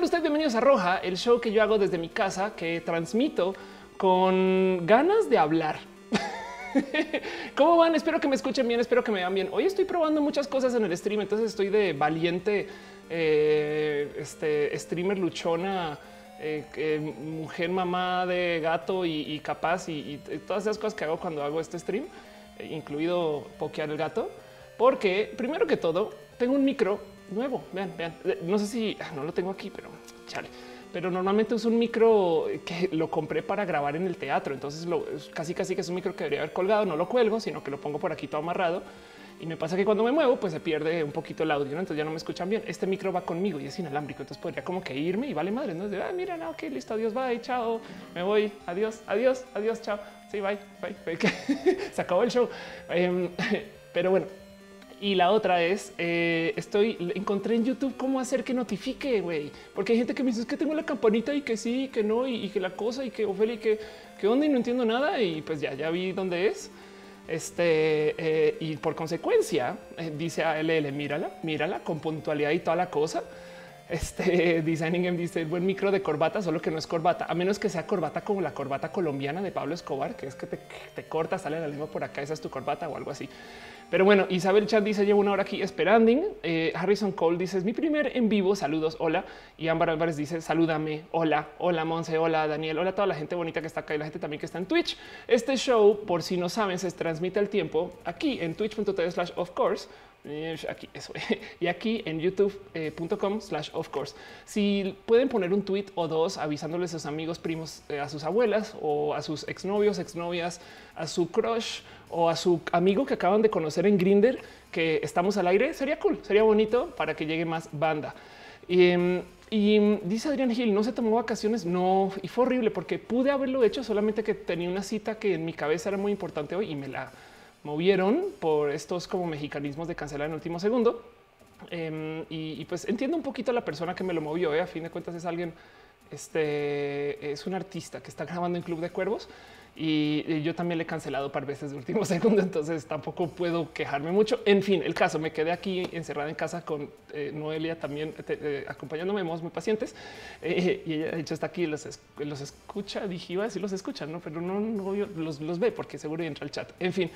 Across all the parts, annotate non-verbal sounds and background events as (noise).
sean ustedes bienvenidos a Roja, el show que yo hago desde mi casa, que transmito con ganas de hablar. (laughs) ¿Cómo van? Espero que me escuchen bien, espero que me vean bien. Hoy estoy probando muchas cosas en el stream, entonces estoy de valiente eh, este streamer luchona, eh, mujer mamá de gato y, capaz y, todas esas cosas que hago cuando hago este stream, eh, incluido pokear el gato, porque primero que todo tengo un micro nuevo. Vean, vean, no sé si ah, no lo tengo aquí, pero chale pero normalmente es un micro que lo compré para grabar en el teatro. Entonces lo, casi casi que es un micro que debería haber colgado. No lo cuelgo, sino que lo pongo por aquí todo amarrado. Y me pasa que cuando me muevo, pues se pierde un poquito el audio. Entonces ya no me escuchan bien. Este micro va conmigo y es inalámbrico. Entonces podría como que irme y vale madre. No es de ah, mira, no, ok, listo, adiós, bye, chao, me voy, adiós, adiós, adiós, chao. Sí, bye, bye. (laughs) se acabó el show. Em, (laughs) pero bueno, y la otra es, eh, estoy, encontré en YouTube cómo hacer que notifique, güey. Porque hay gente que me dice, es que tengo la campanita y que sí, que no, y, que la cosa, y que Ophelia, y que, que onda, y no entiendo nada. Y pues ya, ya vi dónde es. Este, eh, y por consecuencia, eh, dice a LL, mírala, mírala, con puntualidad y toda la cosa. Este (laughs) Designing M dice buen micro de corbata, solo que no es corbata, a menos que sea corbata como la corbata colombiana de Pablo Escobar, que es que te, te corta, sale la lengua por acá, esa es tu corbata o algo así. Pero bueno, Isabel Chat dice llevo una hora aquí esperando. Eh, Harrison Cole dice es mi primer en vivo. Saludos. Hola. Y Ámbar Álvarez dice salúdame. Hola. Hola Monse. Hola Daniel. Hola a toda la gente bonita que está acá y la gente también que está en Twitch. Este show, por si no saben, se transmite al tiempo aquí en twitch.tv slash of course aquí eso. (laughs) Y aquí en youtube.com eh, course. Si pueden poner un tweet o dos avisándoles a sus amigos primos eh, a sus abuelas o a sus exnovios exnovias a su crush o a su amigo que acaban de conocer en Grinder que estamos al aire, sería cool, sería bonito para que llegue más banda. Y, em, y dice Adrián Gil, no se tomó vacaciones, no, y fue horrible porque pude haberlo hecho, solamente que tenía una cita que en mi cabeza era muy importante hoy y me la movieron por estos como mexicanismos de cancelar en último segundo. Em, y, pues entiendo un poquito a la persona que me lo movió. ¿eh? A fin de cuentas es alguien, este es un artista que está grabando en Club de Cuervos y yo también le he cancelado par veces de último (laughs) segundo, entonces tampoco puedo quejarme mucho. En fin, el caso me quedé aquí encerrada en casa con eh, Noelia también eh, acompañándome, muy pacientes eh, y ella de hecho está aquí, los, los escucha, dije iba a decir los escuchan, ¿no? pero no, no los, los ve porque seguro entra al chat. En fin,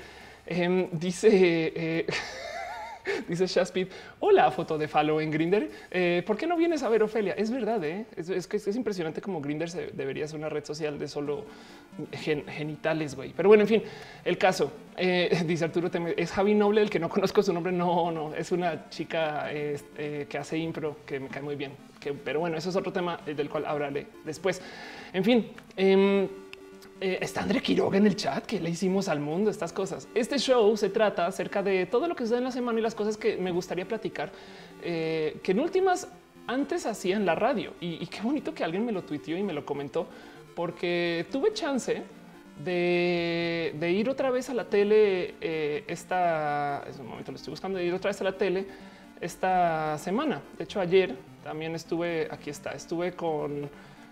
em, dice (laughs) (laughs) Dice Shaspid, hola, foto de follow en Grinder. Eh, ¿Por qué no vienes a ver Ofelia? Es verdad, ¿eh? es, que es impresionante como Grinder debería ser una red social de solo genitales, güey. Pero bueno, en fin, el caso, eh, (laughs) dice Arturo, es Javi Noble, el que no conozco su nombre. No, no, es una chica que hace impro que me cae muy bien. pero bueno, eso es otro tema del cual hablaré después. En fin, em, eh, está André Quiroga en el chat que le hicimos al mundo estas cosas. Este show se trata acerca de todo lo que sucede en la semana y las cosas que me gustaría platicar, eh, que en últimas antes hacía en la radio. Y, qué bonito que alguien me lo tuiteó y me lo comentó, porque tuve chance de, ir otra vez a la tele. Eh, esta es un momento, lo estoy buscando, de ir otra vez a la tele esta semana. De hecho, ayer también estuve aquí está, estuve con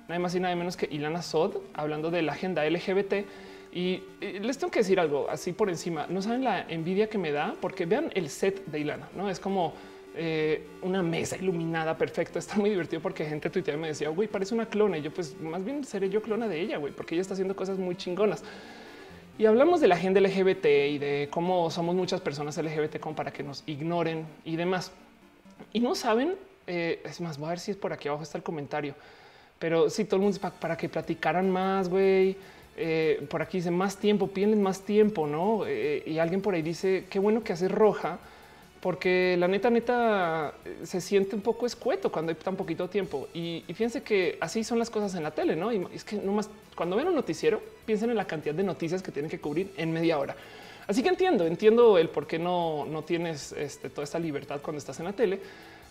nada más y nada menos que Ilana Sod hablando de la agenda LGBT. Y les tengo que decir algo así por encima. No saben la envidia que me da porque vean el set de Ilana. No es como eh, una mesa iluminada perfecta. (laughs) Está muy divertido porque gente tuiteaba me decía, güey, parece una clona. Y yo, pues más bien seré yo clona de ella, güey, porque ella está haciendo cosas muy chingonas. Y hablamos de la agenda LGBT y de cómo somos muchas personas LGBT como para que nos ignoren y demás. Y no saben, eh, es más, voy a ver si es por aquí abajo está el comentario. Pero sí, todo el mundo para, que platicaran más, güey. Eh, por aquí dice más tiempo, piden más tiempo, ¿no? Eh, y alguien por ahí dice, qué bueno que hace roja, porque la neta, neta, se siente un poco escueto cuando hay tan poquito tiempo. Y, fíjense que así son las cosas en la tele, ¿no? Y es que nomás cuando ven un noticiero, piensen en la cantidad de noticias que tienen que cubrir en media hora. Así que entiendo, entiendo el por qué no, no tienes este, toda esta libertad cuando estás en la tele,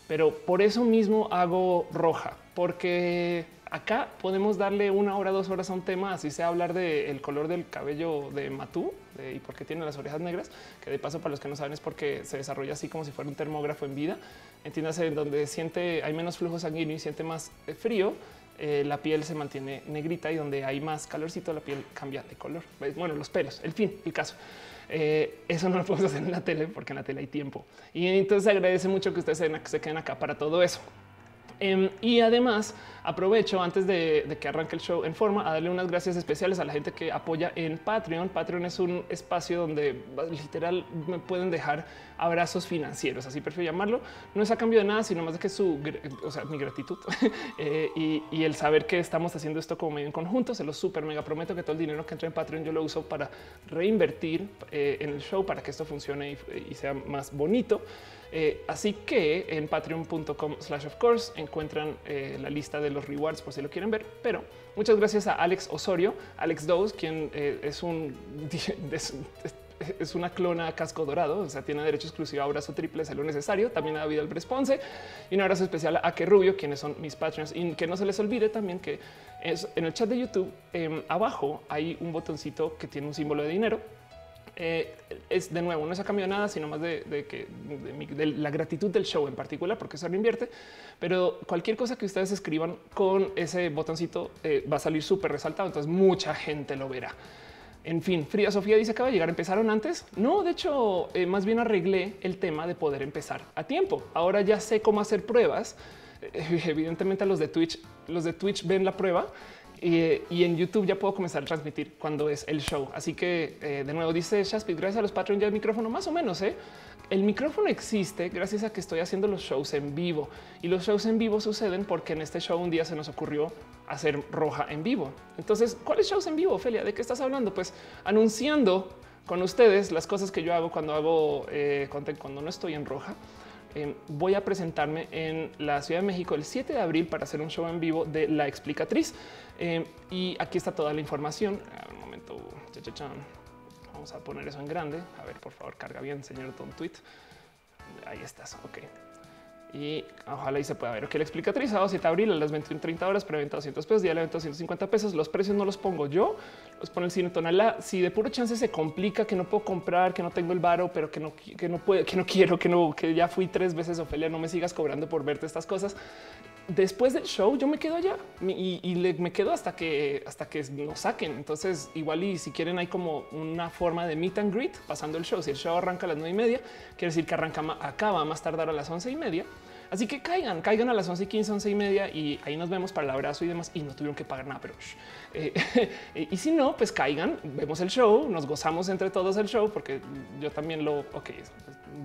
pero por eso mismo hago roja, porque Acá podemos darle una hora, dos horas a un tema, así sea hablar del color del cabello de Matú y por qué tiene las orejas negras, que de paso para los que no saben es porque se desarrolla así como si fuera un termógrafo en vida. Entiéndase, donde siente hay menos flujo sanguíneo y siente más eh, frío, eh, la piel se mantiene negrita y donde hay más calorcito, la piel cambia de color. Bueno, los pelos, el fin, el caso. Eh, eso no lo podemos hacer en la tele porque en la tele hay tiempo. Y entonces agradece mucho que ustedes se queden acá para todo eso. Em, y además aprovecho antes de, que arranque el show en forma a darle unas gracias especiales a la gente que apoya en Patreon. Patreon es un espacio donde literal me pueden dejar abrazos financieros, así prefiero llamarlo. No es a cambio de nada, sino más de que su, o sea, mi gratitud (laughs) eh, y, el saber que estamos haciendo esto como medio en conjunto. Se lo súper mega prometo que todo el dinero que entra en Patreon yo lo uso para reinvertir eh, en el show para que esto funcione y sea más bonito. Eh, así que en patreon.com slash of course encuentran eh, la lista de los rewards por si lo quieren ver. Pero muchas gracias a Alex Osorio, Alex Dose, quien eh, es un (laughs) una clona casco dorado, o sea, tiene derecho exclusivo a abrazo triple, es lo necesario. También a David al Response y un abrazo especial a Que Rubio, quienes son mis patrons. Y que no se les olvide también que en el chat de YouTube, em, abajo hay un botoncito que tiene un símbolo de dinero eh, es de nuevo, no es a cambio de nada, sino más de, que de, la gratitud del show en particular, porque eso lo invierte. Pero cualquier cosa que ustedes escriban con ese botoncito eh, va a salir súper resaltado. Entonces mucha gente lo verá. En fin, Frida Sofía dice que va a llegar. ¿Empezaron antes? No, de hecho, eh, más bien arreglé el tema de poder empezar a tiempo. Ahora ya sé cómo hacer pruebas. (laughs) Evidentemente, los de Twitch, los de Twitch ven la prueba y, en YouTube ya puedo comenzar a transmitir cuando es el show. Así que eh, de nuevo dice Shaspit, gracias a los Patreon ya el micrófono, más o menos. ¿eh? El micrófono existe gracias a que estoy haciendo los shows en vivo y los shows en vivo suceden porque en este show un día se nos ocurrió hacer roja en vivo. Entonces, ¿cuáles shows en vivo, Ophelia? ¿De qué estás hablando? Pues anunciando con ustedes las cosas que yo hago cuando hago eh, cuando no estoy en roja. Em, voy a presentarme en la Ciudad de México el 7 de abril para hacer un show en vivo de La Explicatriz. Em, y aquí está toda la información. un momento, vamos a poner eso en grande. A ver, por favor, carga bien, señor Tom Tweet. Ahí estás. Ok y ojalá y se pueda ver. que la explicatriz sábado 7 de abril a las 21 30 horas, preventa 200 pesos, día de evento 150 pesos. Los precios no los pongo yo, los pone el cine tonalá. Si de puro chance se complica que no puedo comprar, que no tengo el varo, pero que no, que no puedo, que no quiero, que no, que ya fui tres veces, Ofelia, no me sigas cobrando por verte estas cosas. Después del show, yo me quedo allá y, me quedo hasta que hasta que nos saquen. Entonces, igual y si quieren, hay como una forma de meet and greet pasando el show. Si el show arranca a las nueve y media, quiere decir que arranca acaba más tardar a las once y media Así que caigan, caigan a las 11 y 15, 11 y media y ahí nos vemos para el abrazo y demás. Y no tuvieron que pagar nada, pero eh, (laughs) y si no, pues caigan, vemos el show, nos gozamos entre todos el show, porque yo también lo, ok,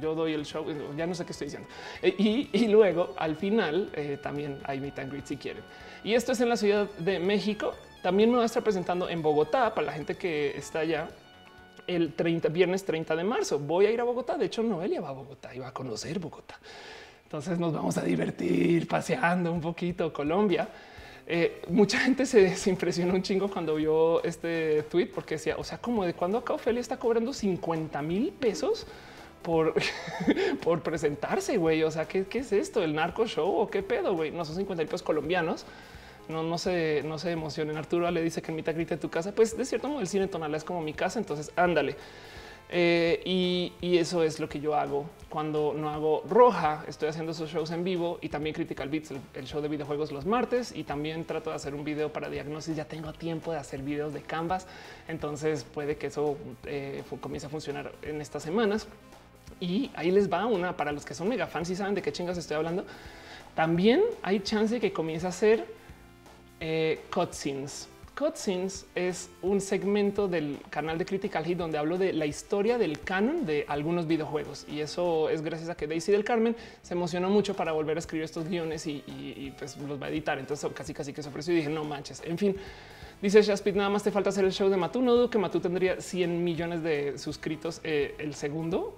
yo doy el show, ya no sé qué estoy diciendo. Eh, y, luego al final eh, también hay meet and greet si quieren. Y esto es en la Ciudad de México. También me voy a estar presentando en Bogotá para la gente que está allá el 30, viernes 30 de marzo. Voy a ir a Bogotá. De hecho, Noelia va a Bogotá y va a conocer Bogotá. Entonces nos vamos a divertir paseando un poquito Colombia. Eh, mucha gente se, impresionó un chingo cuando vio este tweet porque decía, o sea, como de cuando acá Ophelia está cobrando 50 mil pesos por, (laughs) por presentarse, güey. O sea, ¿qué, es esto? ¿El narco show o qué pedo, güey? No son 50 mil pesos colombianos. No, no se, no se emocionen. Arturo le dice que en mitad grita tu casa. Pues de cierto modo el cine tonal es como mi casa. Entonces ándale. Eh, y, eso es lo que yo hago cuando no hago roja. Estoy haciendo esos shows en vivo y también Critical Beats, el, show de videojuegos los martes. Y también trato de hacer un video para diagnosis. Ya tengo tiempo de hacer videos de Canvas, entonces puede que eso eh, comience a funcionar en estas semanas. Y ahí les va una para los que son mega fans y saben de qué chingas estoy hablando. También hay chance que comience a hacer eh, cutscenes Cutscenes es un segmento del canal de Critical Hit donde hablo de la historia del canon de algunos videojuegos y eso es gracias a que Daisy del Carmen se emocionó mucho para volver a escribir estos guiones y, pues los va a editar. Entonces casi casi que se ofreció y dije no manches. En fin, dice Shaspit, nada más te falta hacer el show de Matú. No dudo que Matú tendría 100 millones de suscritos eh, el segundo.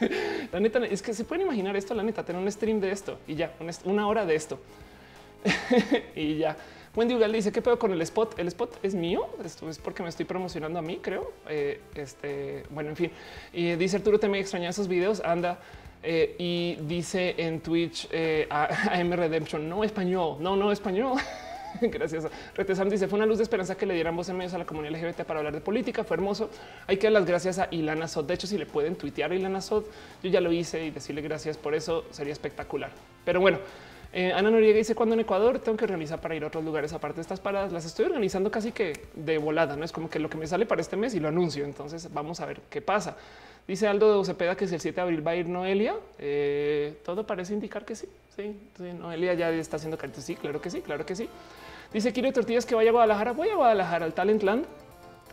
(laughs) la neta es que se pueden imaginar esto. La neta, tener un stream de esto y ya una hora de esto (laughs) y ya. Wendy Ugal dice qué pedo con el spot. El spot es mío. Esto es porque me estoy promocionando a mí, creo. Eh, este, bueno, en fin. Y dice Arturo, te me extraña esos videos. Anda. Eh, y dice en Twitch eh, a, M Redemption, no español, no, no español. (laughs) Gracias. Retesam dice fue una luz de esperanza que le dieran voz en medios a la comunidad LGBT para hablar de política. Fue hermoso. Hay que dar las gracias a Ilana Sot. De hecho, si le pueden tuitear a Ilana Sot, yo ya lo hice y decirle gracias por eso sería espectacular. Pero bueno, eh, Ana Noriega dice cuando en Ecuador tengo que organizar para ir a otros lugares aparte de estas paradas. Las estoy organizando casi que de volada. No es como que lo que me sale para este mes y lo anuncio. Entonces vamos a ver qué pasa. Dice Aldo de Cepeda que si el 7 de abril va a ir Noelia, eh, todo parece indicar que sí. Sí, Noelia ya está haciendo cartas. Sí, claro que sí, claro que sí. Dice Kiro Tortillas que vaya a Guadalajara. Voy a Guadalajara al Talentland,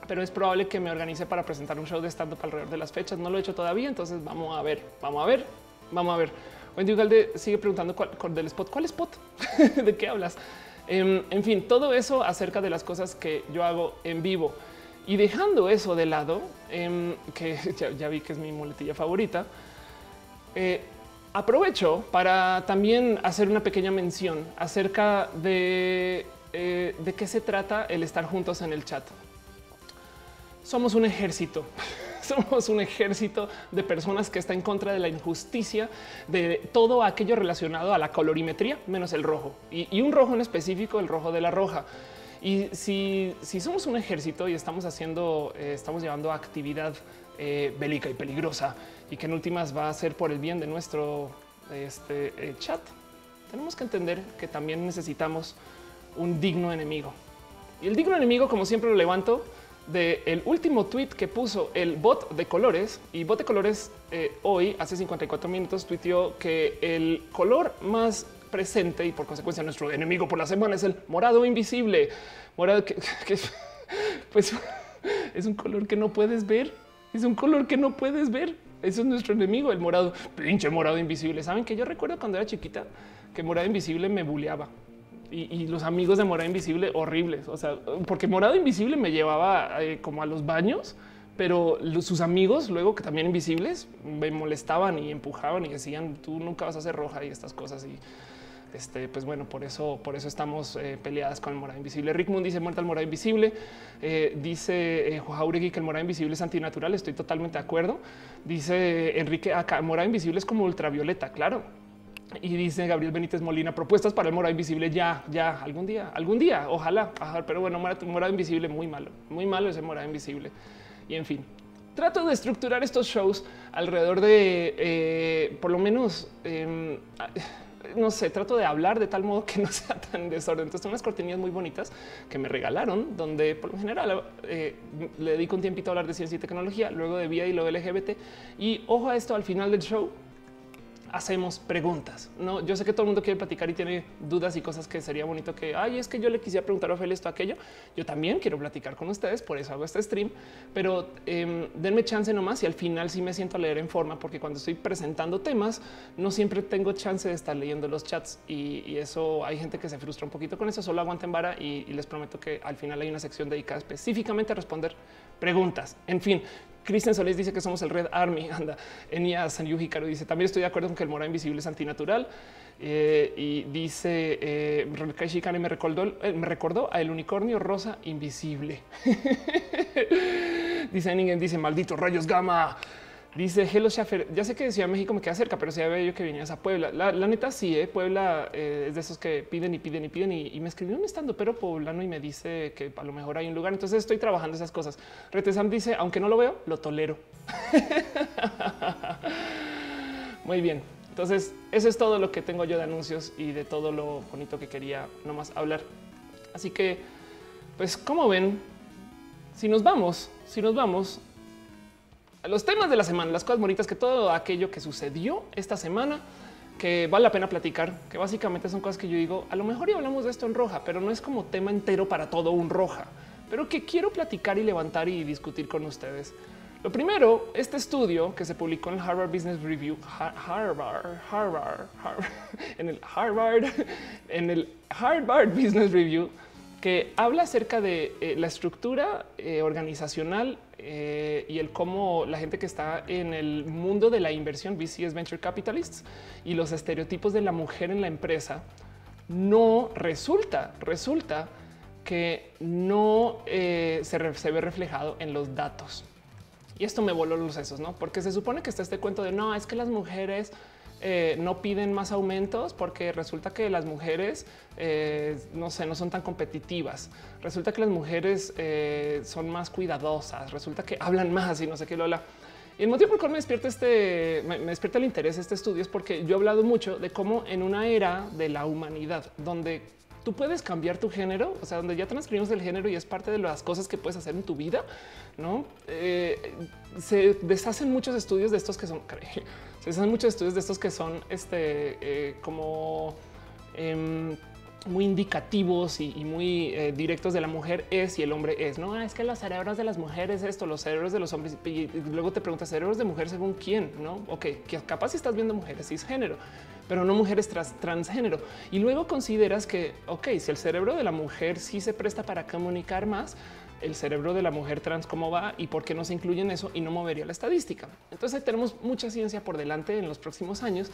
pero es probable que me organice para presentar un show de stand-up alrededor de las fechas. No lo he hecho todavía, entonces vamos a ver, vamos a ver, vamos a ver. Wendy Ugalde sigue preguntando cuál, del spot. ¿Cuál spot? (laughs) ¿De qué hablas? Em, en fin, todo eso acerca de las cosas que yo hago en vivo. Y dejando eso de lado, em, que (laughs) ya, vi que es mi muletilla favorita, eh, aprovecho para también hacer una pequeña mención acerca de, eh, de qué se trata el estar juntos en el chat. Somos un ejército. (laughs) Somos un ejército de personas que está en contra de la injusticia, de todo aquello relacionado a la colorimetría, menos el rojo y un rojo en específico, el rojo de la roja. Y si, somos un ejército y estamos haciendo, eh, estamos llevando actividad eh, bélica y peligrosa y que en últimas va a ser por el bien de nuestro este, eh, chat, tenemos que entender que también necesitamos un digno enemigo. Y el digno enemigo, como siempre lo levanto, del último tweet que puso el bot de colores y bot de colores hoy, hace 54 minutos, tuiteó que el color más presente y por consecuencia nuestro enemigo por la semana es el morado invisible. Morado que, (laughs) pues (laughs) es un color que no puedes ver. Es un color que no puedes ver. Eso es nuestro enemigo, el morado. Pinche morado invisible. Saben que yo recuerdo cuando era chiquita que morado invisible me buleaba. Y, los amigos de morado invisible horribles. O sea, porque morado invisible me llevaba eh, como a los baños pero sus amigos luego que también invisibles me molestaban y empujaban y decían tú nunca vas a ser roja y estas cosas y este, pues bueno, por eso, por eso estamos eh, peleadas con el morado invisible. Rick Moon dice muerta el morado invisible. Eh, dice eh, que el morado invisible es antinatural. Estoy totalmente de acuerdo. Dice Enrique acá, morado invisible es como ultravioleta. Claro. Y dice Gabriel Benítez Molina, propuestas para el morado invisible ya, ya, algún día, algún día, ojalá. pero bueno, morado invisible muy malo, muy malo ese morado invisible. Y en fin, trato de estructurar estos shows alrededor de eh, por lo menos em, no sé, trato de hablar de tal modo que no (laughs) sea tan desorden. Entonces, unas cortinillas muy bonitas que me regalaron, donde por lo general eh, le dedico un tiempito a hablar de ciencia y tecnología, luego de vida y luego LGBT. Y ojo a esto al final del show hacemos preguntas. No, yo sé que todo el mundo quiere platicar y tiene dudas y cosas que sería bonito que ay, es que yo le quisiera preguntar a Ophelia esto, aquello. Yo también quiero platicar con ustedes, por eso hago este stream, pero eh, denme chance nomás y al final sí me siento a leer en forma, porque cuando estoy presentando temas, no siempre tengo chance de estar leyendo los chats y, eso hay gente que se frustra un poquito con eso. Solo aguanten vara y, y les prometo que al final hay una sección dedicada específicamente a responder preguntas. En fin, Cristian Solís dice que somos el Red Army. (laughs) Anda, Enia Sanyuji Caro dice también estoy de acuerdo con que el morado invisible es antinatural. Eh, y dice eh, me recordó, eh, me recordó a el unicornio rosa invisible. (laughs) dice Ningen, dice maldito rayos gamma. Dice Hello Schaffer, ya sé que decía México me queda cerca, pero si había yo que venías a Puebla. La, neta sí, ¿eh? Puebla eh, es de esos que piden y piden y piden y, me escribió un estando pero poblano y me dice que a lo mejor hay un lugar. Entonces estoy trabajando esas cosas. Retesam dice, aunque no lo veo, lo tolero. (laughs) Muy bien. Entonces eso es todo lo que tengo yo de anuncios y de todo lo bonito que quería nomás hablar. Así que, pues como ven, si nos vamos, si nos vamos, los temas de la semana, las cosas bonitas, que todo aquello que sucedió esta semana, que vale la pena platicar, que básicamente son cosas que yo digo, a lo mejor ya hablamos de esto en roja, pero no es como tema entero para todo un roja, pero que quiero platicar y levantar y discutir con ustedes. Lo primero, este estudio que se publicó en el Harvard Business Review, Harvard, Harvard, Harvard (laughs) en el Harvard, (laughs) en el Harvard Business Review, que habla acerca de eh, la estructura eh, organizacional eh, y el cómo la gente que está en el mundo de la inversión, VCs, Venture Capitalists, y los estereotipos de la mujer en la empresa, no resulta, resulta que no se, se, ve reflejado en los datos. Y esto me voló los sesos, ¿no? Porque se supone que está este cuento de no, es que las mujeres eh, no piden más aumentos porque resulta que las mujeres, eh, no sé, no son tan competitivas. Resulta que las mujeres eh, son más cuidadosas. Resulta que hablan más y no sé qué lo habla. Y el motivo por el cual me despierta este, me, despierta el interés de este estudio es porque yo he hablado mucho de cómo en una era de la humanidad donde tú puedes cambiar tu género, o sea, donde ya transcribimos el género y es parte de las cosas que puedes hacer en tu vida, no eh, se deshacen muchos estudios de estos que son, (laughs) se deshacen muchos estudios de estos que son este eh, como em, muy indicativos y, muy eh, directos de la mujer es y el hombre es. No es que los cerebros de las mujeres, esto, los cerebros de los hombres. Y, luego te preguntas cerebros de mujer según quién, no? Ok, que capaz si estás viendo mujeres cisgénero, pero no mujeres transgénero. Y luego consideras que, ok, si el cerebro de la mujer sí se presta para comunicar más, el cerebro de la mujer trans cómo va y por qué no se incluye en eso y no movería la estadística. Entonces tenemos mucha ciencia por delante en los próximos años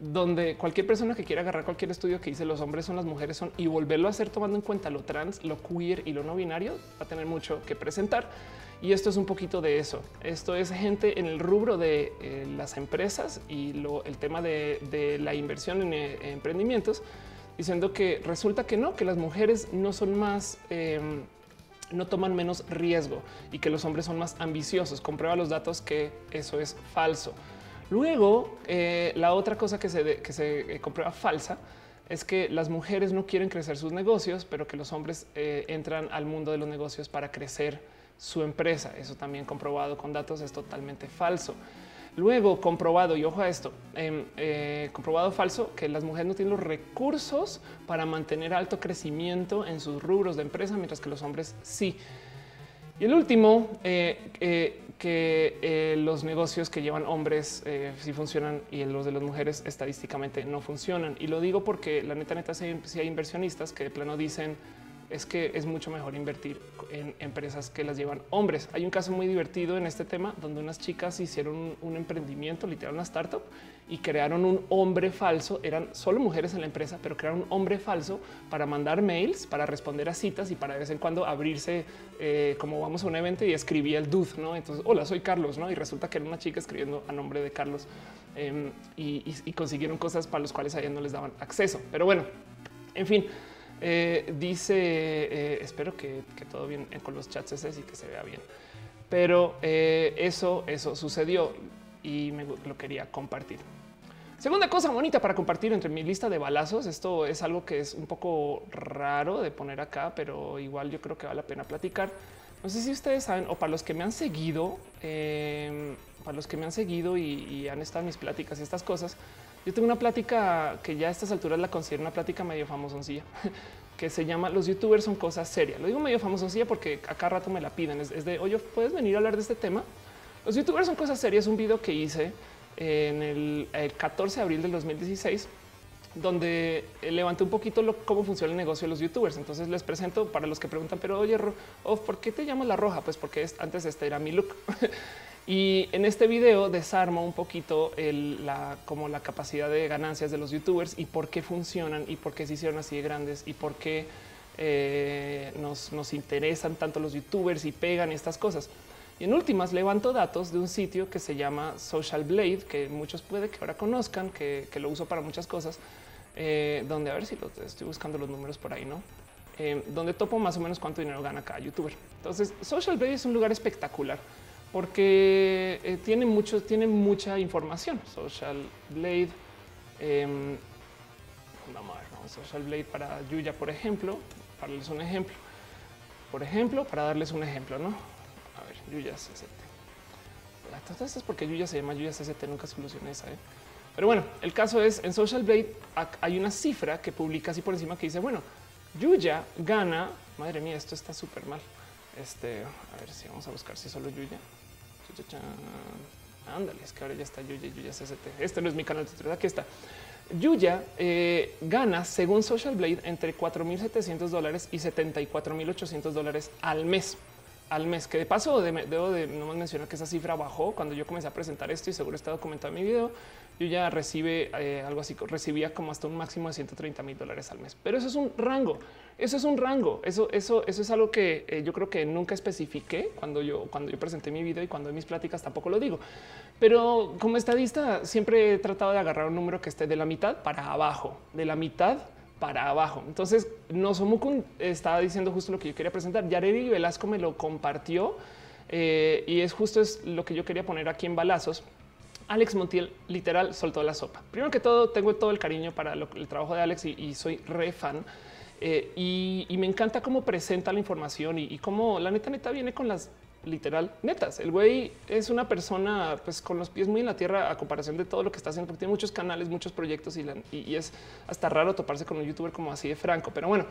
donde cualquier persona que quiera agarrar cualquier estudio que dice los hombres son las mujeres son y volverlo a hacer tomando en cuenta lo trans, lo queer y lo no binario va a tener mucho que presentar. Y esto es un poquito de eso. Esto es gente en el rubro de eh, las empresas y el tema de, la inversión en, eh, emprendimientos, diciendo que resulta que no, que las mujeres no son más, em, no toman menos riesgo y que los hombres son más ambiciosos. Comprueba los datos que eso es falso. Luego, eh, la otra cosa que se, eh, comprueba falsa es que las mujeres no quieren crecer sus negocios, pero que los hombres eh, entran al mundo de los negocios para crecer su empresa. Eso también comprobado con datos es totalmente falso. Luego comprobado, y ojo a esto, em, comprobado falso, que las mujeres no tienen los recursos para mantener alto crecimiento en sus rubros de empresa, mientras que los hombres sí. Y el último, que eh, los negocios que llevan hombres eh, sí funcionan y los de las mujeres estadísticamente no funcionan. Y lo digo porque la neta, neta, si hay inversionistas que de plano dicen es que es mucho mejor invertir en empresas que las llevan hombres. Hay un caso muy divertido en este tema donde unas chicas hicieron un, emprendimiento, literal una startup, y crearon un hombre falso. Eran solo mujeres en la empresa, pero crearon un hombre falso para mandar mails, para responder a citas y para de vez en cuando abrirse eh, como vamos a un evento y escribía el dude, ¿no? Entonces, hola, soy Carlos, ¿no? Y resulta que era una chica escribiendo a nombre de Carlos em, y, consiguieron cosas para las cuales a ella no les daban acceso. Pero bueno, en fin. Eh, dice, eh, espero que, todo bien con los chats ese y que se vea bien. Pero eh, eso, eso sucedió y me lo quería compartir. Segunda cosa bonita para compartir entre mi lista de balazos. Esto es algo que es un poco raro de poner acá, pero igual yo creo que vale la pena platicar. No sé si ustedes saben o para los que me han seguido, em, para los que me han seguido y, y han estado en mis pláticas y estas cosas, yo tengo una plática que ya a estas alturas la considero una plática medio famosoncilla, (laughs) que se llama Los youtubers son cosas serias. Lo digo medio famosoncilla porque acá rato me la piden. Es, de, oye, ¿puedes venir a hablar de este tema? Los youtubers son cosas serias. Un video que hice en el, 14 de abril del 2016 donde levanté un poquito cómo funciona el negocio de los youtubers. Entonces les presento para los que preguntan, pero oye, ¿por qué te llamas la roja? Pues porque antes este era mi look. (laughs) Y en este video desarmo un poquito la, como la capacidad de ganancias de los youtubers y por qué funcionan y por qué se hicieron así de grandes y por qué eh, nos, nos, interesan tanto los youtubers y pegan estas cosas. Y en últimas levanto datos de un sitio que se llama Social Blade, que muchos puede que ahora conozcan, que, lo uso para muchas cosas, eh, donde a ver si lo estoy buscando los números por ahí, no? Eh, donde topo más o menos cuánto dinero gana cada youtuber. Entonces, Social Blade es un lugar espectacular porque eh, tiene mucho, tiene mucha información. Social Blade, vamos a ver, Social Blade para Yuya, por ejemplo, para darles un ejemplo. Por ejemplo, para darles un ejemplo, ¿no? A ver, Yuya CST. Esto es porque Yuya se llama Yuya CST, nunca solucioné esa. ¿eh? Pero bueno, el caso es en Social Blade hay una cifra que publica así por encima que dice, bueno, Yuya gana, madre mía, esto está súper mal. Este, a ver si vamos a buscar si solo Yuya. Ándale, es que ahora ya está Yuya, Yuya CST. Este no es mi canal de Twitter, aquí está. Yuya eh, gana, según Social Blade, entre 4.700 dólares y 74.800 dólares al mes. Al mes, que de paso debo de no mencionar que esa cifra bajó cuando yo comencé a presentar esto y seguro está documentado en mi video. Yuya recibe eh, algo así, recibía como hasta un máximo de 130 mil dólares al mes, pero eso es un rango. Eso es un rango. Eso, eso, eso es algo que eh, yo creo que nunca especifiqué cuando yo, cuando yo presenté mi video y cuando mis pláticas tampoco lo digo. Pero como estadista siempre he tratado de agarrar un número que esté de la mitad para abajo, de la mitad para abajo. Entonces, Nosomukun estaba diciendo justo lo que yo quería presentar. Yareri Velasco me lo compartió eh, y es justo es lo que yo quería poner aquí en balazos. Alex Montiel literal soltó la sopa. Primero que todo, tengo todo el cariño para el trabajo de Alex y, y soy re fan Eh, y, me encanta cómo presenta la información y, cómo la neta neta viene con las literal netas. El güey es una persona pues con los pies muy en la tierra a comparación de todo lo que está haciendo, porque tiene muchos canales, muchos proyectos y, es hasta raro toparse con un youtuber como así de franco. Pero bueno,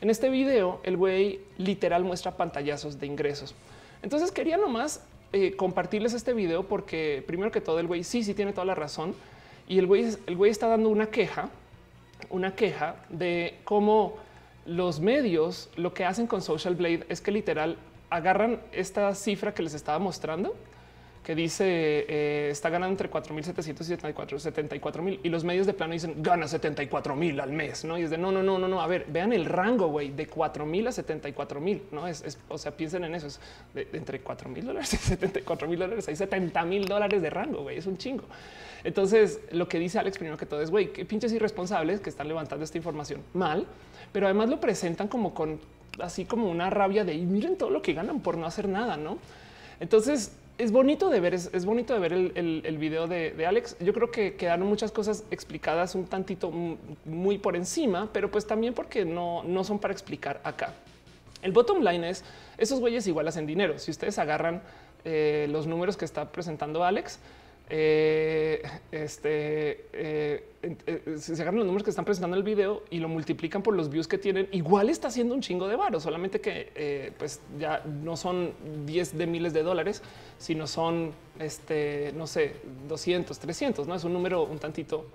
en este video el güey literal muestra pantallazos de ingresos. Entonces quería nomás eh, compartirles este video porque primero que todo el güey sí, sí tiene toda la razón y el güey, el güey está dando una queja, una queja de cómo los medios lo que hacen con Social Blade es que literal agarran esta cifra que les estaba mostrando, que dice eh, está ganando entre 4.774 y 74 mil y los medios de plano dicen gana 74 mil al mes, no? Y es de no, no, no, no, no. A ver, vean el rango güey de 4 mil a 74 mil, no es, o sea, piensen en eso. Es de, entre 4 mil dólares (laughs) y 74 mil dólares. Hay 70 mil dólares de rango, güey. Es un chingo. Entonces, lo que dice Alex primero que todo es güey, qué pinches irresponsables que están levantando esta información mal, pero además lo presentan como con así como una rabia de miren todo lo que ganan por no hacer nada, no? Entonces es bonito de ver, es, bonito de ver el, video de, Alex. Yo creo que quedaron muchas cosas explicadas un tantito muy por encima, pero pues también porque no, no son para explicar acá. El bottom line es esos güeyes igual hacen dinero. Si ustedes agarran eh, los números que está presentando Alex, eh, este eh, se agarran los números que están presentando en el video y lo multiplican por los views que tienen, igual está haciendo un chingo de varo, solamente que pues ya no son 10 de miles de dólares, sino son este, no sé, 200, 300, no es un número un tantito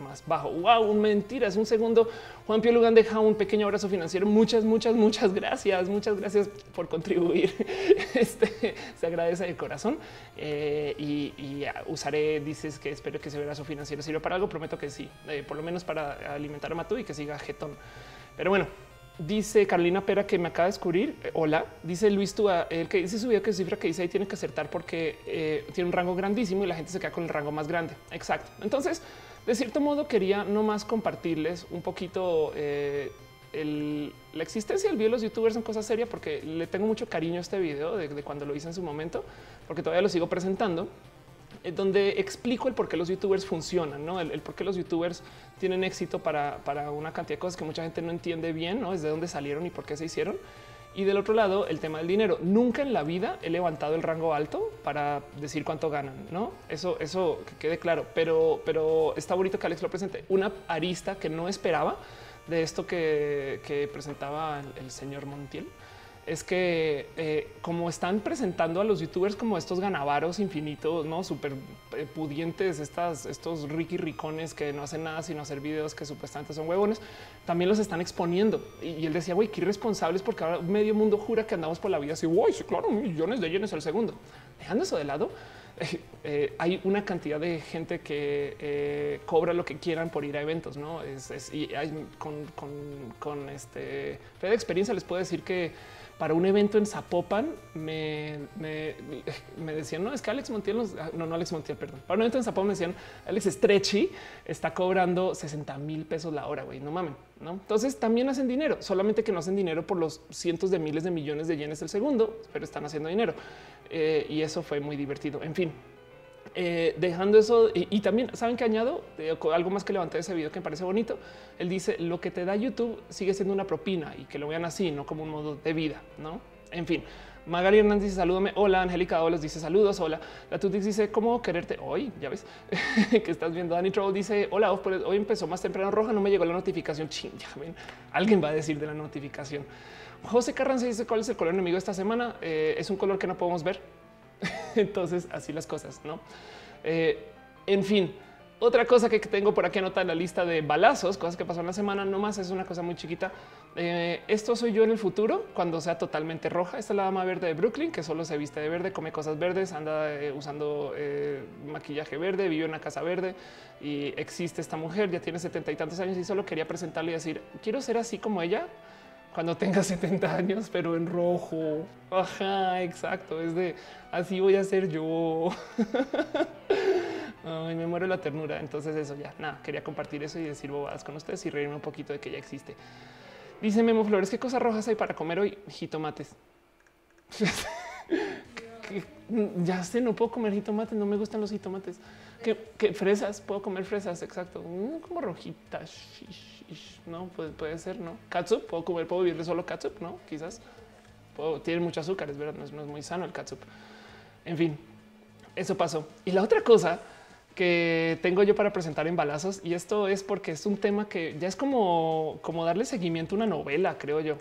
más bajo. Wow, mentira. Es un segundo. Juan Pio Lugan deja un pequeño abrazo financiero. Muchas, muchas, muchas gracias. Muchas gracias por contribuir. (laughs) Este se agradece de corazón y, y usaré, dices que espero que ese abrazo financiero sirva para algo. Prometo que sí, eh, por lo menos para alimentar a Matú y que siga jetón. Pero bueno, dice Carolina Pera que me acaba de descubrir. Eh, hola, dice Luis Tua, el que dice su video que cifra que dice ahí tiene que acertar porque eh, tiene un rango grandísimo y la gente se queda con el rango más grande. Exacto. Entonces, de cierto modo, quería nomás compartirles un poquito la existencia del video de los youtubers en cosas serias porque le tengo mucho cariño a este video de, de cuando lo hice en su momento, porque todavía lo sigo presentando. Eh, donde explico el por qué los youtubers funcionan, ¿no? el, por qué los youtubers tienen éxito para, una cantidad de cosas que mucha gente no entiende bien, ¿no? Es de dónde salieron y por qué se hicieron. Y del otro lado, el tema del dinero. Nunca en la vida he levantado el rango alto para decir cuánto ganan, ¿no? Eso, eso que quede claro. Pero, pero está bonito que Alex lo presente. Una arista que no esperaba de esto que, presentaba el señor Montiel es que eh, como están presentando a los youtubers como estos ganavaros infinitos, no súper eh, pudientes, estas, estos Ricky Ricones que no hacen nada sino hacer videos que supuestamente son huevones, también los están exponiendo. Y, él decía, güey, qué irresponsables porque ahora medio mundo jura que andamos por la vida así, güey, sí, claro, millones de yenes al segundo. Dejando eso de lado, (laughs) eh, hay una cantidad de gente que cobra lo que quieran por ir a eventos, no y con, con, con este de experiencia les puedo decir que para un evento en Zapopan me, decían, no, es que Alex Montiel, ah, no, no Alex Montiel, perdón. Para un evento en Zapopan me decían, Alex Stretchy está cobrando 60 mil pesos la hora, güey, no mamen, ¿no? Entonces también hacen dinero, solamente que no hacen dinero por los cientos de miles de millones de yenes el segundo, pero están haciendo dinero. Eh, y eso fue muy divertido. En fin, eh, dejando eso y, también saben que añado eh, algo más que levanté de ese video que me parece bonito. Él dice lo que te da YouTube sigue siendo una propina y que lo vean así, no como un modo de vida. No, en fin. Magali Hernández dice salúdame. Hola, Angélica Olas dice saludos. Hola, la Tutix dice cómo quererte hoy. Ya ves (laughs) que estás viendo. Dani Trouble dice hola. Hoy empezó más temprano roja. No me llegó la notificación. Ching, ya ven. Alguien va a decir de la notificación. José Carranza dice cuál es el color enemigo esta semana. Eh, es un color que no podemos ver (laughs) Entonces, así las cosas, ¿no? Eh, en fin, otra cosa que tengo por aquí anotada en la lista de balazos, cosas que pasaron la semana, no más es una cosa muy chiquita. Eh, esto soy yo en el futuro cuando sea totalmente roja. Esta es la dama verde de Brooklyn que solo se viste de verde, come cosas verdes, anda eh, usando maquillaje verde, vive en una casa verde y existe esta mujer. Ya tiene setenta y tantos años y solo quería presentarle y decir quiero ser así como ella cuando tenga (laughs) 70 años, pero en rojo. Ajá, exacto. Es de así voy a ser yo. (laughs) Ay, me muero la ternura. Entonces, eso ya nada. Quería compartir eso y decir bobadas con ustedes y reírme un poquito de que ya existe. Dice Memo Flores, ¿qué cosas rojas hay para comer hoy? Jitomates. (laughs) ya sé, no puedo comer jitomates, no me gustan los jitomates. ¿Qué, fresas? Puedo comer fresas, exacto. Mm, como rojitas. No, puede, puede ser, ¿no? Katsup, puedo comer, puedo vivir solo katsup, ¿no? Quizás. tiene mucho azúcar, es verdad, no es, muy sano el katsup. En fin, eso pasó. Y la otra cosa que tengo yo para presentar en balazos, y esto es porque es un tema que ya es como, como darle seguimiento a una novela, creo yo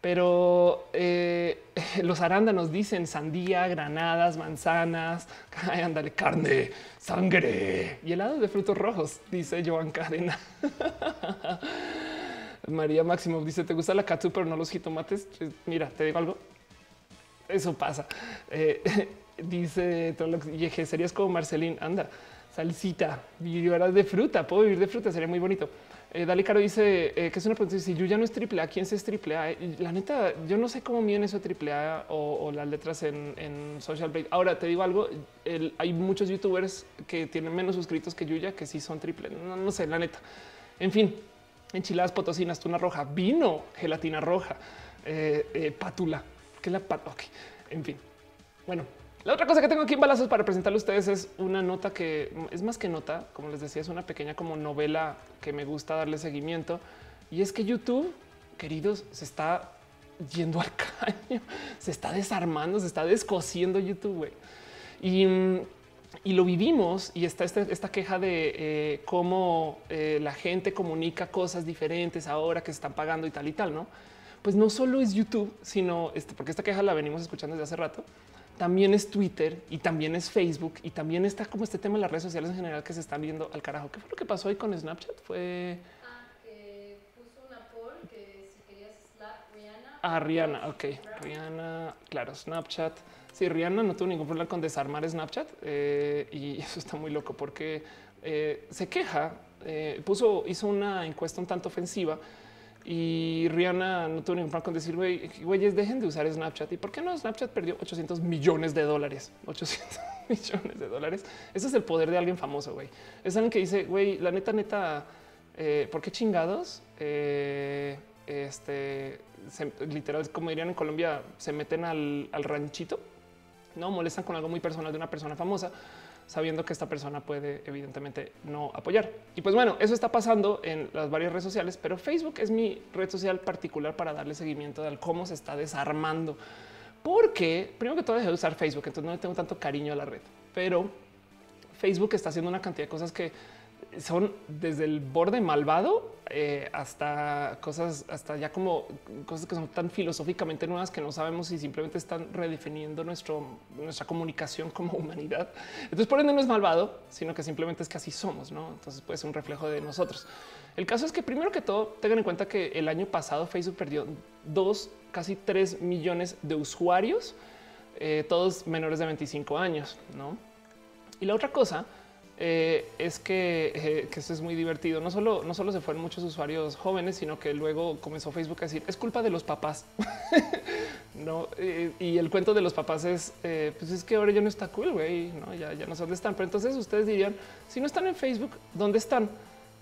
pero eh, (laughs) los arándanos dicen sandía, granadas, manzanas, (laughs) ay, ándale, carne, sangre y helado de frutos rojos, dice Joan Cadena. (laughs) María Máximo dice: ¿Te gusta la katsu, pero no los jitomates? Mira, te digo algo. Eso pasa. Eh, dice serías como Marcelín. Anda, salsita, vivirás de fruta. Puedo vivir de fruta, sería muy bonito. Eh, Dali Caro dice eh, que es una pregunta. Si yo ya no es triple A, ¿quién es triple A? La neta, yo no sé cómo miden eso triple A o, las letras en, Social Blade. Ahora te digo algo: hay muchos youtubers que tienen menos suscritos que Yuya que sí son triple. No, sé, la neta. En fin, enchiladas potosinas, tuna roja, vino, gelatina roja, eh, pátula, que la pat. Ok, en fin. Bueno, la otra cosa que tengo aquí en balazos para presentarle a ustedes es una nota que es más que nota, como les decía, es una pequeña como novela que me gusta darle seguimiento. Y es que YouTube, queridos, se está yendo al (laughs) caño, se está desarmando, se está descosiendo YouTube. Y, y, lo vivimos y está este, esta queja de eh, cómo eh, la gente comunica cosas diferentes ahora que se están pagando y tal y tal, ¿no? Pues no solo es YouTube, sino este, porque esta queja la venimos escuchando desde hace rato, también es Twitter y también es Facebook y también está como este tema de las redes sociales en general que se están viendo al carajo. ¿Qué fue lo que pasó hoy con Snapchat? Fue ah, que puso una poll que si querías slap Rihanna. Ah, Rihanna, ok. Rihanna, claro, Snapchat. Sí, Rihanna no tuvo ningún problema con desarmar Snapchat eh, y (laughs) eso está muy loco porque eh, se queja, eh, puso, hizo una encuesta un tanto ofensiva y Rihanna no tuvo ningún problema con decir, güey, güeyes, dejen de usar Snapchat. ¿Y por qué no? Snapchat perdió 800 millones de dólares. 800 (laughs) millones de dólares. Ese es el poder de alguien famoso, güey. Es alguien que dice, güey, la neta, neta, eh, ¿por qué chingados? Eh, este, literal, como dirían en Colombia, se meten al, al ranchito, no molestan con algo muy personal de una persona famosa sabiendo que esta persona puede evidentemente no apoyar. Y pues bueno, eso está pasando en las varias redes sociales, pero Facebook es mi red social particular para darle seguimiento de cómo se está desarmando. Porque primero que todo dejé de usar Facebook, entonces no le tengo tanto cariño a la red, pero Facebook está haciendo una cantidad de cosas que son desde el borde malvado eh, hasta cosas, hasta ya como cosas que son tan filosóficamente nuevas que no sabemos si simplemente están redefiniendo nuestro, nuestra comunicación como humanidad. Entonces, por ende, no es malvado, sino que simplemente es que así somos. ¿no? Entonces, puede ser un reflejo de nosotros. El caso es que, primero que todo, tengan en cuenta que el año pasado Facebook perdió dos, casi tres millones de usuarios, eh, todos menores de 25 años. ¿no? Y la otra cosa eh, es que, eh, que, esto es muy divertido. No solo, no solo se fueron muchos usuarios jóvenes, sino que luego comenzó Facebook a decir es culpa de los papás. (laughs) no, eh, y el cuento de los papás es pues es que ahora ya no está cool, güey. No, ya, ya no sé dónde están. Pero entonces ustedes dirían si no están en Facebook, ¿dónde están?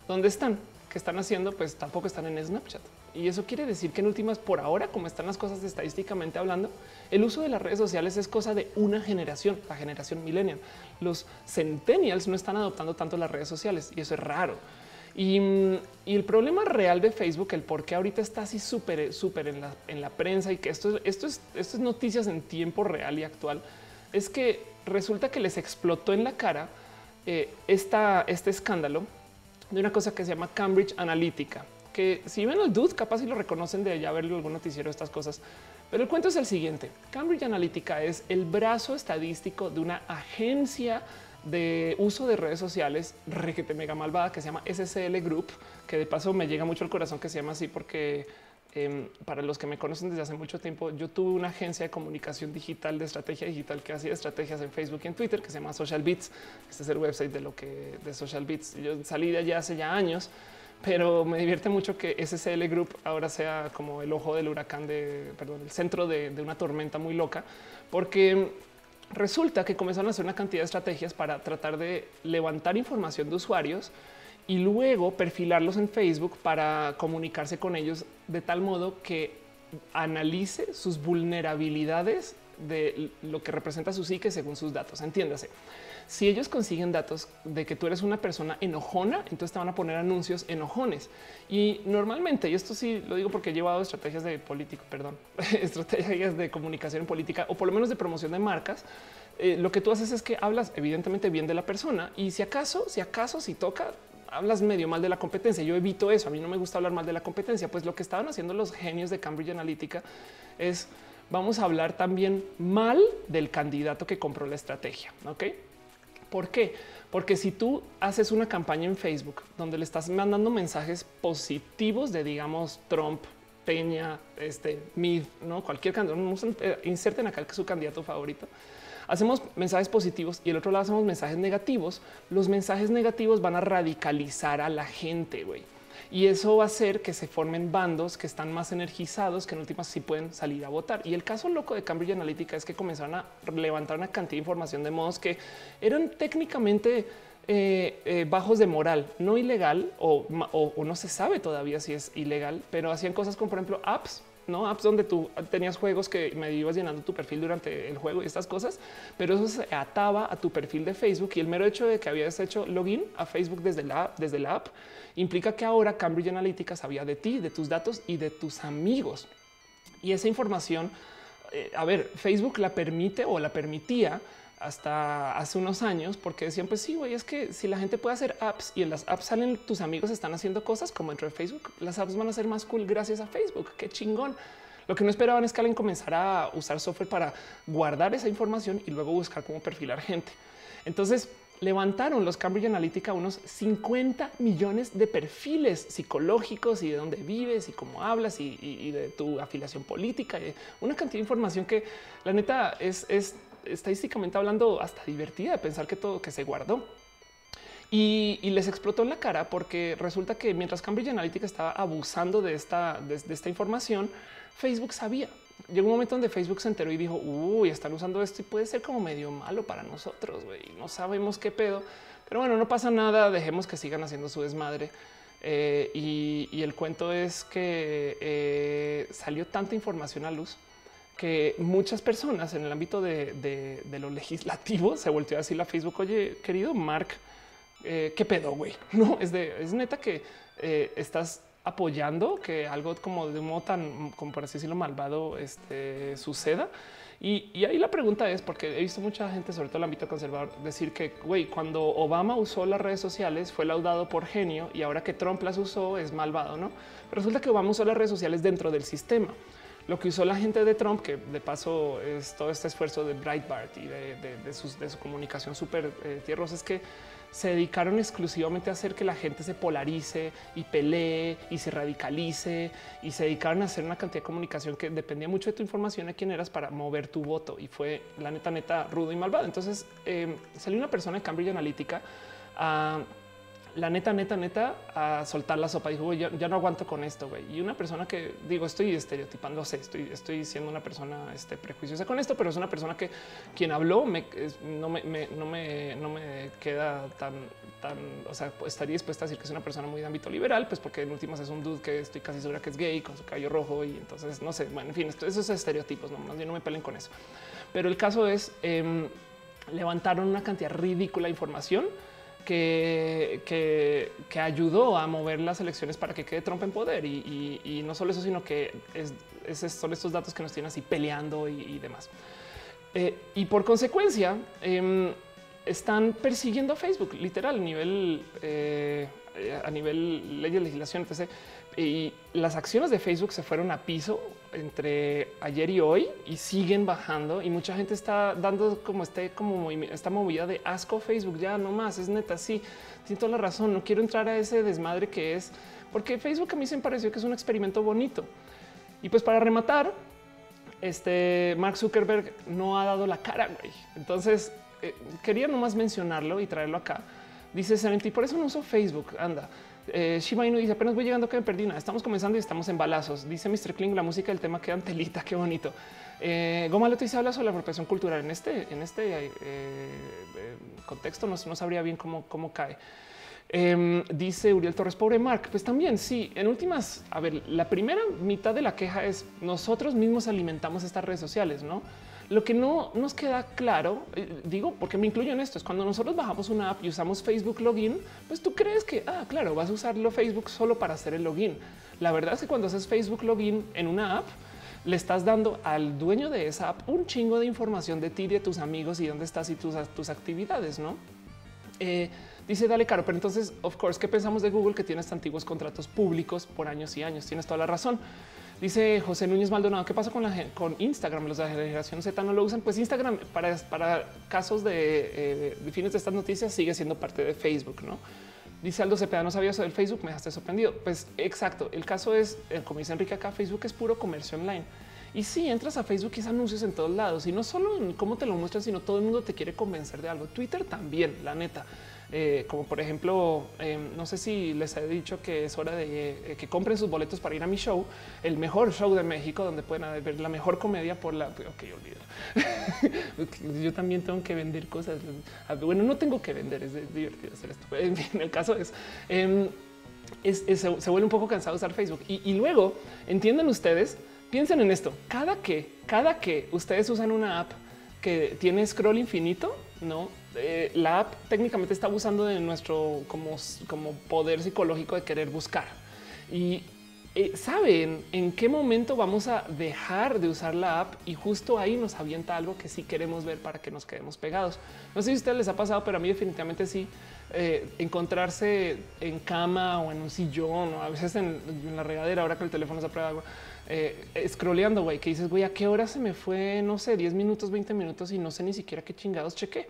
¿Dónde están? ¿Qué están haciendo? Pues tampoco están en Snapchat. Y eso quiere decir que en últimas, por ahora, como están las cosas estadísticamente hablando, el uso de las redes sociales es cosa de una generación, la generación millennial. Los centennials no están adoptando tanto las redes sociales y eso es raro. Y, el problema real de Facebook, el por qué ahorita está así súper, súper en la, en la prensa y que esto, esto, es, esto es noticias en tiempo real y actual, es que resulta que les explotó en la cara eh, este escándalo de una cosa que se llama Cambridge Analytica que si ven el dude, capaz si lo reconocen de ya ver algún noticiero estas cosas. Pero el cuento es el siguiente. Cambridge Analytica es el brazo estadístico de una agencia de uso de redes sociales requete mega malvada que se llama SCL Group, que de paso me llega mucho al corazón que se llama así porque em, para los que me conocen desde hace mucho tiempo, yo tuve una agencia de comunicación digital, de estrategia digital que hacía estrategias en Facebook y en Twitter que se llama Social Beats. Este es el website de lo que de Social Beats. Yo salí de allá hace ya años pero me divierte mucho que SSL Group ahora sea como el ojo del huracán de, perdón, el centro de, una tormenta muy loca, porque resulta que comenzaron a hacer una cantidad de estrategias para tratar de levantar información de usuarios y luego perfilarlos en Facebook para comunicarse con ellos de tal modo que analice sus vulnerabilidades de lo que representa su psique según sus datos. Entiéndase. Si ellos consiguen datos de que tú eres una persona enojona, entonces te van a poner anuncios enojones. Y normalmente, y esto sí lo digo porque he llevado estrategias de político, perdón, (laughs) estrategias de comunicación política o por lo menos de promoción de marcas, eh, lo que tú haces es que hablas evidentemente bien de la persona y si acaso, si acaso, si toca, hablas medio mal de la competencia. Yo evito eso. A mí no me gusta hablar mal de la competencia. Pues lo que estaban haciendo los genios de Cambridge Analytica es vamos a hablar también mal del candidato que compró la estrategia. Ok. ¿Por qué? Porque si tú haces una campaña en Facebook donde le estás mandando mensajes positivos de, digamos, Trump, Peña, este, Mid, no cualquier candidato, eh, inserten acá que su candidato favorito. Hacemos mensajes positivos y el otro lado hacemos mensajes negativos. Los mensajes negativos van a radicalizar a la gente, güey. Y eso va a hacer que se formen bandos que están más energizados, que en últimas sí pueden salir a votar. Y el caso loco de Cambridge Analytica es que comenzaron a levantar una cantidad de información de modos que eran técnicamente eh, eh, bajos de moral, no ilegal o, o, no se sabe todavía si es ilegal, pero hacían cosas como por ejemplo apps no apps donde tú tenías juegos que me ibas llenando tu perfil durante el juego y estas cosas, pero eso se ataba a tu perfil de Facebook y el mero hecho de que habías hecho login a Facebook desde la, desde la app implica que ahora Cambridge Analytica sabía de ti, de tus datos y de tus amigos. Y esa información, eh, a ver, Facebook la permite o la permitía hasta hace unos años porque decían, pues sí, güey, es que si la gente puede hacer apps y en las apps salen tus amigos están haciendo cosas como dentro de Facebook, las apps van a ser más cool gracias a Facebook. Qué chingón. Lo que no esperaban es que alguien comenzara a usar software para guardar esa información y luego buscar cómo perfilar gente. Entonces levantaron los Cambridge Analytica unos 50 millones de perfiles psicológicos y de dónde vives y cómo hablas y, de tu afiliación política. Una cantidad de información que la neta es estadísticamente hablando hasta divertida de pensar que todo que se guardó. Y, les explotó en la cara porque resulta que mientras Cambridge Analytica estaba abusando de esta, de, esta información, Facebook sabía. Llegó un momento donde Facebook se enteró y dijo, uy, están usando esto y puede ser como medio malo para nosotros, güey. No sabemos qué pedo, pero bueno, no pasa nada, dejemos que sigan haciendo su desmadre. Eh, y, el cuento es que eh, salió tanta información a luz que muchas personas en el ámbito de, lo legislativo se volteó a decir a Facebook, oye, querido Mark, eh, ¿qué pedo, güey? (laughs) No, es, de, es neta que eh, estás apoyando que algo como de un modo tan, como por así decirlo, malvado este, suceda. Y, ahí la pregunta es, porque he visto mucha gente, sobre todo el ámbito conservador, decir que, güey, cuando Obama usó las redes sociales fue laudado por genio y ahora que Trump las usó es malvado, ¿no? Resulta que Obama usó las redes sociales dentro del sistema. Lo que usó la gente de Trump, que de paso es todo este esfuerzo de Breitbart y de, su comunicación súper eh, tierrosa, es que se dedicaron exclusivamente a hacer que la gente se polarice y pelee y se radicalice y se dedicaron a hacer una cantidad de comunicación que dependía mucho de tu información a quién eras para mover tu voto y fue la neta, neta, rudo y malvado. Entonces eh, salió una persona de Cambridge Analytica a la neta, neta, neta, a soltar la sopa. Dijo, ya, no aguanto con esto, güey. Y una persona que digo, estoy estereotipando, sé, estoy, estoy siendo una persona este, prejuiciosa con esto, pero es una persona que quien habló no, me, no, me, no me queda tan, tan, o sea, estaría dispuesta a decir que es una persona muy de ámbito liberal, pues porque en últimas es un dude que estoy casi segura que es gay con su cabello rojo y entonces no sé, bueno, en fin, esos estereotipos, no, me pelen con eso. Pero el caso es, em, levantaron una cantidad ridícula de información que, que, ayudó a mover las elecciones para que quede Trump en poder. Y, no solo eso, sino que es, son estos datos que nos tienen así peleando y, demás. Eh, y por consecuencia, em, están persiguiendo a Facebook, literal, a nivel, eh, a nivel ley de legislación, etc y las acciones de Facebook se fueron a piso entre ayer y hoy y siguen bajando y mucha gente está dando como este como esta movida de asco Facebook ya no más es neta sí siento la razón no quiero entrar a ese desmadre que es porque Facebook a mí se me pareció que es un experimento bonito. Y pues para rematar este Mark Zuckerberg no ha dado la cara güey. Entonces eh, quería nomás mencionarlo y traerlo acá. Dice Serenti por eso no uso Facebook anda eh, Shiba Inu dice apenas voy llegando me perdí Estamos comenzando y estamos en balazos. Dice Mr. Kling, la música del tema queda telita. Qué bonito. Eh, Goma Loto dice habla sobre la apropiación cultural. En este, en este eh, eh, contexto no, no, sabría bien cómo, cómo cae. Em, dice Uriel Torres, pobre Mark. Pues también sí, en últimas, a ver, la primera mitad de la queja es nosotros mismos alimentamos estas redes sociales, no? Lo que no nos queda claro, eh, digo, porque me incluyo en esto, es cuando nosotros bajamos una app y usamos Facebook Login, pues tú crees que, ah, claro, vas a usarlo Facebook solo para hacer el login. La verdad es que cuando haces Facebook Login en una app, le estás dando al dueño de esa app un chingo de información de ti, de tus amigos y dónde estás y tus, tus actividades, ¿no? Eh, dice, dale caro, pero entonces, of course, ¿qué pensamos de Google que tienes antiguos contratos públicos por años y años? Tienes toda la razón. Dice José Núñez Maldonado, ¿qué pasa con, Instagram? Los de la generación Z no lo usan. Pues Instagram para, casos de, eh, de fines de estas noticias sigue siendo parte de Facebook, ¿no? Dice Aldo Cepeda, no sabía eso del Facebook, me dejaste sorprendido. Pues exacto, el caso es, eh, como dice Enrique acá, Facebook es puro comercio online. Y si entras a Facebook y es anuncios en todos lados y no solo en cómo te lo muestran, sino todo el mundo te quiere convencer de algo. Twitter también, la neta. Eh, como por ejemplo, em, no sé si les he dicho que es hora de eh, que compren sus boletos para ir a mi show, el mejor show de México, donde pueden ver la mejor comedia por la. Ok, olvido. (laughs) Yo también tengo que vender cosas. Bueno, no tengo que vender, es divertido hacer esto. (laughs) En fin, el caso es. Em, se, vuelve un poco cansado usar Facebook y, y luego entiendan ustedes, piensen en esto. Cada que, cada que ustedes usan una app que tiene scroll infinito, no eh, la app técnicamente está abusando de nuestro como, como poder psicológico de querer buscar y eh, saben en qué momento vamos a dejar de usar la app y justo ahí nos avienta algo que sí queremos ver para que nos quedemos pegados. No sé si a ustedes les ha pasado, pero a mí definitivamente sí. Eh, encontrarse en cama o en un sillón o a veces en, la regadera ahora que el teléfono se prueba scrolleando, güey, que dices, güey, ¿a qué hora se me fue? No sé, 10 minutos, 20 minutos y no sé ni siquiera qué chingados chequé.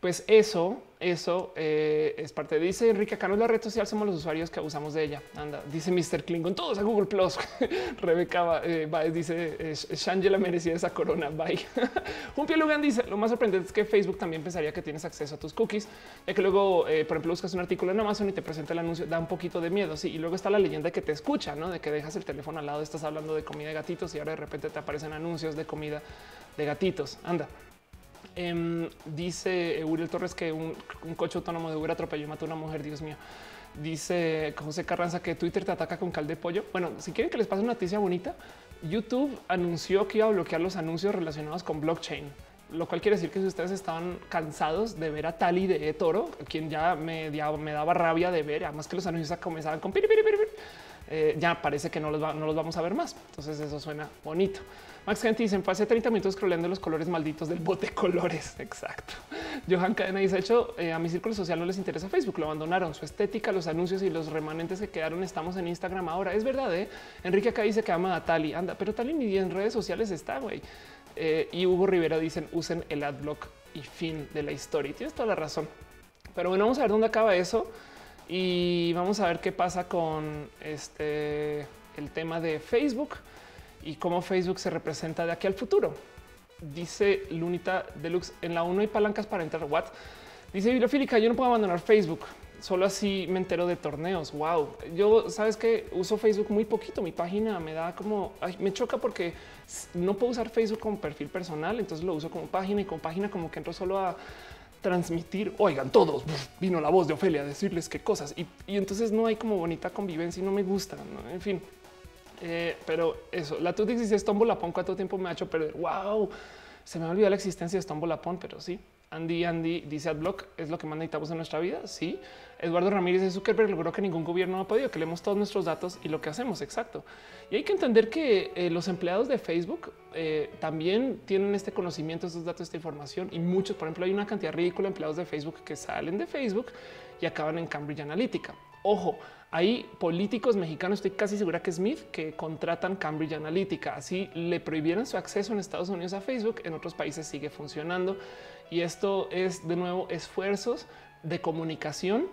Pues eso, eso eh, es parte. Dice Enrique, acá no es la red social, somos los usuarios que abusamos de ella. Anda, dice Mr. Klingon, todos a Google Plus. (laughs) Rebeca eh, dice eh, Shangela merecía esa corona. Bye. (laughs) Un Lugan dice lo más sorprendente es que Facebook también pensaría que tienes acceso a tus cookies, ya que luego, por ejemplo, buscas un artículo en Amazon y te presenta el anuncio, da un poquito de miedo. Sí, y luego está la leyenda que te escucha, no de que dejas el teléfono al lado, estás hablando de comida de gatitos y ahora de repente te aparecen anuncios de comida de gatitos. Anda. Em, dice Uriel Torres que un, coche autónomo de Uber atropelló y mató a una mujer. Dios mío. Dice José Carranza que Twitter te ataca con cal de pollo. Bueno, si quieren que les pase una noticia bonita, YouTube anunció que iba a bloquear los anuncios relacionados con blockchain, lo cual quiere decir que si ustedes estaban cansados de ver a Tali de Toro, quien ya me, daba rabia de ver, además que los anuncios comenzaban con piri, eh, ya parece que no los, no los vamos a ver más. Entonces eso suena bonito. Max Gente dice, pasé 30 minutos scrollando los colores malditos del bote colores. (laughs) Exacto. Johan Cadena dice, hecho, eh, a mi círculo social no les interesa Facebook, lo abandonaron. Su estética, los anuncios y los remanentes que quedaron estamos en Instagram ahora. Es verdad, ¿eh? Enrique acá dice que ama a Tali. Anda, pero Tali ni en redes sociales está, güey. Eh, y Hugo Rivera dicen, usen el adblock y fin de la historia. Y tienes toda la razón. Pero bueno, vamos a ver dónde acaba eso. Y vamos a ver qué pasa con este el tema de Facebook y cómo Facebook se representa de aquí al futuro. Dice Lunita Deluxe en la 1 hay palancas para entrar. What dice Bibliofílica? Yo no puedo abandonar Facebook. Solo así me entero de torneos. Wow. Yo sabes que uso Facebook muy poquito. Mi página me da como me choca porque no puedo usar Facebook como perfil personal. Entonces lo uso como página y como página como que entro solo a transmitir, oigan todos, vino la voz de Ofelia a decirles qué cosas y, entonces no hay como bonita convivencia y no me gusta, en fin. Eh, pero eso, la Tutix dice Stombo Lapón, cuánto tiempo me ha hecho perder. Wow, se me ha olvidado la existencia de Stombo Lapón, pero sí. Andy Andy dice Adblock es lo que más necesitamos en nuestra vida. Sí. Eduardo Ramírez de Zuckerberg logró que ningún gobierno ha podido, que leemos todos nuestros datos y lo que hacemos. Exacto. Y hay que entender que eh, los empleados de Facebook eh, también tienen este conocimiento, estos datos, esta información y muchos, por ejemplo, hay una cantidad ridícula de empleados de Facebook que salen de Facebook y acaban en Cambridge Analytica. Ojo, hay políticos mexicanos, estoy casi segura que Smith, que contratan Cambridge Analytica. Así le prohibieron su acceso en Estados Unidos a Facebook, en otros países sigue funcionando. Y esto es de nuevo esfuerzos de comunicación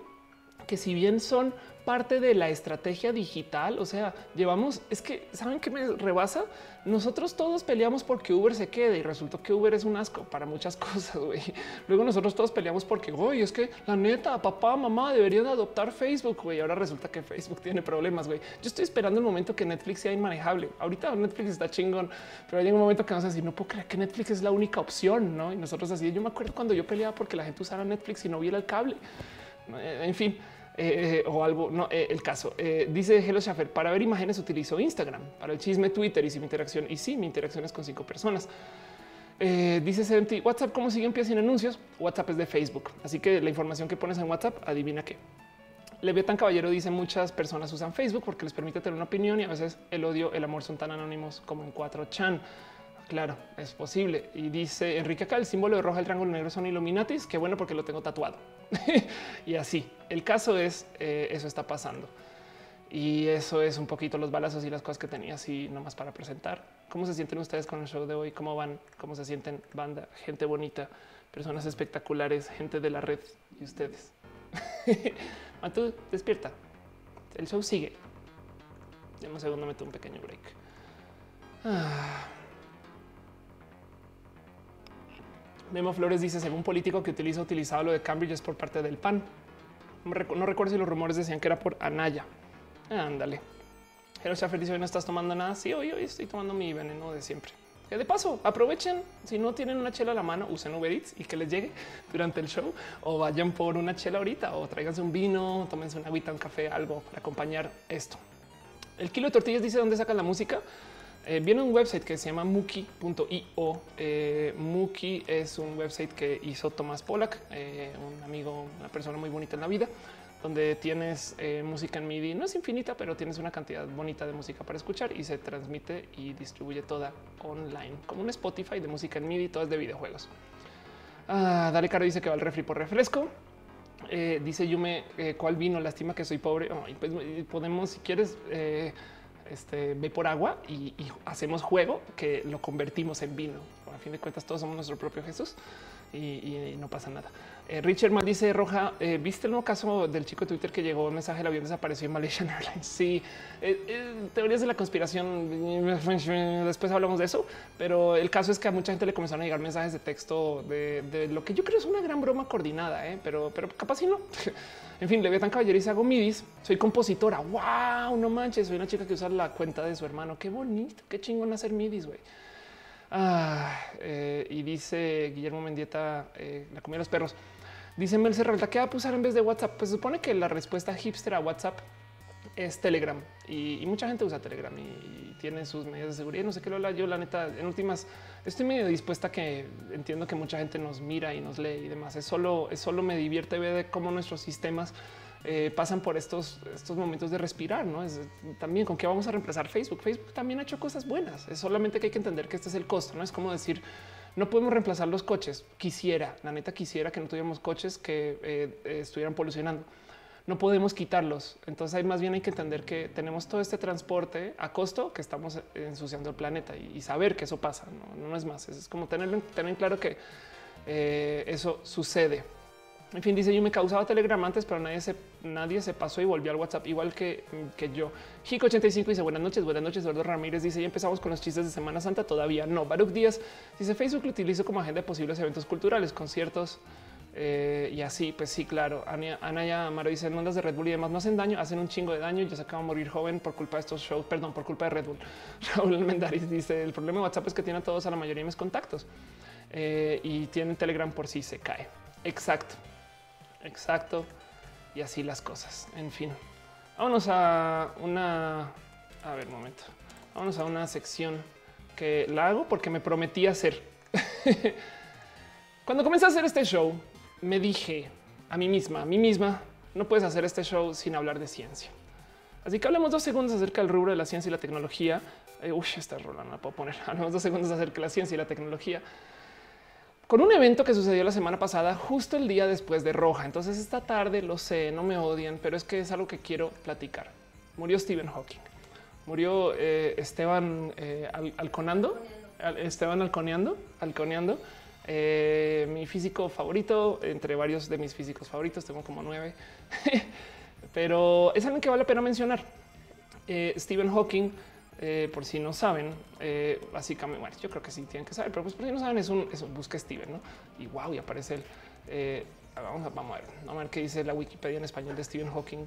que si bien son parte de la estrategia digital. O sea, llevamos, es que saben que me rebasa. Nosotros todos peleamos porque Uber se quede y resultó que Uber es un asco para muchas (laughs) cosas. güey. Luego nosotros todos peleamos porque hoy es que la neta, papá, mamá deberían adoptar Facebook. güey. Ahora resulta que Facebook tiene problemas. güey. Yo estoy esperando el momento que Netflix sea inmanejable. Ahorita Netflix está chingón, pero hay un momento que vamos a decir, no puedo creer que Netflix es la única opción. No, y nosotros así. Yo me acuerdo cuando yo peleaba porque la gente usara Netflix y no viera el cable. En fin, eh, o algo. No, eh, el caso eh, dice Hello Schaffer para ver imágenes utilizo Instagram para el chisme, Twitter y mi interacción. Y sí, mi interacción es con cinco personas. Eh, dice Senti, WhatsApp, ¿cómo sigue en pie sin anuncios? WhatsApp es de Facebook. Así que la información que pones en WhatsApp, adivina qué. Leviatán Caballero dice muchas personas usan Facebook porque les permite tener una opinión y a veces el odio, el amor son tan anónimos como en 4chan. Claro, es posible. Y dice Enrique acá, el símbolo de roja, el triángulo negro son Illuminatis. Qué bueno porque lo tengo tatuado. (laughs) y así, el caso es, eh, eso está pasando. Y eso es un poquito los balazos y las cosas que tenía así nomás para presentar. ¿Cómo se sienten ustedes con el show de hoy? ¿Cómo van? ¿Cómo se sienten? Banda, gente bonita, personas espectaculares, gente de la red y ustedes. (laughs) tú despierta. El show sigue. En un segundo meto un pequeño break. Ah. Memo Flores dice, según político que utiliza utilizado lo de Cambridge es por parte del PAN. No, recuerdo si los rumores decían que era por Anaya. Ándale. Pero Schaffer dice, no estás tomando nada. Sí, hoy, hoy estoy tomando mi veneno de siempre. Que de paso, aprovechen. Si no tienen una chela a la mano, usen Uber Eats y que les llegue (laughs) durante el show o vayan por una chela ahorita o tráiganse un vino, tómense una agüita, un café, algo para acompañar esto. El kilo de tortillas dice dónde sacan la música. Eh, viene un website que se llama muki.io. Eh, Muki es un website que hizo Tomás Polak, eh, un amigo, una persona muy bonita en la vida, donde tienes eh, música en MIDI. No es infinita, pero tienes una cantidad bonita de música para escuchar y se transmite y distribuye toda online, como un Spotify de música en MIDI, todas de videojuegos. Ah, Dale Caro dice que va al refri por refresco. dice Yume, ¿cuál vino? Lástima que soy pobre. pues podemos, si quieres, este, ve por agua y, hacemos juego que lo convertimos en vino. A fin de cuentas, todos somos nuestro propio Jesús y, no pasa nada. Eh, Richard Mal dice Roja, eh, ¿viste el nuevo caso del chico de Twitter que llegó el mensaje del avión desapareció en Malaysian (laughs) Airlines? Sí, eh, teorías de la conspiración. (laughs) Después hablamos de eso, pero el caso es que a mucha gente le comenzaron a llegar mensajes de texto de, lo que yo creo es una gran broma coordinada, pero, pero capaz si no. (laughs) En fin, le tan caballeriza, hago midis, soy compositora. Wow, no manches, soy una chica que usa la cuenta de su hermano. Qué bonito, qué chingón hacer midis, güey. Ah, eh, y dice Guillermo Mendieta, eh, la comida de los perros. Dice Mel Serralta, ¿qué va a usar en vez de WhatsApp? Pues supone que la respuesta hipster a WhatsApp es Telegram y, mucha gente usa Telegram y, tiene sus medidas de seguridad. No sé qué lo habla yo, la neta, en últimas estoy medio dispuesta que entiendo que mucha gente nos mira y nos lee y demás. Es solo, es solo me divierte ver cómo nuestros sistemas eh, pasan por estos, estos momentos de respirar. No es también con qué vamos a reemplazar Facebook. Facebook también ha hecho cosas buenas. Es solamente que hay que entender que este es el costo. No es como decir no podemos reemplazar los coches. Quisiera, la neta, quisiera que no tuviéramos coches que eh, estuvieran polucionando no podemos quitarlos. Entonces, hay más bien hay que entender que tenemos todo este transporte a costo que estamos ensuciando el planeta y, saber que eso pasa. No, es más, es como tener, tener claro que eh, eso sucede. En fin, dice yo me causaba Telegram antes, pero nadie se, nadie se pasó y volvió al WhatsApp igual que, que yo. Hico 85 dice buenas noches, buenas noches. Eduardo Ramírez dice ya empezamos con los chistes de Semana Santa. Todavía no. Baruch Díaz dice Facebook lo utilizo como agenda de posibles eventos culturales, conciertos, eh, y así, pues sí, claro. Anaya Amaro dice en ondas de Red Bull y demás no hacen daño, hacen un chingo de daño. Ya se acaba de morir joven por culpa de estos shows, perdón, por culpa de Red Bull. (laughs) Raúl Mendaris dice el problema de WhatsApp es que tiene a todos a la mayoría de mis contactos eh, y tienen Telegram por si se cae. Exacto, exacto. Y así las cosas. En fin, vámonos a una, a ver, momento. A una sección que la hago porque me prometí hacer. (laughs) Cuando comencé a hacer este show, me dije a mí misma, a mí misma, no puedes hacer este show sin hablar de ciencia. Así que hablemos dos segundos acerca del rubro de la ciencia y la tecnología. Eh, uy, esta rola la puedo poner. (laughs) Hablemos dos segundos acerca de la ciencia y la tecnología. Con un evento que sucedió la semana pasada, justo el día después de Roja. Entonces esta tarde lo sé, no me odian, pero es que es algo que quiero platicar. Murió Stephen Hawking. Murió eh, Esteban eh, Alconando. Esteban Alconeando. Alconeando eh, mi físico favorito, entre varios de mis físicos favoritos, tengo como nueve, (laughs) pero es algo que vale la pena mencionar. Stephen Hawking, eh, por si no saben, básicamente, bueno, yo creo que sí tienen que saber, pero pues por si no saben, es un, eso, busca Steven, ¿no? Y wow, y aparece el, vamos, a, vamos a ver, vamos a ver qué dice la Wikipedia en español de Stephen Hawking.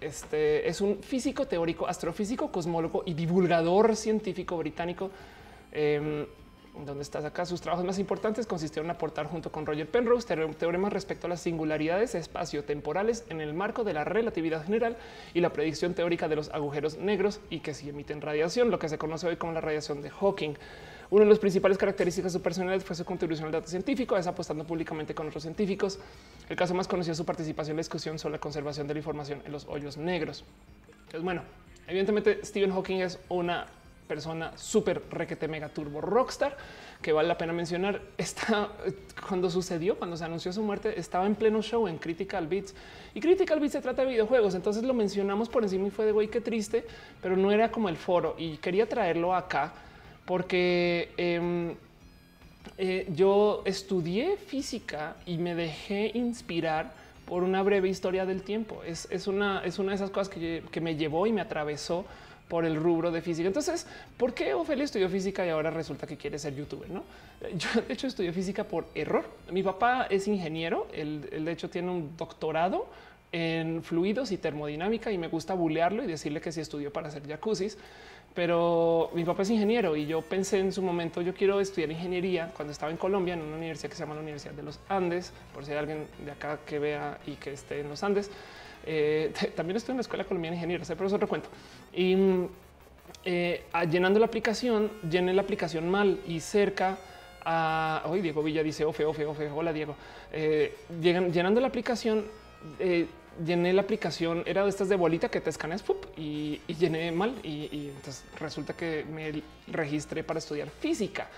este es un físico teórico, astrofísico, cosmólogo y divulgador científico británico. Donde estás acá. Sus trabajos más importantes consistieron en aportar junto con Roger Penrose teoremas respecto a las singularidades espaciotemporales en el marco de la relatividad general y la predicción teórica de los agujeros negros y que si emiten radiación, lo que se conoce hoy como la radiación de Hawking. Una de las principales características de su personalidad fue su contribución al dato científico, es apostando públicamente con otros científicos. El caso más conocido es su participación en la discusión sobre la conservación de la información en los hoyos negros. Entonces, bueno, evidentemente Stephen Hawking es una persona súper requete mega turbo rockstar que vale la pena mencionar. (laughs) Está cuando sucedió, cuando se anunció su muerte, estaba en pleno show en Critical Beats y Critical Beats se trata de videojuegos. Entonces lo mencionamos por encima y fue de güey, qué triste, pero no era como el foro y quería traerlo acá porque em, eh, yo estudié física y me dejé inspirar por una breve historia del tiempo. Es, una, es una de esas cosas que, que me llevó y me atravesó por el rubro de física. Entonces, ¿por qué Ofelia estudió física y ahora resulta que quiere ser youtuber? No, yo de hecho estudié física por error. Mi papá es ingeniero, él, de hecho tiene un doctorado en fluidos y termodinámica y me gusta bulearlo y decirle que sí estudió para hacer jacuzzis. Pero mi papá es ingeniero y yo pensé en su momento, yo quiero estudiar ingeniería cuando estaba en Colombia en una universidad que se llama la Universidad de los Andes, por si hay alguien de acá que vea y que esté en los Andes. Eh, (laughs) también estoy en la Escuela Colombiana de Ingenieros, pero es otro cuento. Y eh, llenando la aplicación, llené la aplicación mal y cerca a hoy Diego Villa dice ofe, ofe, ofe. Hola Diego. Eh, llenando la aplicación, llené la aplicación, era de estas de bolita que te escaneas y, llené mal. Y, entonces resulta que me registré para estudiar física.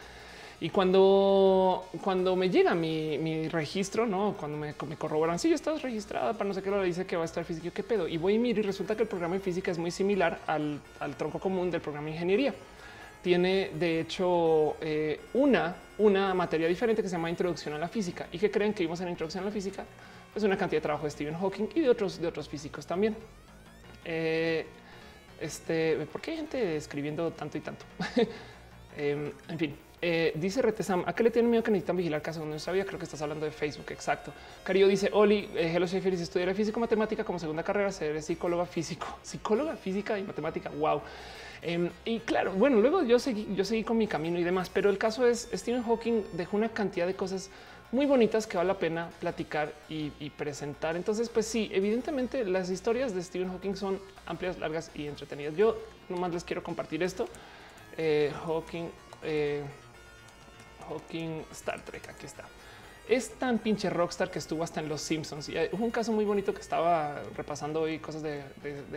Y cuando, cuando me llega mi, registro, no cuando me, corroboran, si sí, estás registrada para no sé qué, lo dice que va a estar física. ¿Qué pedo? Y voy y miro y resulta que el programa de física es muy similar al, tronco común del programa de ingeniería. Tiene de hecho eh, una, una materia diferente que se llama Introducción a la Física. ¿Y que creen que vimos en Introducción a la Física? Es una cantidad de trabajo de Stephen Hawking y de otros, de otros físicos también. Eh, este, ¿por qué hay gente escribiendo tanto y tanto? (laughs) Em, en fin, eh, dice Retesam, ¿a qué le tienen miedo que necesitan vigilar casa? No sabía, creo que estás hablando de Facebook, exacto. Carillo dice, Oli, eh, hello, estudiaré físico matemática como segunda carrera, seré psicóloga físico, (laughs) psicóloga física y matemática, wow. Em, y claro, bueno, luego yo seguí, yo seguí con mi camino y demás, pero el caso es, Stephen Hawking dejó una cantidad de cosas muy bonitas que vale la pena platicar y, presentar. Entonces, pues sí, evidentemente las historias de Stephen Hawking son amplias, largas y entretenidas. Yo nomás les quiero compartir esto. Eh, Hawking... Eh, Hawking Star Trek. Aquí está. Es tan pinche rockstar que estuvo hasta en los Simpsons. Y hubo un caso muy bonito que estaba repasando hoy cosas de,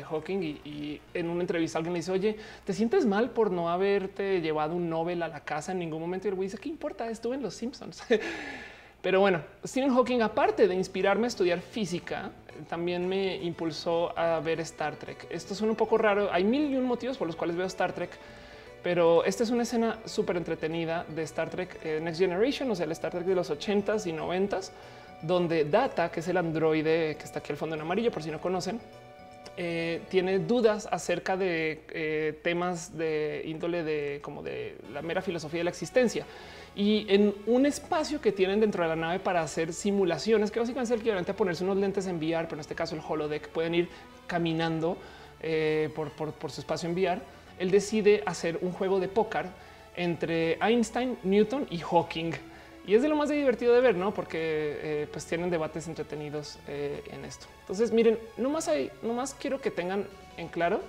Hawking y, en una entrevista alguien le dice, oye, ¿te sientes mal por no haberte llevado un Nobel a la casa en ningún momento? Y el güey dice, ¿qué importa? Estuve en los Simpsons. (laughs) Pero bueno, Stephen Hawking, aparte de inspirarme a estudiar física, también me impulsó a ver Star Trek. Esto es un poco raro. Hay mil y un motivos por los cuales veo Star Trek pero esta es una escena súper entretenida de Star Trek eh, Next Generation, o sea, el Star Trek de los 80s y 90s, donde Data, que es el androide que está aquí al fondo en amarillo, por si no conocen, eh, tiene dudas acerca de eh, temas de índole de como de la mera filosofía de la existencia. Y en un espacio que tienen dentro de la nave para hacer simulaciones, que básicamente es el equivalente a ponerse unos lentes en VR, pero en este caso el holodeck, pueden ir caminando por, por su espacio en VR él decide hacer un juego de póker entre Einstein, Newton y Hawking. Y es de lo más divertido de ver, ¿no? Porque eh, pues tienen debates entretenidos eh, en esto. Entonces, miren, no más hay, no más quiero que tengan en claro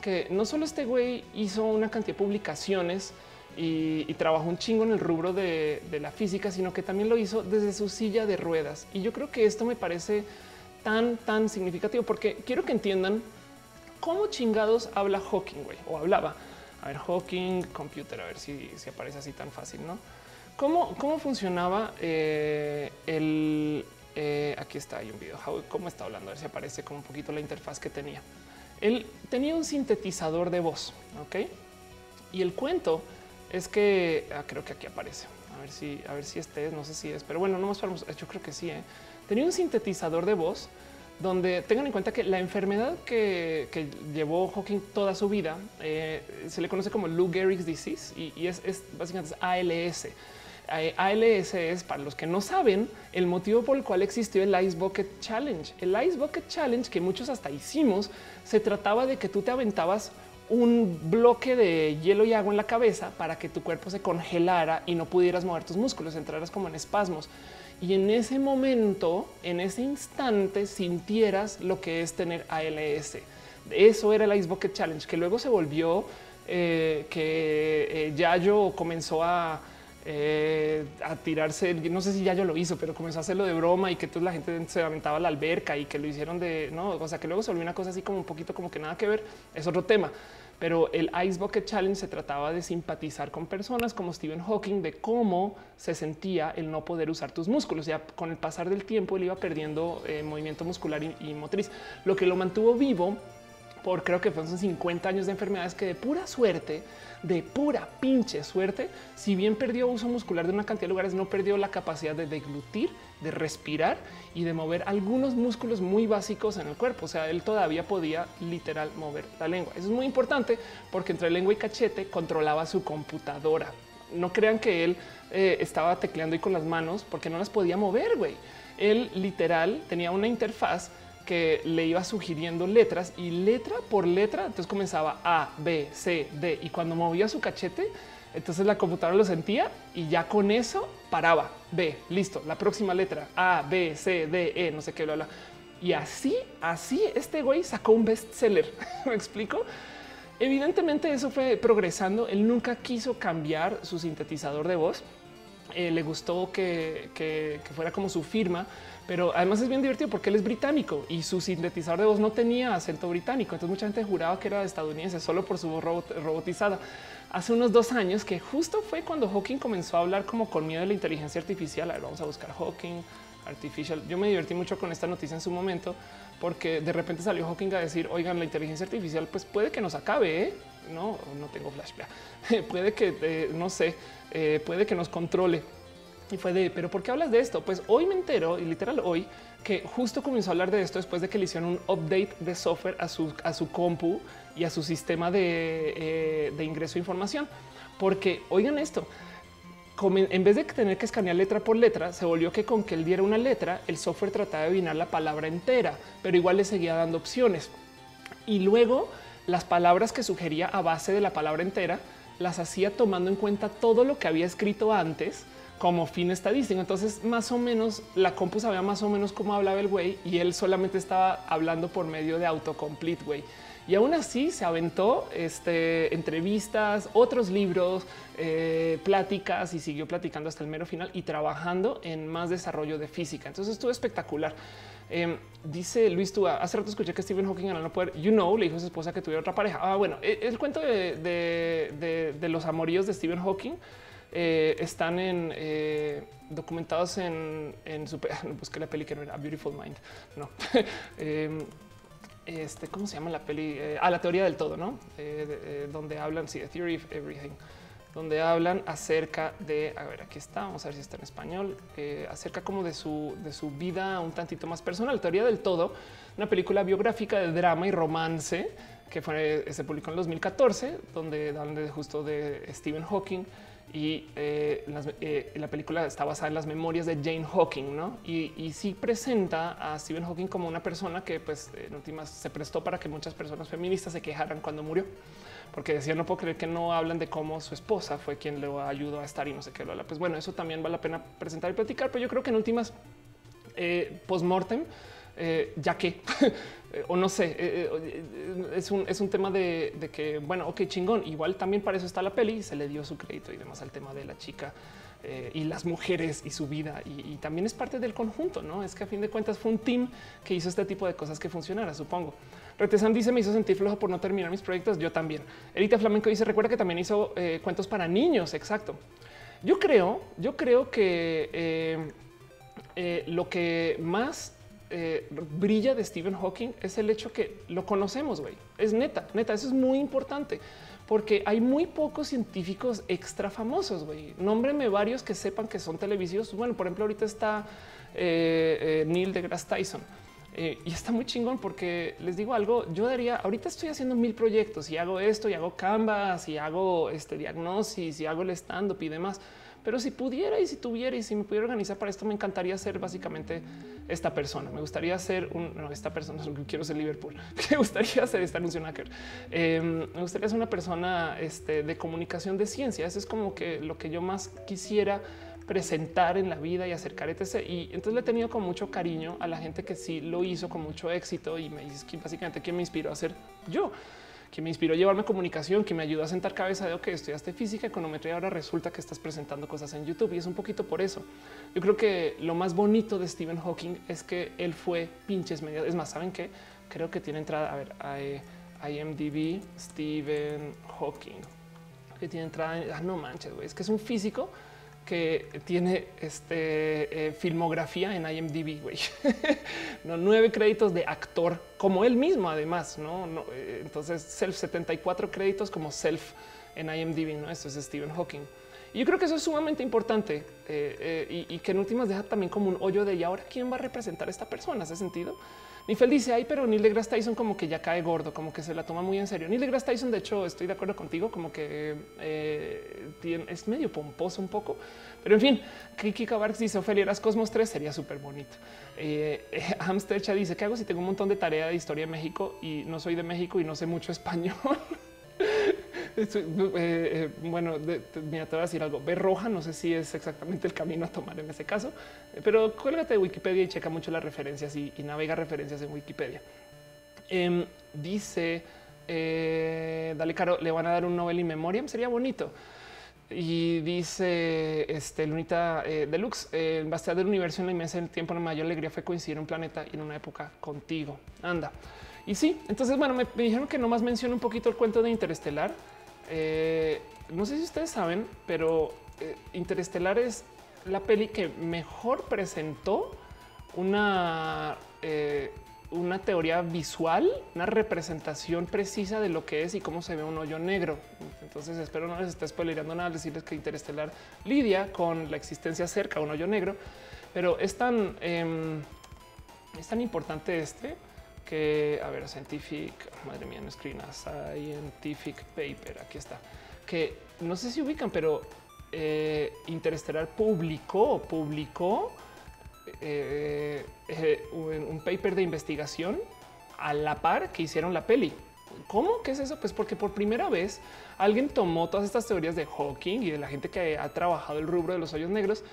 que no solo este güey hizo una cantidad de publicaciones y, trabajó un chingo en el rubro de, de, la física, sino que también lo hizo desde su silla de ruedas. Y yo creo que esto me parece tan, tan significativo porque quiero que entiendan cómo chingados habla Hawking, güey, o hablaba. A ver, Hawking Computer, a ver si, aparece así tan fácil, ¿no? ¿Cómo, cómo funcionaba eh, el... Eh, aquí está, hay un video, cómo está hablando, a ver si aparece como un poquito la interfaz que tenía. Él tenía un sintetizador de voz, ¿ok? Y el cuento es que, ah, creo que aquí aparece, a ver si, a ver si este es, no sé si es, pero bueno, no más yo creo que sí, ¿eh? tenía un sintetizador de voz donde tengan en cuenta que la enfermedad que, llevó Hawking toda su vida eh, se le conoce como Lou Gehrig's disease y, es, básicamente ALS. ALS es, para los que no saben, el motivo por el cual existió el Ice Bucket Challenge. El Ice Bucket Challenge, que muchos hasta hicimos, se trataba de que tú te aventabas un bloque de hielo y agua en la cabeza para que tu cuerpo se congelara y no pudieras mover tus músculos, entraras como en espasmos y en ese momento, en ese instante, sintieras lo que es tener ALS. Eso era el Ice Bucket Challenge, que luego se volvió eh, que eh, Yayo comenzó a, eh, a tirarse, no sé si Yayo lo hizo, pero comenzó a hacerlo de broma y que toda la gente se aventaba a la alberca y que lo hicieron de, no, o sea, que luego se volvió una cosa así como un poquito como que nada que ver, es otro tema. Pero el Ice Bucket Challenge se trataba de simpatizar con personas como Stephen Hawking, de cómo se sentía el no poder usar tus músculos. Ya con el pasar del tiempo él iba perdiendo eh, movimiento muscular y, y motriz, lo que lo mantuvo vivo por creo que fueron 50 años de enfermedades que de pura suerte, de pura pinche suerte, si bien perdió uso muscular de una cantidad de lugares, no perdió la capacidad de deglutir, de respirar y de mover algunos músculos muy básicos en el cuerpo. O sea, él todavía podía literal mover la lengua. Eso es muy importante porque entre lengua y cachete controlaba su computadora. No crean que él eh, estaba tecleando y con las manos porque no las podía mover, güey. Él literal tenía una interfaz que le iba sugiriendo letras y letra por letra. Entonces comenzaba A, B, C, D. Y cuando movía su cachete, entonces la computadora lo sentía y ya con eso paraba. B, listo. La próxima letra A, B, C, D, E, no sé qué, bla, bla. Y así, así este güey sacó un bestseller. (laughs) ¿Me explico? Evidentemente eso fue progresando. Él nunca quiso cambiar su sintetizador de voz. Eh, le gustó que, que, que fuera como su firma pero además es bien divertido porque él es británico y su sintetizador de voz no tenía acento británico. Entonces mucha gente juraba que era estadounidense solo por su voz robotizada. Hace unos dos años que justo fue cuando Hawking comenzó a hablar como con miedo de la inteligencia artificial. A ver, vamos a buscar Hawking artificial. Yo me divertí mucho con esta noticia en su momento porque de repente salió Hawking a decir, oigan, la inteligencia artificial pues puede que nos acabe, ¿eh? no, no tengo flashback, (laughs) puede que, eh, no sé, eh, puede que nos controle y fue de, pero ¿por qué hablas de esto? Pues hoy me entero, y literal hoy, que justo comenzó a hablar de esto después de que le hicieron un update de software a su, a su compu y a su sistema de, eh, de ingreso de información. Porque, oigan esto, en vez de tener que escanear letra por letra, se volvió que con que él diera una letra, el software trataba de adivinar la palabra entera, pero igual le seguía dando opciones. Y luego las palabras que sugería a base de la palabra entera, las hacía tomando en cuenta todo lo que había escrito antes como fin estadístico. Entonces, más o menos la compu sabía más o menos cómo hablaba el güey y él solamente estaba hablando por medio de autocomplete, güey. Y aún así se aventó este, entrevistas, otros libros, eh, pláticas y siguió platicando hasta el mero final y trabajando en más desarrollo de física. Entonces estuvo espectacular. Eh, dice Luis Túa, hace rato escuché que Stephen Hawking al no poder, you know, le dijo a su esposa que tuviera otra pareja. Ah, bueno, el, el cuento de, de los amoríos de Stephen Hawking eh, están en eh, documentados en, en su busqué (laughs) la peli que no era Beautiful Mind. No, (laughs) eh, este, ¿cómo se llama la peli? Eh, ah, la teoría del todo, no? Eh, de, eh, donde hablan, sí, The Theory of Everything, donde hablan acerca de, a ver, aquí está, vamos a ver si está en español, eh, acerca como de su, de su vida un tantito más personal. Teoría del todo, una película biográfica de drama y romance que fue, se publicó en 2014, donde hablan de, justo de Stephen Hawking y eh, eh, la película está basada en las memorias de Jane Hawking, ¿no? Y, sí presenta a Stephen Hawking como una persona que, pues, en últimas se prestó para que muchas personas feministas se quejaran cuando murió, porque decían no puedo creer que no hablan de cómo su esposa fue quien le ayudó a estar y no sé qué. Pues bueno, eso también vale la pena presentar y platicar, pero yo creo que en últimas eh, post-mortem, eh, ya que (laughs) o no sé, eh, eh, es, un, es un tema de, de, que, bueno, ok, chingón, igual también para eso está la peli, se le dio su crédito y demás al tema de la chica eh, y las mujeres y su vida y, también es parte del conjunto, ¿no? Es que a fin de cuentas fue un team que hizo este tipo de cosas que funcionara, supongo. Retesan dice, me hizo sentir flojo por no terminar mis proyectos, yo también. Erita Flamenco dice, recuerda que también hizo eh, cuentos para niños, exacto. Yo creo, yo creo que eh, eh, lo que más eh, brilla de Stephen Hawking es el hecho que lo conocemos, güey. Es neta, neta, eso es muy importante porque hay muy pocos científicos extra famosos, güey. Nómbreme varios que sepan que son televisivos. Bueno, por ejemplo, ahorita está eh, eh, Neil deGrasse Tyson. Y está muy chingón porque les digo algo, yo daría, ahorita estoy haciendo mil proyectos y hago esto y hago Canvas y hago este diagnosis y hago el stand-up y demás. Pero si pudiera y si tuviera y si me pudiera organizar para esto, me encantaría ser básicamente esta persona. Me gustaría ser un, no, esta persona, (laughs) quiero ser Liverpool. (laughs) Me gustaría ser esta anuncio eh, me gustaría ser una persona este, de comunicación de ciencia. Eso es como que lo que yo más quisiera presentar en la vida y acercar etc. Y entonces le he tenido con mucho cariño a la gente que sí lo hizo con mucho éxito y me dice que básicamente quién me inspiró a ser yo que me inspiró a llevarme comunicación, que me ayudó a sentar cabeza de, ok, estudiaste física, econometría, ahora resulta que estás presentando cosas en YouTube y es un poquito por eso. Yo creo que lo más bonito de Stephen Hawking es que él fue pinches medias. Es más, ¿saben qué? Creo que tiene entrada, a ver, IMDb, Stephen Hawking, que tiene entrada, ah, no manches, güey, es que es un físico que tiene este eh, filmografía en IMDb, güey. (laughs) no, nueve créditos de actor, como él mismo, además, no, eh, entonces, self 74 créditos como self en IMDb. No, esto es Stephen Hawking. Y yo creo que eso es sumamente importante eh, y, y, que en últimas deja también como un hoyo de y ahora quién va a representar a esta persona. ¿Hace sentido? Nifel dice, ay, pero Neil deGrasse Tyson como que ya cae gordo, como que se la toma muy en serio. Neil deGrasse Tyson, de hecho, estoy de acuerdo contigo, como que eh, es medio pomposo un poco. Pero en fin, Kiki Cabarx dice, Ophelia Eras Cosmos 3 sería súper bonito. Eh, eh dice, ¿qué hago si tengo un montón de tarea de historia de México y no soy de México y no sé mucho español? (laughs) (laughs) Eh, eh, bueno, mira, te voy a decir algo. Ver roja, no sé si es exactamente el camino a tomar en ese caso, pero cuélgate de Wikipedia y checa mucho las referencias y, navega referencias en Wikipedia. Em, dice, eh, dale caro, le van a dar un Nobel in Memoriam, sería bonito. Y dice este Lunita Deluxe, el bastión del universo en la inmensa del tiempo, la mayor alegría fue coincidir en un planeta y en una época contigo. Anda. Y sí, entonces, bueno, me, dijeron que nomás mencione un poquito el cuento de Interestelar. Eh, no sé si ustedes saben, pero eh, Interestelar es la peli que mejor presentó una, eh, una teoría visual, una representación precisa de lo que es y cómo se ve un hoyo negro. Entonces espero no les esté spoilerando nada, decirles que Interestelar lidia con la existencia cerca a un hoyo negro, pero es tan, em, es tan importante este que, a ver, scientific, madre mía, no screen, scientific paper, aquí está, que no sé si ubican, pero eh, Interestelar publicó, publicó eh, eh, un paper de investigación a la par que hicieron la peli. ¿Cómo? ¿Qué es eso? Pues porque por primera vez alguien tomó todas estas teorías de Hawking y de la gente que ha trabajado el rubro de los hoyos negros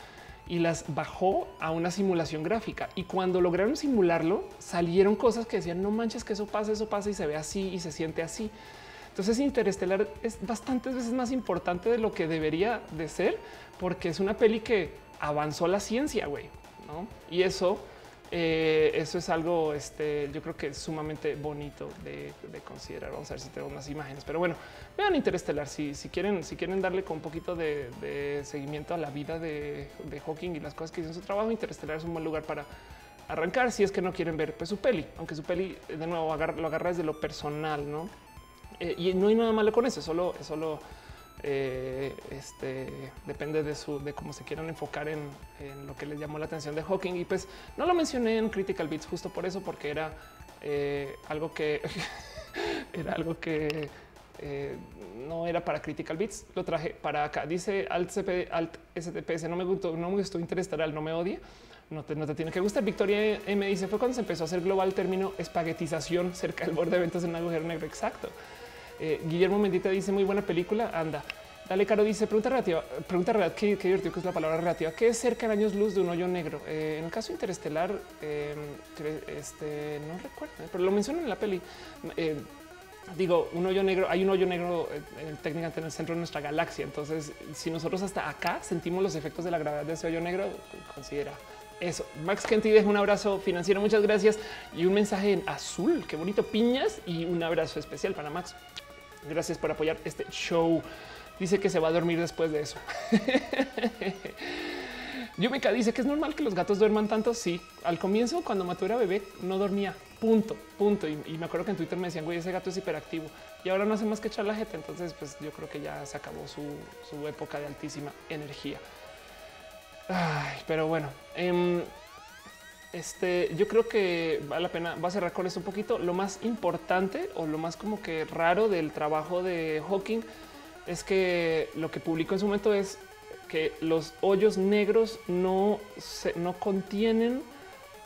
y las bajó a una simulación gráfica. Y cuando lograron simularlo, salieron cosas que decían no manches que eso pasa, eso pasa y se ve así y se siente así. Entonces Interestelar es bastantes veces más importante de lo que debería de ser, porque es una peli que avanzó la ciencia, güey. ¿no? Y eso eh, eso es algo, este, yo creo que es sumamente bonito de, considerar. Vamos a ver si tengo más imágenes, pero bueno, vean Interestelar. Si, si quieren, si quieren darle con un poquito de, seguimiento a la vida de, Hawking y las cosas que hizo su trabajo, Interestelar es un buen lugar para arrancar. Si es que no quieren ver pues, su peli, aunque su peli de nuevo lo agarra desde lo personal, no? Eh, y no hay nada malo con eso, solo, solo eh, este depende de su de cómo se quieran enfocar en, lo que les llamó la atención de Hawking. Y pues no lo mencioné en Critical Beats justo por eso, porque era eh, algo que (laughs) era algo que eh, no era para Critical Beats. Lo traje para acá. Dice Alt, CP, Alt STPS. No me gustó, no me gustó Interestelar, no me odia. No te, no te, tiene que gustar. Victoria me dice fue cuando se empezó a hacer global el término espaguetización cerca del borde de eventos en un agujero negro. Exacto. Eh, Guillermo Mendita dice muy buena película. Anda. Dale, Caro dice pregunta relativa. Pregunta relativa. Qué, divertido que es la palabra relativa. ¿Qué es cerca en años luz de un hoyo negro? Eh, en el caso interestelar, eh, este no recuerdo, pero lo mencionan en la peli. digo, un hoyo negro. Hay un hoyo negro técnicamente en el centro de nuestra galaxia. Entonces, si nosotros hasta acá sentimos los efectos de la gravedad de ese hoyo negro, considera eso. Max Kenty deja un abrazo financiero. Muchas gracias y un mensaje en azul. Qué bonito piñas y un abrazo especial para Max. Gracias por apoyar este show. Dice que se va a dormir después de eso. (laughs) Yumika dice que es normal que los gatos duerman tanto. Sí, al comienzo, cuando Mato era bebé, no dormía. Punto, punto. Y, me acuerdo que en Twitter me decían, güey, ese gato es hiperactivo y ahora no hace más que echar la jeta. Entonces, pues yo creo que ya se acabó su, época de altísima energía. pero bueno, em, este, yo creo que vale la pena. Va a cerrar con esto un poquito. Lo más importante o lo más como que raro del trabajo de Hawking es que lo que publicó en su momento es que los hoyos negros no, no contienen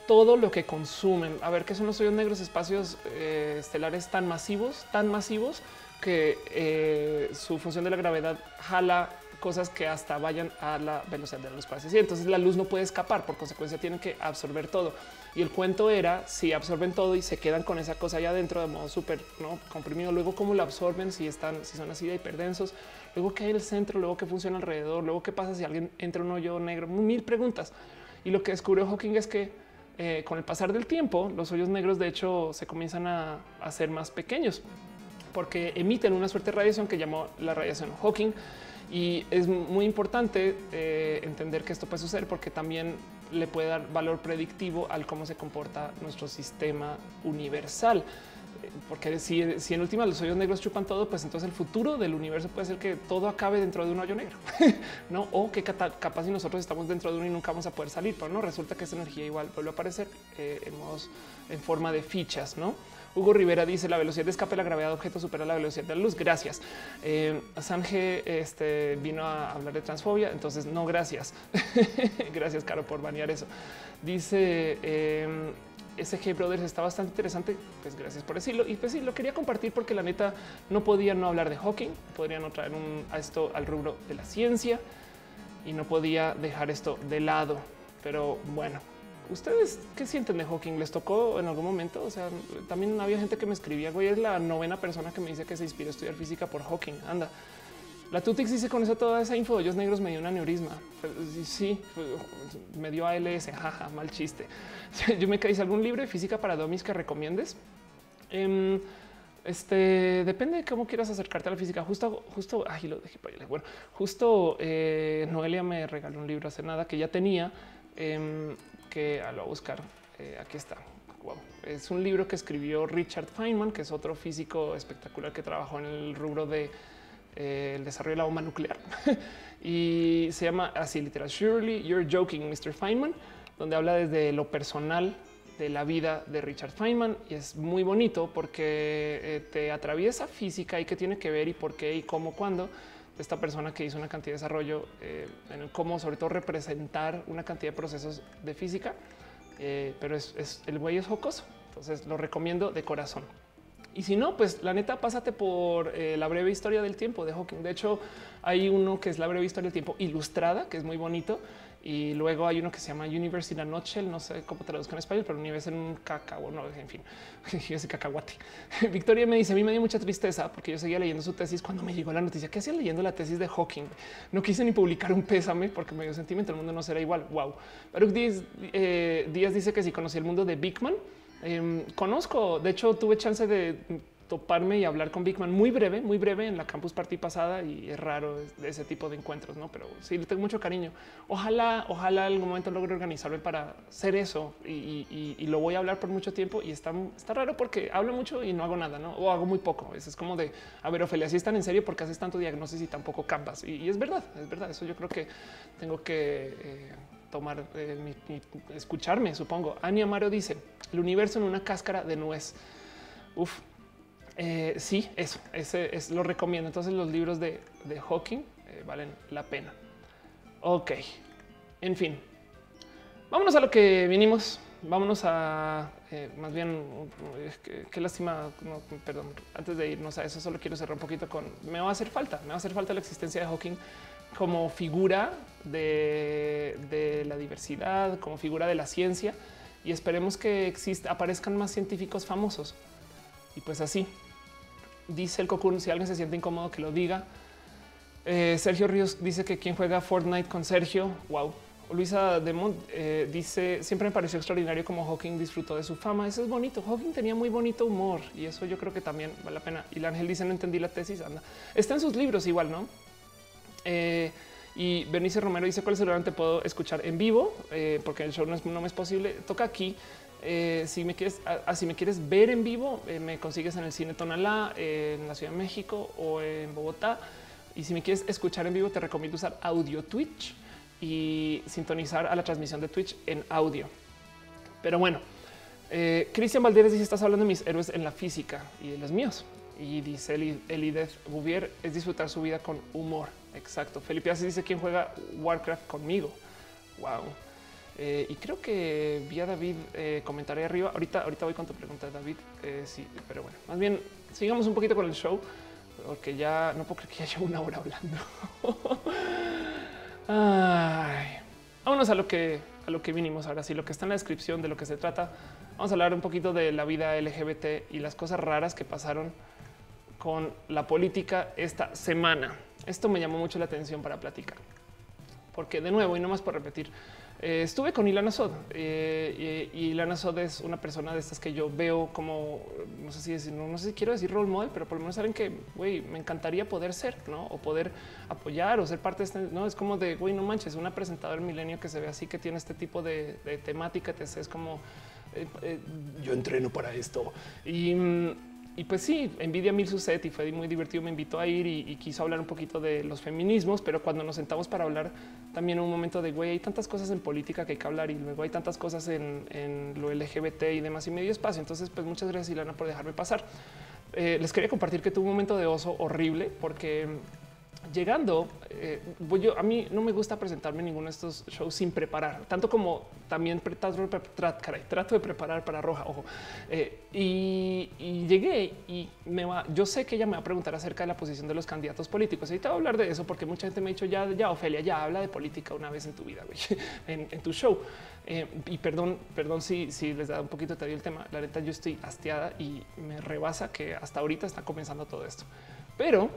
todo lo que consumen. A ver, ¿qué son los hoyos negros? Espacios eh, estelares tan masivos, tan masivos que eh, su función de la gravedad jala cosas que hasta vayan a la velocidad de los pases. Y entonces la luz no puede escapar, por consecuencia tienen que absorber todo. Y el cuento era si absorben todo y se quedan con esa cosa allá adentro de modo súper ¿no? comprimido. Luego, cómo lo absorben, si están, si son así de hiperdensos, luego qué hay en el centro, luego qué funciona alrededor, luego qué pasa si alguien entra un hoyo negro, mil preguntas. Y lo que descubrió Hawking es que eh, con el pasar del tiempo, los hoyos negros de hecho se comienzan a hacer más pequeños porque emiten una suerte de radiación que llamó la radiación Hawking. Y es muy importante eh, entender que esto puede suceder porque también le puede dar valor predictivo al cómo se comporta nuestro sistema universal. Porque si, en última los hoyos negros chupan todo, pues entonces el futuro del universo puede ser que todo acabe dentro de un hoyo negro, (laughs) no? O que capaz si nosotros estamos dentro de uno y nunca vamos a poder salir, pero no resulta que esa energía igual vuelve a aparecer eh, en modos en forma de fichas, no? Hugo Rivera dice la velocidad de escape de la gravedad de objetos supera la velocidad de la luz. Gracias. Eh, Sange este, vino a hablar de transfobia, entonces no gracias. (laughs) gracias, Caro, por banear eso. Dice eh, SG Brothers está bastante interesante. Pues gracias por decirlo. Y pues sí, lo quería compartir porque la neta no podía no hablar de Hawking, podría no traer un, esto al rubro de la ciencia y no podía dejar esto de lado. Pero bueno, ¿Ustedes qué sienten de Hawking? ¿Les tocó en algún momento? O sea, también había gente que me escribía, güey, es la novena persona que me dice que se inspira a estudiar física por Hawking. Anda. La Tutix dice con eso toda esa info de hoyos negros me dio un aneurisma. Sí, me dio ALS, jaja, mal chiste. (laughs) Yo me caí algún libro de física para domis que recomiendes. Em, este depende de cómo quieras acercarte a la física. Justo, justo, ay, lo dejé para. Bueno, justo eh, Noelia me regaló un libro hace nada que ya tenía em, que a lo buscar. Eh, aquí está. Es un libro que escribió Richard Feynman, que es otro físico espectacular que trabajó en el rubro de eh, el desarrollo de la bomba nuclear (laughs) y se llama así literal. Surely you're joking, Mr. Feynman, donde habla desde lo personal de la vida de Richard Feynman y es muy bonito porque eh, te atraviesa física y qué tiene que ver y por qué y cómo, cuándo esta persona que hizo una cantidad de desarrollo eh, en cómo sobre todo representar una cantidad de procesos de física, eh, pero es, el güey es jocoso. Entonces lo recomiendo de corazón. Y si no, pues la neta, pásate por eh, la breve historia del tiempo de Hawking. De hecho, hay uno que es la breve historia del tiempo ilustrada, que es muy bonito y luego hay uno que se llama Universe in a Nutshell, no sé cómo traduzco en español, pero Universe en un cacao, no, en fin, (laughs) ese cacahuate. (laughs) Victoria me dice, a mí me dio mucha tristeza porque yo seguía leyendo su tesis cuando me llegó la noticia. ¿Qué hacía leyendo la tesis de Hawking? No quise ni publicar un pésame porque me dio sentimiento, el mundo no será igual. Wow. Baruch Díaz, eh, Díaz dice que si conocí el mundo de Bigman, em, conozco, de hecho tuve chance de toparme y hablar con Bigman muy breve, muy breve en la campus party pasada y es raro ese tipo de encuentros, no? Pero sí le tengo mucho cariño. Ojalá, ojalá algún momento logre organizarme para hacer eso y, lo voy a hablar por mucho tiempo y está, está raro porque hablo mucho y no hago nada, no? O hago muy poco. Eso es como de a ver, Ofelia, si están en serio porque haces tanto diagnosis y tampoco campas. Y, es verdad, es verdad. Eso yo creo que tengo que eh, tomar, eh, escucharme, supongo. Ani Amaro dice el universo en una cáscara de nuez. Uf, eh, sí, eso, es, lo recomiendo. Entonces los libros de, Hawking eh, valen la pena. Ok, en fin, vámonos a lo que vinimos. Vámonos a eh, más bien qué, lástima. perdón, antes de irnos a eso, solo quiero cerrar un poquito con me va a hacer falta, me va a hacer falta la existencia de Hawking como figura de, de la diversidad, como figura de la ciencia y esperemos que exista, aparezcan más científicos famosos. Y pues así, dice el Cocoon, si alguien se siente incómodo que lo diga. Eh, Sergio Ríos dice que quien juega Fortnite con Sergio, wow. Luisa Demont eh, dice siempre me pareció extraordinario como Hawking disfrutó de su fama. Eso es bonito. Hawking tenía muy bonito humor y eso yo creo que también vale la pena. Y el ángel dice no entendí la tesis. Anda, está en sus libros igual, no? Eh, y Bernice Romero dice cuál celular te puedo escuchar en vivo porque el show no, es, no me es posible. Toca aquí. Eh, si me quieres, así me quieres ver en vivo, eh, me consigues en el cine Tonalá, en la Ciudad de México o en Bogotá. Y si me quieres escuchar en vivo, te recomiendo usar audio Twitch y sintonizar a la transmisión de Twitch en audio. Pero bueno, eh, Cristian Valderes dice: Estás hablando de mis héroes en la física y de los míos. Y dice Elideth Bouvier: es disfrutar su vida con humor. Exacto. Felipe así dice: ¿Quién juega Warcraft conmigo? Wow. Eh, y creo que vía David eh, arriba. Ahorita, ahorita voy con tu pregunta, David. Eh, sí, pero bueno, más bien sigamos un poquito con el show porque ya no puedo creer que ya llevo una hora hablando. (laughs) Ay, vámonos a lo que a lo que vinimos ahora sí, lo que está en la descripción de lo que se trata. Vamos a hablar un poquito de la vida LGBT y las cosas raras que pasaron con la política esta semana. Esto me llamó mucho la atención para platicar, porque de nuevo y no más por repetir, eh, estuve con Ilana Sod eh, y, Ilana Sod es una persona de estas que yo veo como no sé si decir, no, sé si quiero decir role model, pero por lo menos saben que güey, me encantaría poder ser ¿no? o poder apoyar o ser parte de este. No es como de güey, no manches, una presentadora milenio que se ve así, que tiene este tipo de, temática. Te es como eh, yo entreno para esto y mm, y pues sí, envidia mil su set y fue muy divertido. Me invitó a ir y, quiso hablar un poquito de los feminismos, pero cuando nos sentamos para hablar también un momento de güey, hay tantas cosas en política que hay que hablar y luego hay tantas cosas en, lo LGBT y demás y medio espacio. Entonces, pues muchas gracias, Ilana, por dejarme pasar. Eh, les quería compartir que tuve un momento de oso horrible porque llegando, eh, yo, a mí no me gusta presentarme en ninguno de estos shows sin preparar, tanto como también trato, de preparar para Roja, ojo. Eh, y, llegué y me va, yo sé que ella me va a preguntar acerca de la posición de los candidatos políticos. Ahorita voy a hablar de eso porque mucha gente me ha dicho ya, ya, Ofelia, ya habla de política una vez en tu vida, (laughs) en, tu show. Eh, y perdón, perdón si, si les da un poquito te el tema. La neta, yo estoy hastiada y me rebasa que hasta ahorita está comenzando todo esto. Pero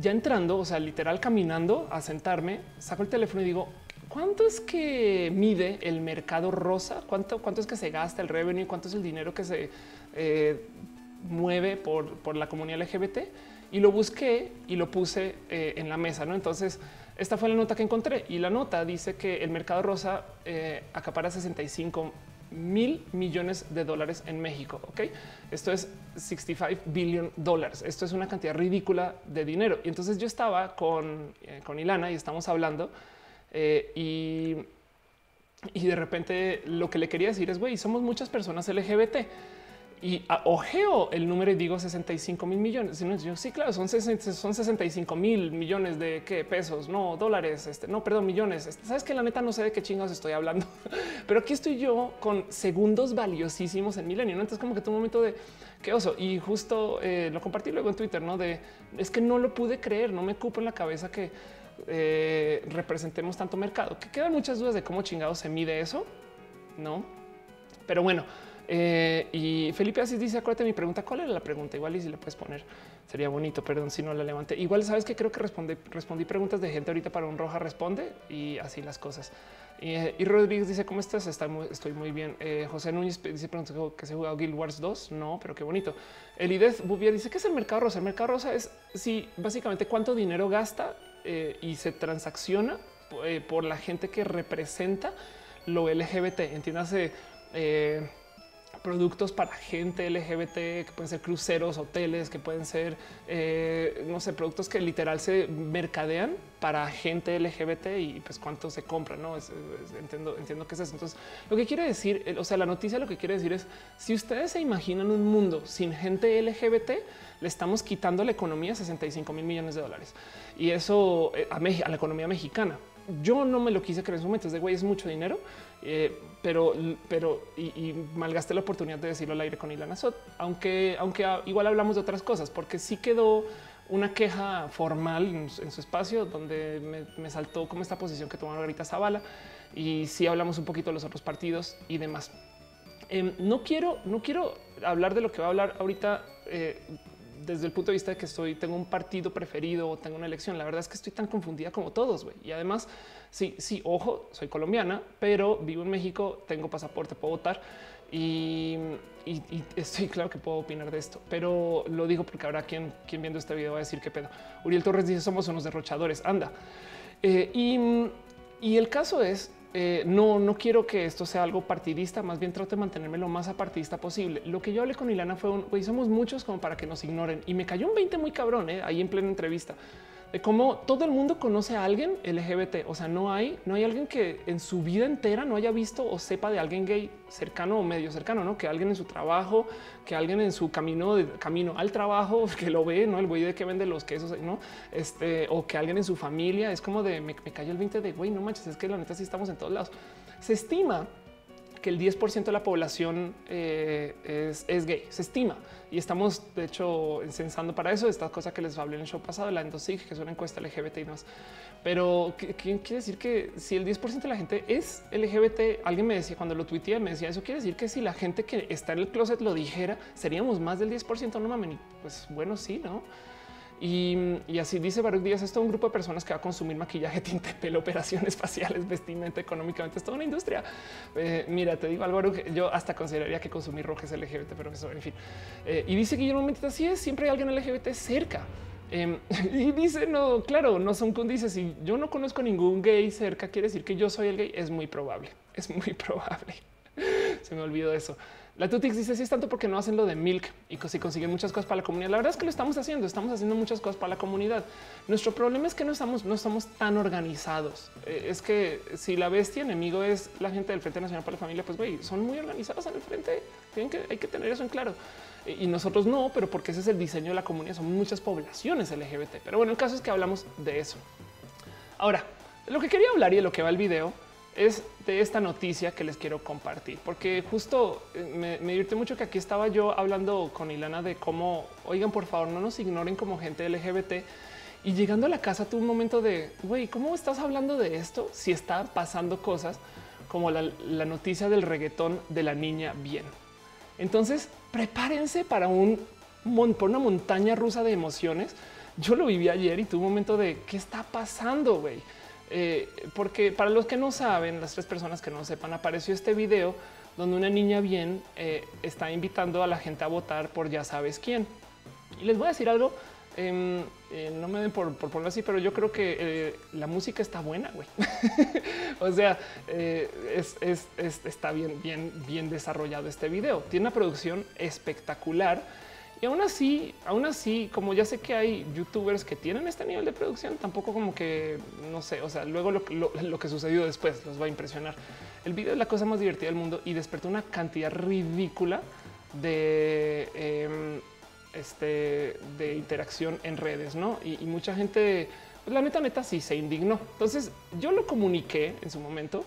ya entrando, o sea, literal caminando a sentarme, saco el teléfono y digo, ¿cuánto es que mide el mercado rosa? ¿Cuánto, cuánto es que se gasta el revenue? ¿Cuánto es el dinero que se eh, mueve por, la comunidad LGBT? Y lo busqué y lo puse eh, en la mesa, ¿no? Entonces, esta fue la nota que encontré y la nota dice que el mercado rosa eh, acapara 65 mil millones de dólares en México. Ok, esto es 65 billion dólares. Esto es una cantidad ridícula de dinero. Y entonces yo estaba con, eh, con Ilana y estamos hablando eh, y, y de repente lo que le quería decir es, güey, somos muchas personas LGBT y ojeo el número y digo 65 mil millones. Yo, sí, claro, son, son 65 mil millones de qué pesos, no dólares, este, no, perdón, millones. Este, Sabes que la neta no sé de qué chingados estoy hablando, (laughs) pero aquí estoy yo con segundos valiosísimos en milenio. ¿no? Entonces, como que tu momento de qué oso. Y justo eh, lo compartí luego en Twitter, no de es que no lo pude creer, no me cupo en la cabeza que eh, representemos tanto mercado, que quedan muchas dudas de cómo chingados se mide eso, no? Pero bueno, eh, y Felipe Asís dice: Acuérdate mi pregunta. ¿Cuál era la pregunta? Igual y si le puedes poner, sería bonito. Perdón si no la levanté. Igual sabes que creo que respondí, respondí preguntas de gente ahorita para un roja responde y así las cosas. Eh, y Rodríguez dice: ¿Cómo estás? estoy muy bien. Eh, José Núñez dice: que se ha jugado Guild Wars 2. No, pero qué bonito. Elidez Bouvier dice: ¿Qué es el mercado rosa? El mercado rosa es si básicamente cuánto dinero gasta y se transacciona por la gente que representa lo LGBT. Entiéndase. Eh, productos para gente LGBT, que pueden ser cruceros, hoteles, que pueden ser, eh, no sé, productos que literal se mercadean para gente LGBT y pues cuánto se compra, ¿no? entiendo, entiendo que es eso. Entonces, lo que quiere decir, o sea, la noticia lo que quiere decir es, si ustedes se imaginan un mundo sin gente LGBT, le estamos quitando la economía 65 mil millones de dólares. Y eso eh, a, a la economía mexicana. Yo no me lo quise creer en su momento, es de güey, es mucho dinero eh, pero, pero y, malgasté la oportunidad de decirlo al aire con Ilana Sot, aunque, aunque igual hablamos de otras cosas, porque sí quedó una queja formal en, su espacio donde me, saltó como esta posición que tomó Margarita Zavala y sí hablamos un poquito de los otros partidos y demás. Em, no quiero, no quiero hablar de lo que va a hablar ahorita. Eh, desde el punto de vista de que estoy, tengo un partido preferido o tengo una elección. La verdad es que estoy tan confundida como todos. Y además, sí, sí, ojo, soy colombiana, pero vivo en México, tengo pasaporte, puedo votar y, estoy claro que puedo opinar de esto, pero lo digo porque habrá quien, quien viendo este video va a decir qué pedo. Uriel Torres dice somos unos derrochadores. Anda. Eh, y, el caso es eh, no, no quiero que esto sea algo partidista, más bien trato de mantenerme lo más apartidista posible. Lo que yo hablé con Ilana fue un, güey, somos muchos como para que nos ignoren y me cayó un 20 muy cabrón eh, ahí en plena entrevista de cómo todo el mundo conoce a alguien LGBT. O sea, no hay, no hay alguien que en su vida entera no haya visto o sepa de alguien gay cercano o medio cercano, no que alguien en su trabajo, que alguien en su camino de camino al trabajo (laughs) que lo ve, no el güey de que vende los quesos, no este o que alguien en su familia es como de me, me cayó el 20 de güey, no manches, es que la neta sí estamos en todos lados. Se estima que el 10% de la población eh, es, gay, se estima. Y estamos, de hecho, censando para eso esta cosa que les hablé en el show pasado, la Endosig, que es una encuesta LGBT y más. Pero ¿quién quiere decir que si el 10% de la gente es LGBT, alguien me decía cuando lo tuiteé, me decía eso quiere decir que si la gente que está en el closet lo dijera, seríamos más del 10%. No mames, pues bueno, sí, no? Y, así dice Baruch Díaz, esto es un grupo de personas que va a consumir maquillaje, (laughs) tinte, pelo, operaciones faciales, vestimenta, económicamente, es toda una industria. Eh, mira, te digo algo, Baruch, yo hasta consideraría que consumir roja es LGBT, pero eso, en fin. Eh, y dice Guillermo Mentita, así es, siempre hay alguien LGBT cerca. Em, (laughs) y dice, no, claro, no son con dice, si yo no conozco ningún gay cerca, quiere decir que yo soy el gay, es muy probable, es muy (laughs) probable. Se me olvidó eso. La Tutix dice si es tanto porque no hacen lo de Milk y si consiguen muchas cosas para la comunidad. La verdad es que lo estamos haciendo, estamos haciendo muchas cosas para la comunidad. Nuestro problema es que no estamos, no estamos tan organizados. Eh, es que si la bestia enemigo es la gente del Frente Nacional para la Familia, pues güey, son muy organizados en el frente. Tienen que hay que tener eso en claro y nosotros no, pero porque ese es el diseño de la comunidad. Son muchas poblaciones LGBT. Pero bueno, el caso es que hablamos de eso. Ahora, lo que quería hablar y de lo que va el video es de esta noticia que les quiero compartir, porque justo eh, me, me divierte mucho que aquí estaba yo hablando con Ilana de cómo, oigan, por favor, no nos ignoren como gente LGBT. Y llegando a la casa tuve un momento de, güey, ¿cómo estás hablando de esto si está pasando cosas como la, la noticia del reggaetón de la niña bien? Entonces, prepárense para un por una montaña rusa de emociones. Yo lo viví ayer y tuve un momento de qué está pasando, güey. Eh, porque para los que no saben, las tres personas que no sepan, apareció este video donde una niña bien eh, está invitando a la gente a votar por ya sabes quién. Y les voy a decir algo, em, eh, no me den por, por, ponerlo así, pero yo creo que la música está buena, güey. (laughs) o sea, es, está bien, bien, bien desarrollado este video. Tiene una producción espectacular y aún así, aún así, como ya sé que hay youtubers que tienen este nivel de producción, tampoco como que no sé, o sea, luego lo, que sucedió después los va a impresionar. El video es la cosa más divertida del mundo y despertó una cantidad ridícula de em, este de interacción en redes, no? Y, mucha gente, pues, la neta, neta, sí se indignó. Entonces yo lo comuniqué en su momento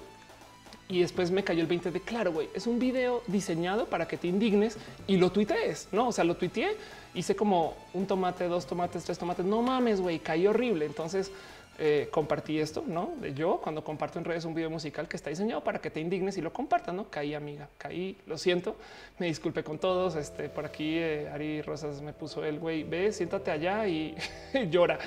y después me cayó el 20 de claro, güey, es un video diseñado para que te indignes y lo tuitees, no? O sea, lo tuiteé, hice como un tomate, dos tomates, tres tomates. No mames, güey, cayó horrible. Entonces eh, compartí esto, no? De yo cuando comparto en redes un video musical que está diseñado para que te indignes y lo compartas, no? Caí, amiga, caí, lo siento, me disculpe con todos. Este por aquí, eh, Ari Rosas me puso el güey, ve, siéntate allá y (laughs) llora,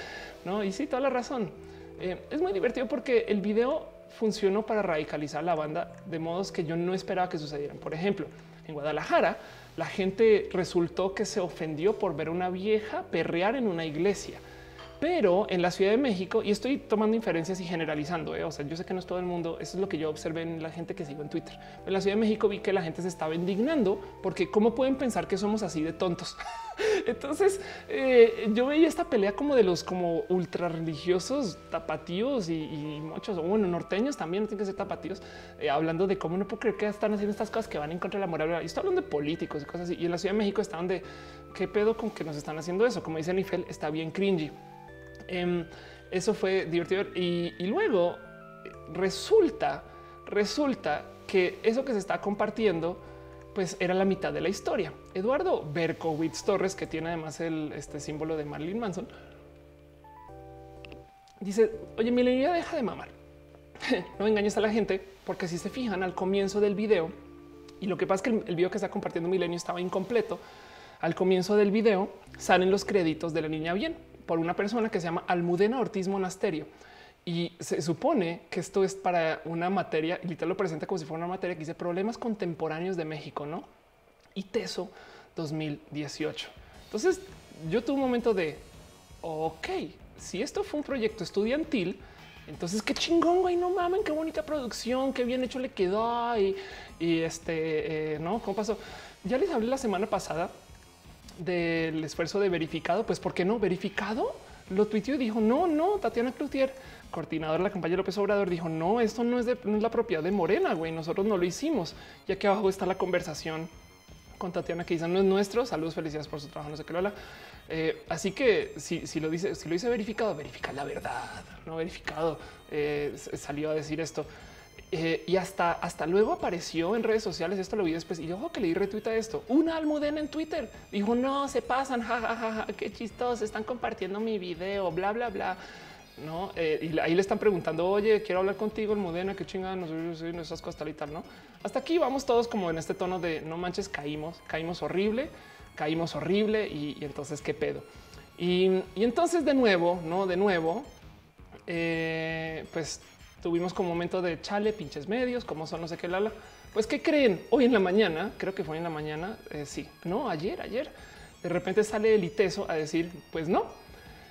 no? Y sí, toda la razón. Eh, es muy divertido porque el video funcionó para radicalizar la banda de modos que yo no esperaba que sucedieran. Por ejemplo, en Guadalajara, la gente resultó que se ofendió por ver una vieja perrear en una iglesia. Pero en la Ciudad de México, y estoy tomando inferencias y generalizando, ¿eh? o sea, yo sé que no es todo el mundo, eso es lo que yo observé en la gente que sigo en Twitter. En la Ciudad de México vi que la gente se estaba indignando porque cómo pueden pensar que somos así de tontos. (laughs) (laughs) Entonces eh, yo veía esta pelea como de los como ultra religiosos tapatíos y, muchos, o bueno, norteños también tienen que ser tapatíos, eh, hablando de cómo no puedo creer que están haciendo estas cosas que van en contra de la moral. Y estoy hablando de políticos y cosas así. Y en la Ciudad de México estaban de qué pedo con que nos están haciendo eso. Como dice Nifel, está bien cringy. Em, eso fue divertido. Y, luego resulta, resulta que eso que se está compartiendo, pues era la mitad de la historia. Eduardo Berkowitz Torres, que tiene además el este símbolo de Marilyn Manson, dice: Oye, Milenio, deja de mamar. (laughs) no engañes a la gente, porque si se fijan al comienzo del video, y lo que pasa es que el, el video que está compartiendo Milenio estaba incompleto. Al comienzo del video salen los créditos de la niña bien por una persona que se llama Almudena Ortiz Monasterio. Y se supone que esto es para una materia, y literal lo presenta como si fuera una materia que dice problemas contemporáneos de México, ¿no? Y TESO 2018. Entonces yo tuve un momento de, ok, si esto fue un proyecto estudiantil, entonces qué chingón, güey, no mamen, qué bonita producción, qué bien hecho le quedó y, este, eh, ¿no? ¿Cómo pasó? Ya les hablé la semana pasada del esfuerzo de verificado, pues ¿por qué no? Verificado lo tuiteó y dijo no, no, Tatiana Cloutier, coordinadora de la campaña López Obrador, dijo no, esto no es, de, la propiedad de Morena, güey, nosotros no lo hicimos. Y aquí abajo está la conversación con Tatiana que dice no es nuestro. Saludos, felicidades por su trabajo, no sé qué lo eh, así que si, lo dice, si lo dice verificado, verifica la verdad, no verificado. Eh, salió a decir esto. Eh, y hasta, hasta luego apareció en redes sociales. Esto lo vi después y ojo que le di retweet a esto. Una almudena en Twitter dijo: No se pasan, jajaja, qué chistoso. Están compartiendo mi video, bla, bla, bla. No, eh, y ahí le están preguntando, oye, quiero hablar contigo, Almudena, qué chingada, no no esas cosas y tal, no? Hasta aquí vamos todos como en este tono de no manches, caímos, caímos horrible, caímos horrible y, entonces qué pedo. Y, entonces de nuevo, no de nuevo, eh, pues tuvimos como momento de chale, pinches medios, como son, no sé qué, lala. Pues, ¿qué creen? Hoy en la mañana, creo que fue en la mañana, eh, sí, no, ayer, ayer, de repente sale el ITESO a decir, pues no,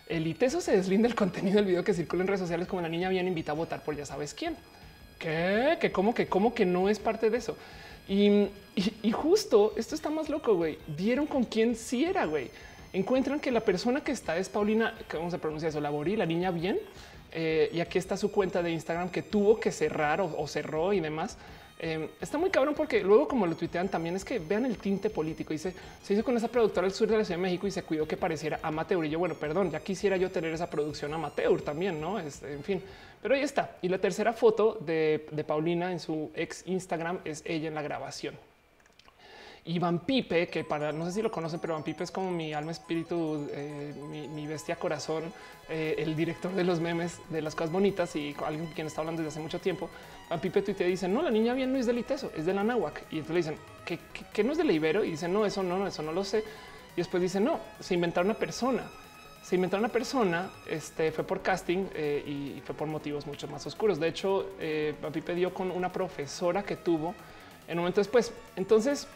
el ITESO se deslinda el contenido del video que circula en redes sociales como la niña bien invita a votar por ya sabes quién. ¿Qué? ¿Que cómo que cómo que no es parte de eso? Y, y justo esto está más loco, güey. Dieron con quién sí era, güey. Encuentran que la persona que está es Paulina, ¿cómo se pronuncia eso? Laborí, la niña bien. Eh, y aquí está su cuenta de Instagram que tuvo que cerrar o, cerró y demás. Eh, está muy cabrón porque luego como lo tuitean también es que vean el tinte político. Dice, se hizo con esa productora del sur de la Ciudad de México y se cuidó que pareciera amateur. Y yo, bueno, perdón, ya quisiera yo tener esa producción amateur también, ¿no? Es, en fin, pero ahí está. Y la tercera foto de, de Paulina en su ex Instagram es ella en la grabación. Iván Pipe, que para no sé si lo conocen, pero Iván Pipe es como mi alma, espíritu, eh, mi, bestia corazón, eh, el director de los memes de las cosas bonitas y alguien quien está hablando desde hace mucho tiempo. Iván Pipe te dice: No, la niña bien no es del ITESO, es de la Nahuac. Y entonces le dicen que, no es del Ibero y dice: No, eso no, eso no lo sé. Y después dice: No, se inventaron una persona. Se inventaron una persona, este fue por casting eh, y fue por motivos mucho más oscuros. De hecho, Iván Pipe dio con una profesora que tuvo en un momento después. Entonces,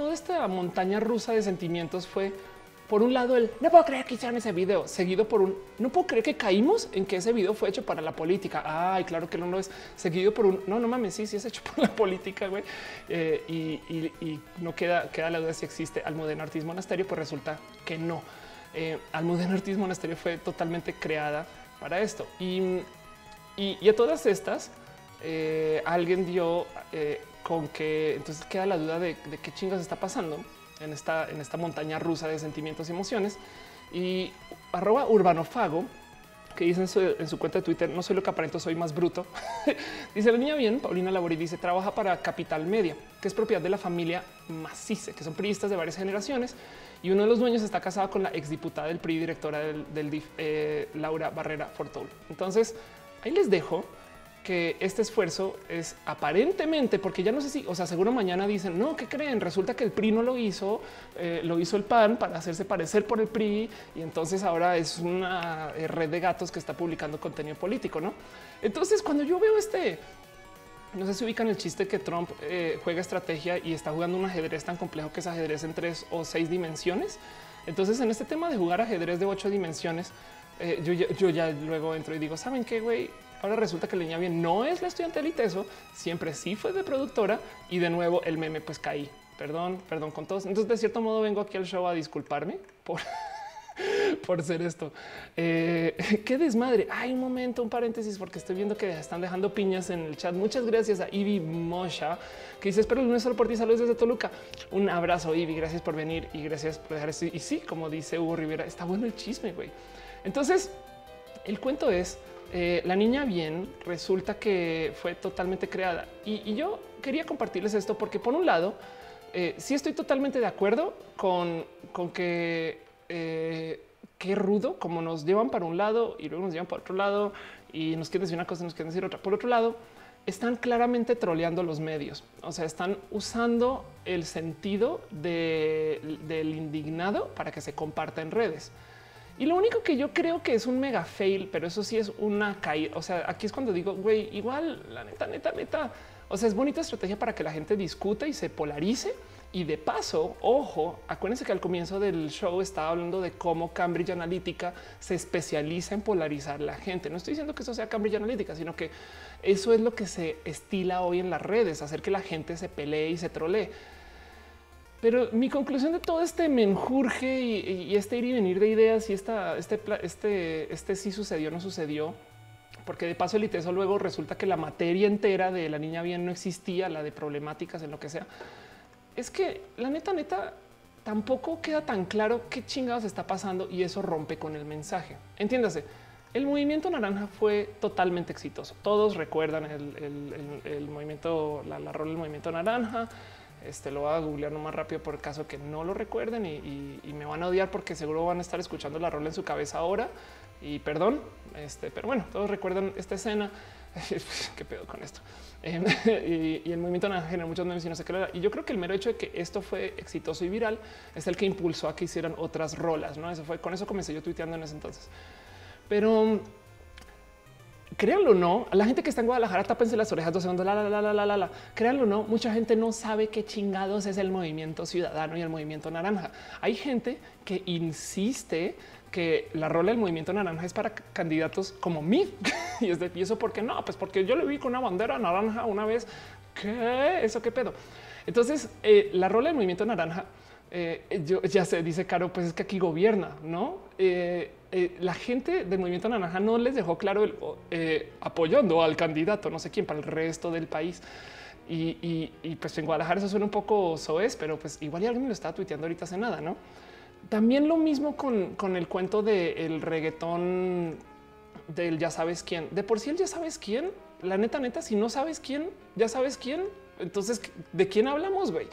toda esta montaña rusa de sentimientos fue por un lado el no puedo creer que hicieron ese video, seguido por un no puedo creer que caímos en que ese video fue hecho para la política. Ay, claro que no lo es, seguido por un no, no mames, sí, sí es hecho (laughs) por la política, güey. Eh, y, no queda, queda la duda si existe Almudena Ortiz Monasterio, pues resulta que no. Eh, Almudena Ortiz Monasterio fue totalmente creada para esto. Y, y a todas estas, eh, alguien dio eh, con que entonces queda la duda de, qué chingas está pasando en esta, en esta montaña rusa de sentimientos y emociones. Y arroba urbanofago, que dice en su, cuenta de Twitter, no soy lo que aparento, soy más bruto. (laughs) dice la niña bien, Paulina Labori dice, trabaja para Capital Media, que es propiedad de la familia Macice, que son priistas de varias generaciones. Y uno de los dueños está casado con la exdiputada del PRI, directora del, eh, Laura Barrera Fortol. Entonces, ahí les dejo que este esfuerzo es aparentemente, porque ya no sé si, o sea, seguro mañana dicen, no, ¿qué creen? Resulta que el PRI no lo hizo, eh, lo hizo el PAN para hacerse parecer por el PRI y entonces ahora es una eh, red de gatos que está publicando contenido político, ¿no? Entonces, cuando yo veo este, no sé si ubican el chiste que Trump eh, juega estrategia y está jugando un ajedrez tan complejo que es ajedrez en tres o seis dimensiones. Entonces, en este tema de jugar ajedrez de ocho dimensiones, yo, yo, ya luego entro y digo, ¿saben qué, güey? Ahora resulta que Leña Bien no es la estudiante del ITESO, siempre sí fue de productora y de nuevo el meme pues caí. Perdón, perdón con todos. Entonces de cierto modo vengo aquí al show a disculparme por, (laughs) por ser esto. Eh, qué desmadre. Hay un momento, un paréntesis, porque estoy viendo que están dejando piñas en el chat. Muchas gracias a Ivy Mosha, que dice espero el lunes solo por ti. Saludos desde Toluca. Un abrazo, Ivy. Gracias por venir y gracias por dejar esto. Y sí, como dice Hugo Rivera, está bueno el chisme, güey. Entonces, el cuento es eh, la niña bien resulta que fue totalmente creada. Y, yo quería compartirles esto porque por un lado, eh, sí estoy totalmente de acuerdo con, con que eh, qué rudo, como nos llevan para un lado y luego nos llevan para otro lado y nos quieren decir una cosa, nos quieren decir otra. Por otro lado, están claramente troleando los medios. O sea, están usando el sentido del indignado para que se comparta en redes. Y lo único que yo creo que es un mega fail, pero eso sí es una caída. O sea, aquí es cuando digo, güey, igual la neta, neta, neta. O sea, es bonita estrategia para que la gente discuta y se polarice. Y de paso, ojo, acuérdense que al comienzo del show estaba hablando de cómo Cambridge Analytica se especializa en polarizar la gente. No estoy diciendo que eso sea Cambridge Analytica, sino que eso es lo que se estila hoy en las redes, hacer que la gente se pelee y se trolee. Pero mi conclusión de todo este menjurje y, este ir y venir de ideas y esta, este, este, este sí sucedió, no sucedió, porque de paso el ITESO luego resulta que la materia entera de la niña bien no existía, la de problemáticas en lo que sea. Es que la neta, neta, tampoco queda tan claro qué chingados está pasando y eso rompe con el mensaje. Entiéndase, el movimiento naranja fue totalmente exitoso. Todos recuerdan el, movimiento, la, la del movimiento naranja. Este lo voy a googlear más rápido por caso que no lo recuerden y, me van a odiar porque seguro van a estar escuchando la rola en su cabeza ahora. Y perdón, este, pero bueno, todos recuerdan esta escena. (laughs) qué pedo con esto. Em, (laughs) y, el movimiento generó muchos memes y no sé qué. Y yo creo que el mero hecho de que esto fue exitoso y viral es el que impulsó a que hicieran otras rolas. No, eso fue con eso comencé yo tuiteando en ese entonces. Pero créanlo o no, la gente que está en Guadalajara, tápense las orejas dos segundos, la, la, la, la, la, la, créanlo o no, mucha gente no sabe qué chingados es el movimiento ciudadano y el movimiento naranja. Hay gente que insiste que la rola del movimiento naranja es para candidatos como mí. (laughs) y es de y eso porque no, pues porque yo le vi con una bandera naranja una vez. ¿Qué? ¿Eso qué pedo? Entonces, eh, la rola del movimiento naranja, eh, yo ya se dice Caro, pues es que aquí gobierna, ¿no? Eh, eh, la gente del movimiento naranja no les dejó claro el, apoyando al candidato, no sé quién, para el resto del país. Y, pues en Guadalajara eso suena un poco soez, pero pues igual alguien lo estaba tuiteando ahorita hace nada, ¿no? También lo mismo con, el cuento del reggaetón del ya sabes quién. De por sí el ya sabes quién, la neta, neta, si no sabes quién, ya sabes quién. Entonces, ¿de quién hablamos, güey?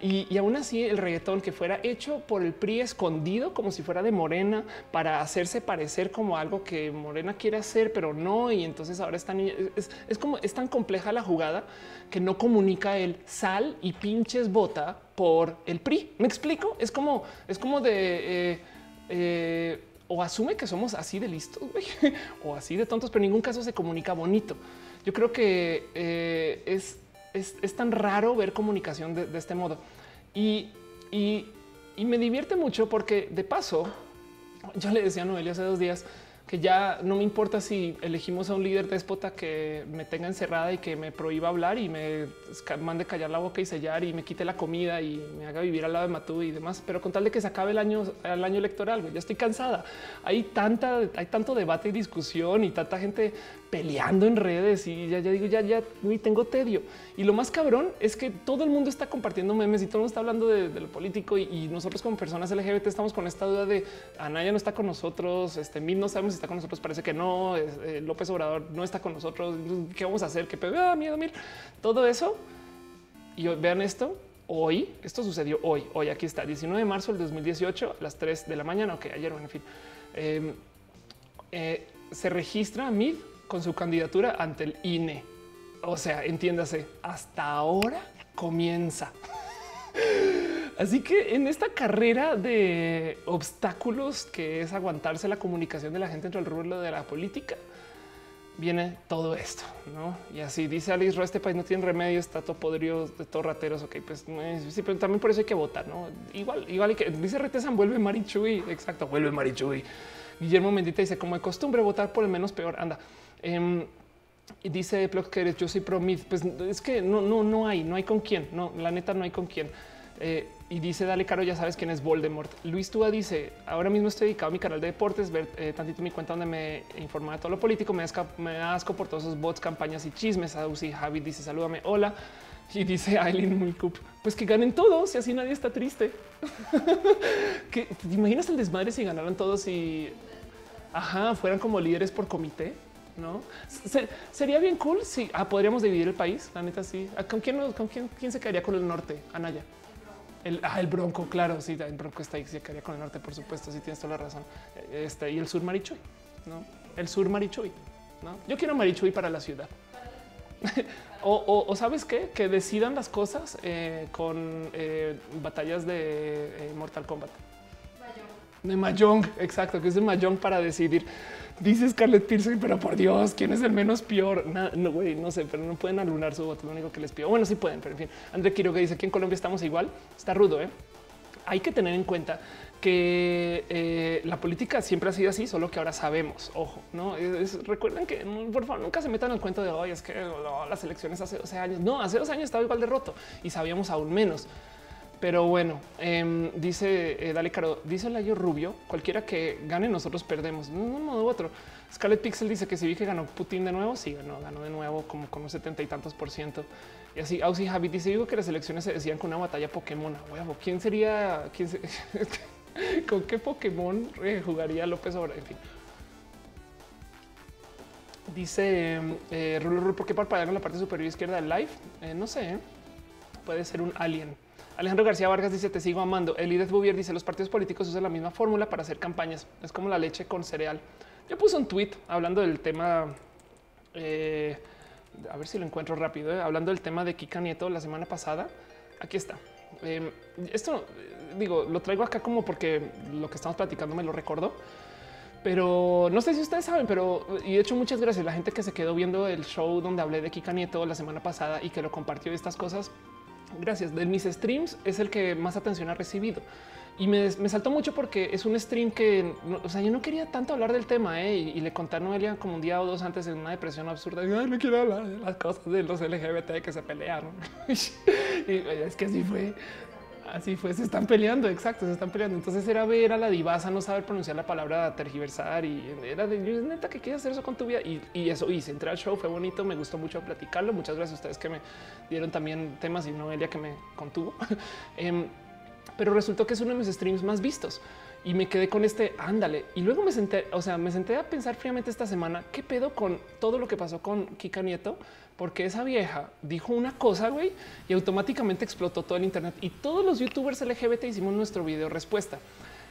Y, aún así el reggaetón que fuera hecho por el PRI escondido como si fuera de Morena para hacerse parecer como algo que Morena quiere hacer, pero no. Y entonces ahora están es, es como es tan compleja la jugada que no comunica el sal y pinches vota por el PRI. Me explico. Es como es como de eh, eh, o asume que somos así de listos (laughs) o así de tontos, pero en ningún caso se comunica bonito. Yo creo que eh, es es, tan raro ver comunicación de, este modo. Y, me divierte mucho porque de paso, yo le decía a Noelia hace dos días, que ya no me importa si elegimos a un líder déspota que me tenga encerrada y que me prohíba hablar y me mande callar la boca y sellar y me quite la comida y me haga vivir al lado de Matú y demás, pero con tal de que se acabe el año, el año electoral, ya estoy cansada. Hay tanta, hay tanto debate y discusión y tanta gente peleando en redes y ya, ya digo, ya, ya, tengo tedio. Y lo más cabrón es que todo el mundo está compartiendo memes y todo el mundo está hablando de, lo político y, nosotros como personas LGBT estamos con esta duda de Anaya no está con nosotros, este Mil no sabemos si está con nosotros, parece que no, eh, López Obrador no está con nosotros, ¿qué vamos a hacer? ¿Qué ah, miedo, Mil? Todo eso. Y vean esto, hoy, esto sucedió hoy, hoy aquí está, 19 de marzo del 2018, las 3 de la mañana, ok, ayer, en fin. Em, eh, se registra MID con su candidatura ante el INE. O sea, entiéndase, hasta ahora comienza. (laughs) Así que en esta carrera de obstáculos que es aguantarse la comunicación de la gente entre el rubro de la política, viene todo esto, ¿no? Y así dice Alice este país no tiene remedio, está todo podrido, de todo rateros, ok, pues sí, pero también por eso hay que votar, ¿no? Igual, igual que dice Retesan, vuelve Marichuy, exacto, vuelve Marichuy. Guillermo Mendita dice, como de costumbre, votar por el menos peor, anda. Em, y dice Plock que eres yo soy pro mid. Pues es que no, no, no hay, no hay con quién. No, la neta no hay con quién. Eh, y dice Dale Caro, ya sabes quién es Voldemort. Luis Túa dice: Ahora mismo estoy dedicado a mi canal de deportes, ver eh, tantito mi cuenta donde me informa de todo lo político. Me, da asco por todos esos bots, campañas y chismes. Ausi Javi dice: Salúdame, hola. Y dice (laughs) Aileen muy pues que ganen todos y así nadie está triste. (laughs) ¿Te imaginas el desmadre si ganaran todos y ajá, fueran como líderes por comité? No sería bien cool si ah, podríamos dividir el país. La neta, sí. Ah, ¿Con quién, con quién, quién se quedaría con el norte? Anaya. El, ah, el Bronco, claro, sí, el Bronco está ahí, se quedaría con el norte, por supuesto, sí tienes toda la razón. Este, y el sur Marichuy, ¿no? El sur Marichuy, ¿no? Yo quiero Marichuy para la ciudad. (laughs) o, sabes qué, que decidan las cosas eh, con eh, batallas de eh, Mortal Kombat. De Mahjong, exacto, que es el Mahjong para decidir Dice Scarlett Pearson, pero por Dios, ¿quién es el menos peor? no, güey, no sé, pero no pueden alunar su voto. Lo único que les pido. Bueno, sí pueden, pero en fin. André Quiroga dice que en Colombia estamos igual. Está rudo. ¿eh? Hay que tener en cuenta que eh, la política siempre ha sido así, solo que ahora sabemos. Ojo, no recuerden que por favor nunca se metan al cuento de hoy. Es que las elecciones hace 12 años. No, hace dos años estaba igual de roto y sabíamos aún menos. Pero bueno, em, dice eh, Dale Caro, dice Layo Rubio, cualquiera que gane, nosotros perdemos. No, un modo u otro. Scarlett Pixel dice que si vi que ganó Putin de nuevo, sí, ganó, ganó de nuevo como con un setenta y tantos por ciento. Y así, Ausi Javi dice, digo que las elecciones se decían con una batalla Pokémon. Huevo, ¿quién sería? (laughs) ¿Con qué Pokémon eh, jugaría López Obrador? En fin. Dice eh, Rulo ¿por qué parpadear en la parte superior izquierda del live? Eh, no sé, puede ser un alien. Alejandro García Vargas dice: Te sigo amando. Elides Bouvier dice: Los partidos políticos usan la misma fórmula para hacer campañas. Es como la leche con cereal. Yo puse un tweet hablando del tema. Eh, a ver si lo encuentro rápido. eh, Hablando del tema de Kika Nieto la semana pasada. Aquí está. Eh, esto digo, lo traigo acá como porque lo que estamos platicando me lo recordó. Pero no sé si ustedes saben, pero y de hecho muchas gracias a la gente que se quedó viendo el show donde hablé de Kika Nieto la semana pasada y que lo compartió estas cosas. Gracias. De mis streams es el que más atención ha recibido. Y me, me saltó mucho porque es un stream que, o sea, yo no quería tanto hablar del tema ¿eh? y, y le conté a Noelia como un día o dos antes en una depresión absurda. y, Ay, no quiero hablar de las cosas de los LGBT que se pelearon. (laughs) y es que así fue. Así fue, se están peleando, exacto, se están peleando. Entonces era ver a la divasa no saber pronunciar la palabra tergiversar y era de neta que quieres hacer eso con tu vida. Y, y eso hice. Entré al show, fue bonito, me gustó mucho platicarlo. Muchas gracias a ustedes que me dieron también temas y Noelia que me contuvo. (laughs) Em, pero resultó que es uno de mis streams más vistos y me quedé con este ándale. Y luego me senté, o sea, me senté a pensar fríamente esta semana qué pedo con todo lo que pasó con Kika Nieto, porque esa vieja dijo una cosa, güey, y automáticamente explotó todo el Internet y todos los youtubers LGBT hicimos nuestro video respuesta.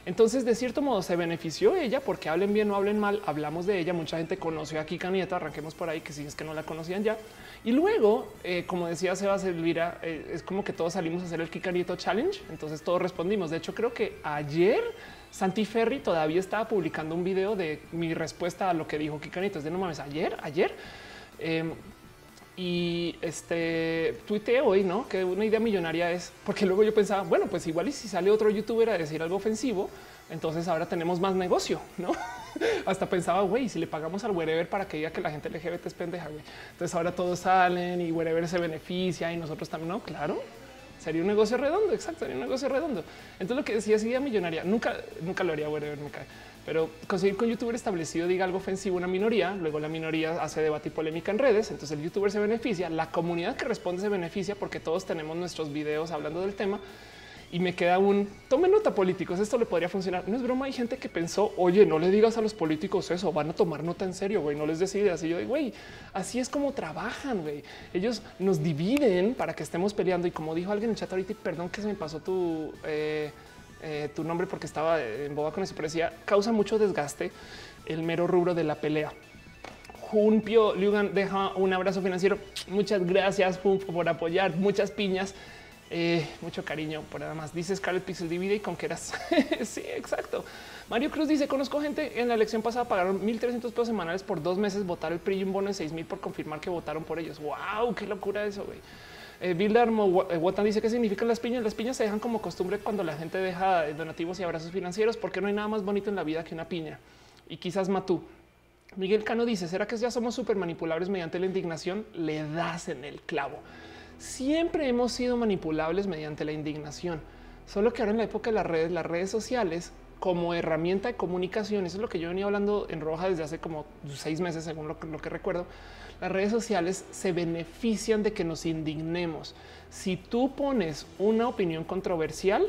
Entonces, de cierto modo, se benefició ella porque hablen bien o hablen mal, hablamos de ella. Mucha gente conoció a Kika Nieto, arranquemos por ahí, que si es que no la conocían ya. Y luego, eh, como decía Sebas Elvira, eh, es como que todos salimos a hacer el Kika Nieto Challenge. Entonces, todos respondimos. De hecho, creo que ayer Santi Ferry todavía estaba publicando un video de mi respuesta a lo que dijo Kika Nieto. Es de no mames, ayer, ayer. Em, y este tuiteé hoy, ¿no? Que una idea millonaria es porque luego yo pensaba, bueno, pues igual y si sale otro youtuber a decir algo ofensivo, entonces ahora tenemos más negocio, ¿no? (laughs) Hasta pensaba, güey, si le pagamos al wherever para que diga que la gente LGBT es pendeja, güey. Entonces ahora todos salen y wherever se beneficia y nosotros también, no, claro. Sería un negocio redondo, exacto, sería un negocio redondo. Entonces lo que decía es idea millonaria, nunca, nunca lo haría wherever, me cae. Pero conseguir que un youtuber establecido diga algo ofensivo a una minoría, luego la minoría hace debate y polémica en redes, entonces el youtuber se beneficia, la comunidad que responde se beneficia porque todos tenemos nuestros videos hablando del tema y me queda un tome nota políticos. Esto le podría funcionar. No es broma. Hay gente que pensó, oye, no le digas a los políticos eso, van a tomar nota en serio, güey. No les decide así. Yo digo, güey, así es como trabajan, güey. Ellos nos dividen para que estemos peleando. Y como dijo alguien en chat ahorita, perdón que se me pasó tu, eh, eh, tu nombre porque estaba en boba con eso, pero decía, causa mucho desgaste el mero rubro de la pelea. Jumpio Lugan deja un abrazo financiero. Muchas gracias por apoyar. Muchas piñas. Eh, mucho cariño por nada más. Dice Scarlet Pixel divide y con que eras. (laughs) sí, exacto. Mario Cruz dice: Conozco gente en la elección pasada pagaron 1300 pesos semanales por dos meses, votar el PRI y un bono de 6000 por confirmar que votaron por ellos. Wow, qué locura eso, güey. Eh, Bildar Mo- eh, Wotan dice qué significan las piñas. Las piñas se dejan como costumbre cuando la gente deja donativos y abrazos financieros, porque no hay nada más bonito en la vida que una piña. Y quizás Matú. Miguel Cano dice: ¿Será que ya somos súper manipulables mediante la indignación? Le das en el clavo. Siempre hemos sido manipulables mediante la indignación, solo que ahora en la época de las redes, las redes sociales como herramienta de comunicación, eso es lo que yo venía hablando en Roja desde hace como seis meses, según lo que recuerdo, las redes sociales se benefician de que nos indignemos. Si tú pones una opinión controversial,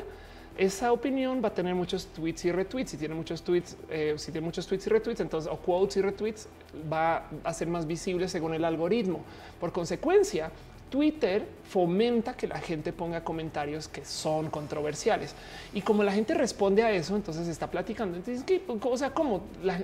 esa opinión va a tener muchos tweets y retweets. Si tiene muchos tweets, eh, si tiene muchos tweets y retweets, entonces o quotes y retweets va a ser más visible según el algoritmo. Por consecuencia, Twitter fomenta que la gente ponga comentarios que son controversiales. Y como la gente responde a eso, entonces está platicando. Entonces, ¿qué? o sea, ¿cómo? La-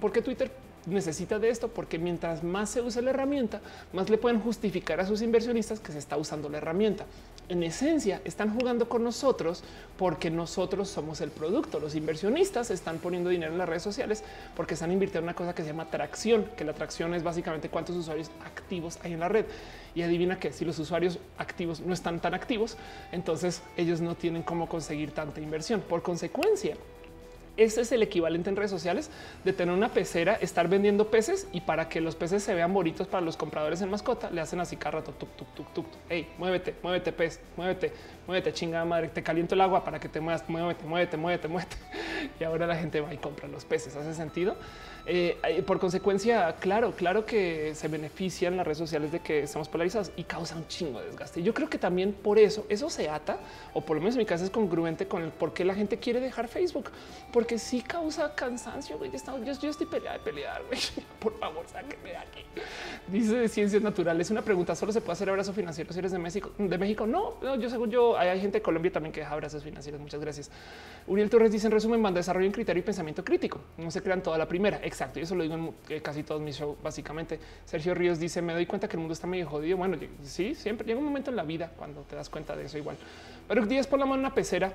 ¿Por qué Twitter necesita de esto? Porque mientras más se usa la herramienta, más le pueden justificar a sus inversionistas que se está usando la herramienta. En esencia, están jugando con nosotros porque nosotros somos el producto. Los inversionistas están poniendo dinero en las redes sociales porque están invirtiendo en una cosa que se llama atracción, que la atracción es básicamente cuántos usuarios activos hay en la red. Y adivina que si los usuarios activos no están tan activos, entonces ellos no tienen cómo conseguir tanta inversión. Por consecuencia, ese es el equivalente en redes sociales de tener una pecera, estar vendiendo peces y para que los peces se vean bonitos para los compradores en mascota, le hacen así cada rato, tuk, tuk, tuk, tuk. Hey, muévete, muévete, pez, muévete, muévete, chingada madre, te caliento el agua para que te muevas, muévete, muévete, muévete, muévete. (laughs) Y ahora la gente va y compra los peces. ¿Hace sentido? Eh, eh, por consecuencia, claro, claro que se benefician las redes sociales de que estamos polarizados y causa un chingo de desgaste. Yo creo que también por eso, eso se ata, o por lo menos en mi caso es congruente con el por qué la gente quiere dejar Facebook, porque sí causa cansancio. Güey. Yo, yo, estoy peleada de pelear. Güey. (laughs) Por favor, sáquenme de aquí. Dice de ciencias naturales. Una pregunta: ¿solo se puede hacer abrazo financiero si eres de México? De México? No, no yo según yo, hay gente de Colombia también que deja abrazos financieros. Muchas gracias. Uriel Torres dice en resumen, manda desarrollo en criterio y pensamiento crítico. No se crean toda la primera. Exacto. Y eso lo digo en eh, casi todos mis shows, básicamente. Sergio Ríos dice: Me doy cuenta que el mundo está medio jodido. Bueno, sí, siempre llega un momento en la vida cuando te das cuenta de eso igual. Pero días por la mano una pecera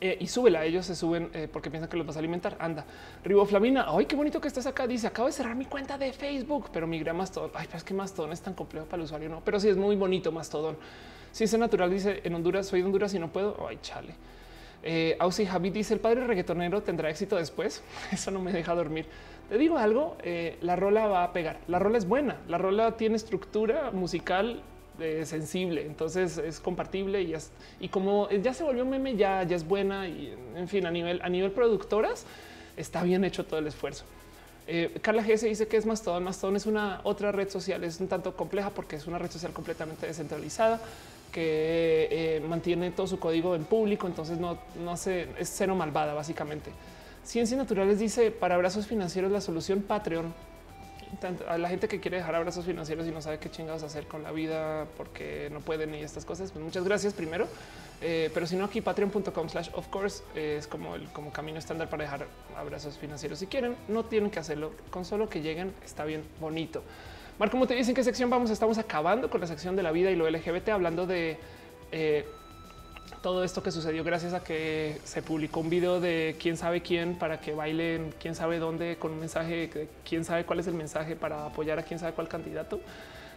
eh, y súbela. Ellos se suben eh, porque piensan que los vas a alimentar. Anda, Riboflamina. Ay, qué bonito que estás acá. Dice: Acabo de cerrar mi cuenta de Facebook, pero migré a Mastodon. Ay, pero es que Mastodon es tan complejo para el usuario, no? Pero sí es muy bonito Mastodon. Ciencia natural dice: En Honduras soy de Honduras y no puedo. Ay, chale. Eh, Ausi Javi dice: El padre reggaetonero tendrá éxito después. (laughs) Eso no me deja dormir. Te digo algo: eh, la rola va a pegar. La rola es buena. La rola tiene estructura musical eh, sensible, entonces es compartible y, y como ya se volvió meme, ya, ya es buena y en fin, a nivel, a nivel productoras está bien hecho todo el esfuerzo. Eh, Carla G se dice que es Mastodon. Mastodon es una otra red social, es un tanto compleja porque es una red social completamente descentralizada que eh, mantiene todo su código en público, entonces no, no se, es cero malvada básicamente. Ciencias Naturales dice para abrazos financieros la solución Patreon a la gente que quiere dejar abrazos financieros y no sabe qué chingados hacer con la vida porque no pueden y estas cosas, pues muchas gracias primero. Eh, pero si no, aquí patreon.com slash of course es como el como camino estándar para dejar abrazos financieros. Si quieren, no tienen que hacerlo. Con solo que lleguen está bien bonito. Marco, como te dicen qué sección vamos? Estamos acabando con la sección de la vida y lo LGBT, hablando de eh, todo esto que sucedió gracias a que se publicó un video de quién sabe quién para que bailen quién sabe dónde con un mensaje quién sabe cuál es el mensaje para apoyar a quién sabe cuál candidato.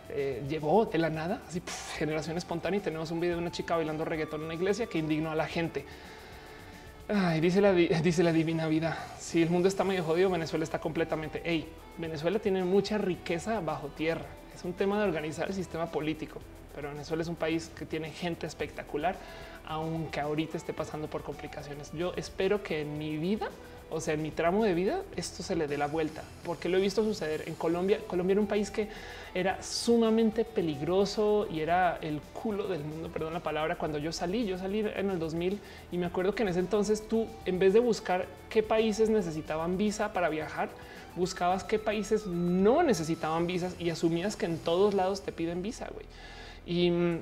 Eh, llegó de la nada, así generación espontánea y tenemos un video de una chica bailando reggaetón en una iglesia que indignó a la gente. Ay, dice la, (laughs) dice la divina vida. Si el mundo está medio jodido, Venezuela está completamente. Hey, Venezuela tiene mucha riqueza bajo tierra. Es un tema de organizar el sistema político, pero Venezuela es un país que tiene gente espectacular aunque ahorita esté pasando por complicaciones. Yo espero que en mi vida, o sea, en mi tramo de vida, esto se le dé la vuelta, porque lo he visto suceder en Colombia. Colombia era un país que era sumamente peligroso y era el culo del mundo, perdón la palabra, cuando yo salí, yo salí en el 2000 y me acuerdo que en ese entonces tú, en vez de buscar qué países necesitaban visa para viajar, buscabas qué países no necesitaban visas y asumías que en todos lados te piden visa, güey. Y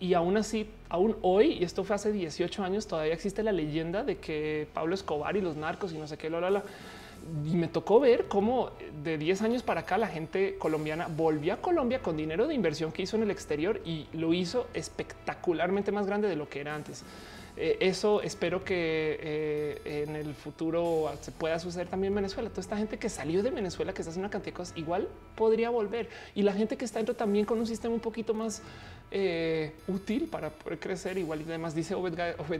y aún así, aún hoy, y esto fue hace 18 años, todavía existe la leyenda de que Pablo Escobar y los narcos y no sé qué, lo, la, y me tocó ver cómo de 10 años para acá la gente colombiana volvió a Colombia con dinero de inversión que hizo en el exterior y lo hizo espectacularmente más grande de lo que era antes. Eh, eso espero que eh, en el futuro se pueda suceder también en Venezuela. Toda esta gente que salió de Venezuela, que está haciendo una cantidad de cosas, igual podría volver. Y la gente que está dentro también con un sistema un poquito más eh, útil para poder crecer. Igual y además dice Obed,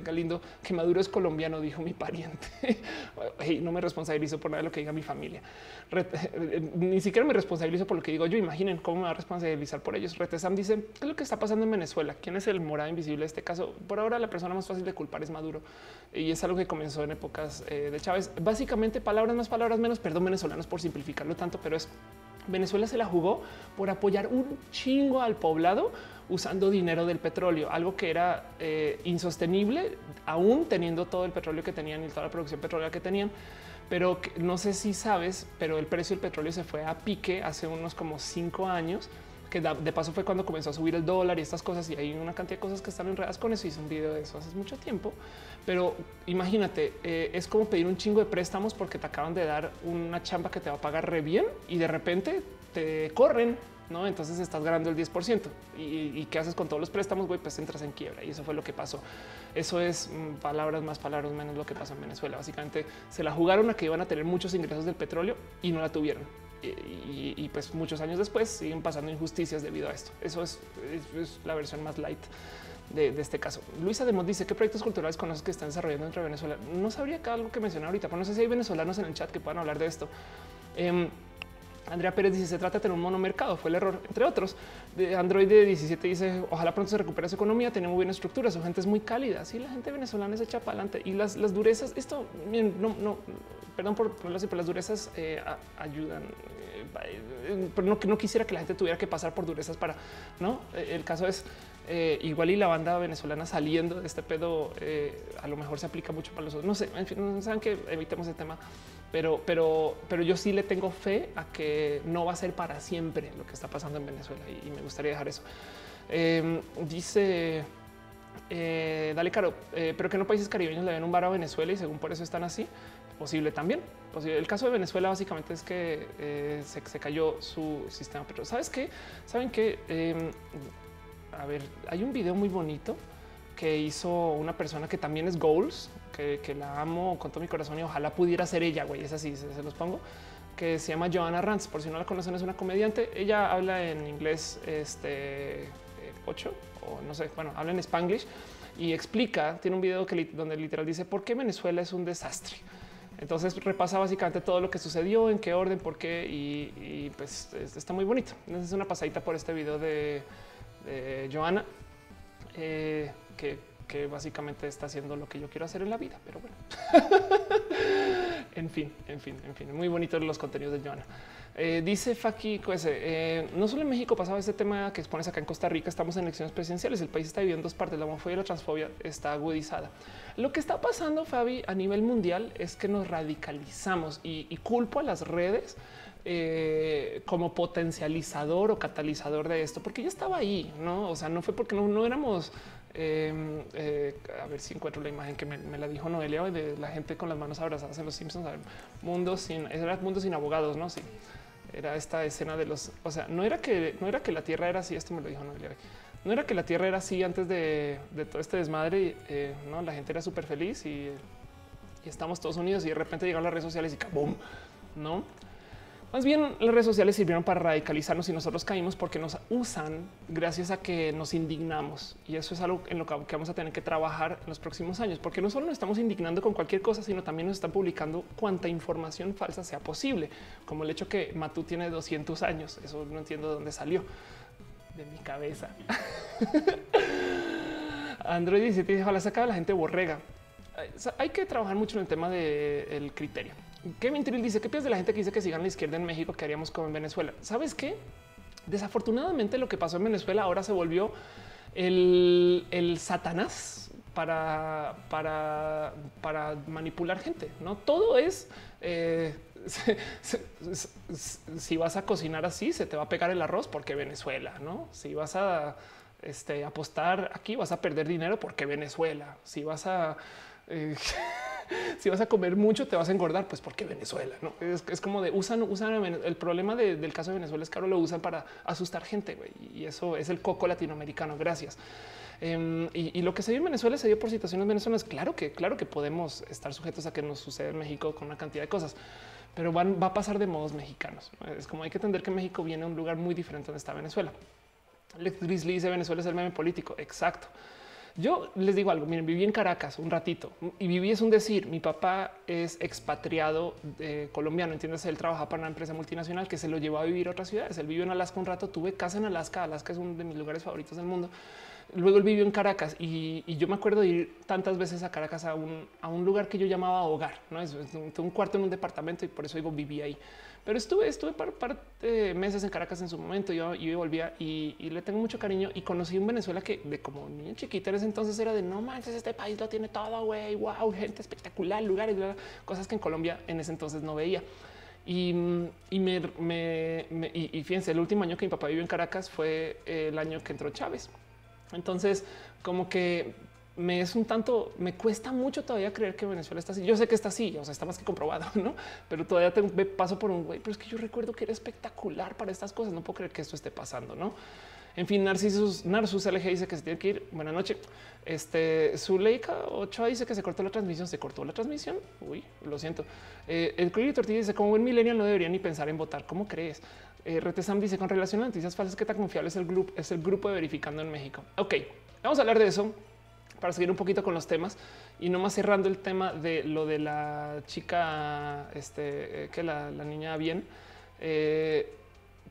Galindo que Maduro es colombiano, dijo mi pariente. (laughs) no me responsabilizo por nada de lo que diga mi familia. ni siquiera me responsabilizo por lo que digo yo. Imaginen cómo me va a responsabilizar por ellos. Retesam dice qué es lo que está pasando en Venezuela. ¿Quién es el morado invisible de este caso? Por ahora la persona más fácil de culpar es Maduro y es algo que comenzó en épocas eh, de Chávez. Básicamente palabras más, palabras menos. Perdón venezolanos por simplificarlo tanto, pero es Venezuela se la jugó por apoyar un chingo al poblado usando dinero del petróleo, algo que era eh, insostenible, aún teniendo todo el petróleo que tenían y toda la producción petrolera que tenían. Pero no sé si sabes, pero el precio del petróleo se fue a pique hace unos como cinco años que de paso fue cuando comenzó a subir el dólar y estas cosas y hay una cantidad de cosas que están enredadas con eso. Hice un video de eso hace mucho tiempo, pero imagínate, eh, es como pedir un chingo de préstamos porque te acaban de dar una chamba que te va a pagar re bien y de repente te corren ¿no? Entonces estás ganando el 10%. ¿Y, qué haces con todos los préstamos? Güey, pues entras en quiebra. Y eso fue lo que pasó. Eso es mm, palabras más, palabras menos lo que pasó en Venezuela. Básicamente se la jugaron a que iban a tener muchos ingresos del petróleo y no la tuvieron. Y, pues muchos años después siguen pasando injusticias debido a esto. Eso es, la versión más light de, este caso. Luisa Demos dice qué proyectos culturales conoces que están desarrollando dentro de Venezuela. No sabría que algo que mencionar ahorita, pero no sé si hay venezolanos en el chat que puedan hablar de esto. Em, Andrea Pérez dice se trata de tener un monomercado, fue el error, entre otros. De Android de 17 dice ojalá pronto se recupere su economía, tiene muy buena estructura, su gente es muy cálida. Sí, la gente venezolana se echa para adelante y las, las durezas, esto no, no, perdón por las durezas eh, ayudan. Eh, pero no, no quisiera que la gente tuviera que pasar por durezas para no. El caso es eh, igual y la banda venezolana saliendo de este pedo a lo mejor se aplica mucho para los otros. No sé, en fin, saben que evitemos el tema pero, pero, pero yo sí le tengo fe a que no va a ser para siempre lo que está pasando en Venezuela y, me gustaría dejar eso. Em, dice, eh, dale caro, eh, pero que no países caribeños le den un bar a Venezuela y según por eso están así. Posible también. El caso de Venezuela básicamente es que eh, se, se, cayó su sistema. Pero sabes qué? Saben que em, a ver, hay un video muy bonito que hizo una persona que también es Goals, que, la amo con todo mi corazón y ojalá pudiera ser ella, güey, es así, se, los pongo, que se llama Joanna Rants, por si no la conocen, es una comediante, ella habla en inglés este 8 eh, o no sé, bueno, habla en spanglish y explica, tiene un video que, donde literal dice por qué Venezuela es un desastre. Entonces repasa básicamente todo lo que sucedió, en qué orden, por qué y, pues está muy bonito. Es una pasadita por este video de, Joana, eh, que que básicamente está haciendo lo que yo quiero hacer en la vida. Pero bueno, (laughs) en fin, en fin, en fin, muy bonitos los contenidos de Joana. Eh, dice Faki eh, no solo en México pasaba este tema que expones acá en Costa Rica, estamos en elecciones presidenciales, el país está viviendo dos partes, la homofobia y la transfobia está agudizada. Lo que está pasando, Fabi, a nivel mundial es que nos radicalizamos y, culpo a las redes eh, como potencializador o catalizador de esto, porque ya estaba ahí, no? O sea, no fue porque no, no éramos Em, eh, a ver si encuentro la imagen que me, la dijo Noelia de la gente con las manos abrazadas en los Simpsons. mundo sin, era mundo sin abogados, no? Sí, era esta escena de los, o sea, no era que no era que la tierra era así. Esto me lo dijo Noelia. No era que la tierra era así antes de, todo este desmadre. Eh, no, la gente era súper feliz y, y, estamos todos unidos y de repente llegaron las redes sociales y ¡boom! no? Más bien las redes sociales sirvieron para radicalizarnos y nosotros caímos porque nos usan gracias a que nos indignamos. Y eso es algo en lo que vamos a tener que trabajar en los próximos años, porque no solo nos estamos indignando con cualquier cosa, sino también nos están publicando cuanta información falsa sea posible, como el hecho que Matú tiene 200 años. Eso no entiendo de dónde salió de mi cabeza. (laughs) Android 17 dice, ojalá saca la gente borrega. Hay que trabajar mucho en el tema del criterio. Kevin Trill dice: ¿Qué piensas de la gente que dice que sigan la izquierda en México? ¿Qué haríamos como en Venezuela? ¿Sabes qué? Desafortunadamente, lo que pasó en Venezuela ahora se volvió el, Satanás para, para, manipular gente. No todo es eh, (laughs) si vas a cocinar así, se te va a pegar el arroz porque Venezuela, no? Si vas a este, apostar aquí, vas a perder dinero porque Venezuela. Si vas a eh, (laughs) si vas a comer mucho, te vas a engordar, pues porque Venezuela no es, como de usan, usan el problema del caso de Venezuela es que ahora lo usan para asustar gente y eso es el coco latinoamericano. Gracias. Em, y, lo que se dio en Venezuela se dio por situaciones venezolanas. Claro que, claro que podemos estar sujetos a que nos sucede en México con una cantidad de cosas, pero va a pasar de modos mexicanos. Es como hay que entender que México viene a un lugar muy diferente donde está Venezuela. Lex Grizzly dice Venezuela es el meme político. Exacto. Yo les digo algo, miren, viví en Caracas un ratito y viví es un decir, mi papá es expatriado eh, colombiano, entiendes, él trabaja para una empresa multinacional que se lo llevó a vivir a otras ciudades, él vivió en Alaska un rato, tuve casa en Alaska, Alaska es uno de mis lugares favoritos del mundo, luego él vivió en Caracas y, yo me acuerdo ir tantas veces a Caracas a un, a un lugar que yo llamaba hogar, ¿no? Es, un cuarto en un departamento y por eso digo viví ahí. Pero estuve, estuve par, par de meses en Caracas en su momento. Yo, yo volvía y, le tengo mucho cariño y conocí un Venezuela que de como niña chiquita en ese entonces era de no manches, este país lo tiene todo, güey, wow, gente espectacular, lugares, cosas que en Colombia en ese entonces no veía. Y, y me, me, y, fíjense, el último año que mi papá vivió en Caracas fue el año que entró Chávez. Entonces, como que me es un tanto, me cuesta mucho todavía creer que Venezuela está así. Yo sé que está así, o sea, está más que comprobado, no? Pero todavía te paso por un güey, pero es que yo recuerdo que era espectacular para estas cosas. No puedo creer que esto esté pasando, no? En fin, Narcisus, Narcisus LG dice que se tiene que ir. Buenas noches. Este Zuleika Ochoa dice que se cortó la transmisión. Se cortó la transmisión. Uy, lo siento. Eh, el Cruz Tortilla dice como buen millennial no debería ni pensar en votar. ¿Cómo crees? Eh, Retesam dice con relación a noticias falsas, ¿qué tan confiable es el grupo? Es el grupo de verificando en México. Ok, vamos a hablar de eso para seguir un poquito con los temas y no más cerrando el tema de lo de la chica, este, eh, que la, niña bien. Eh,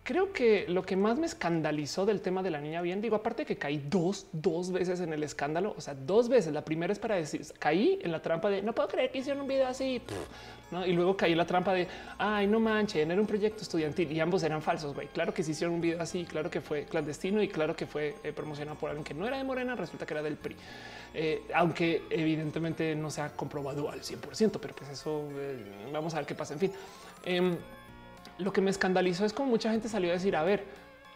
creo que lo que más me escandalizó del tema de la niña bien, digo, aparte que caí dos, dos veces en el escándalo, o sea, dos veces. La primera es para decir, caí en la trampa de no puedo creer que hicieron un video así. ¿no? Y luego caí en la trampa de ay, no manchen, era un proyecto estudiantil y ambos eran falsos. Güey, claro que se hicieron un video así, claro que fue clandestino y claro que fue eh, promocionado por alguien que no era de Morena, resulta que era del PRI. Eh, aunque evidentemente no se ha comprobado al 100%, pero pues eso eh, vamos a ver qué pasa. En fin, em, lo que me escandalizó es como mucha gente salió a decir, a ver,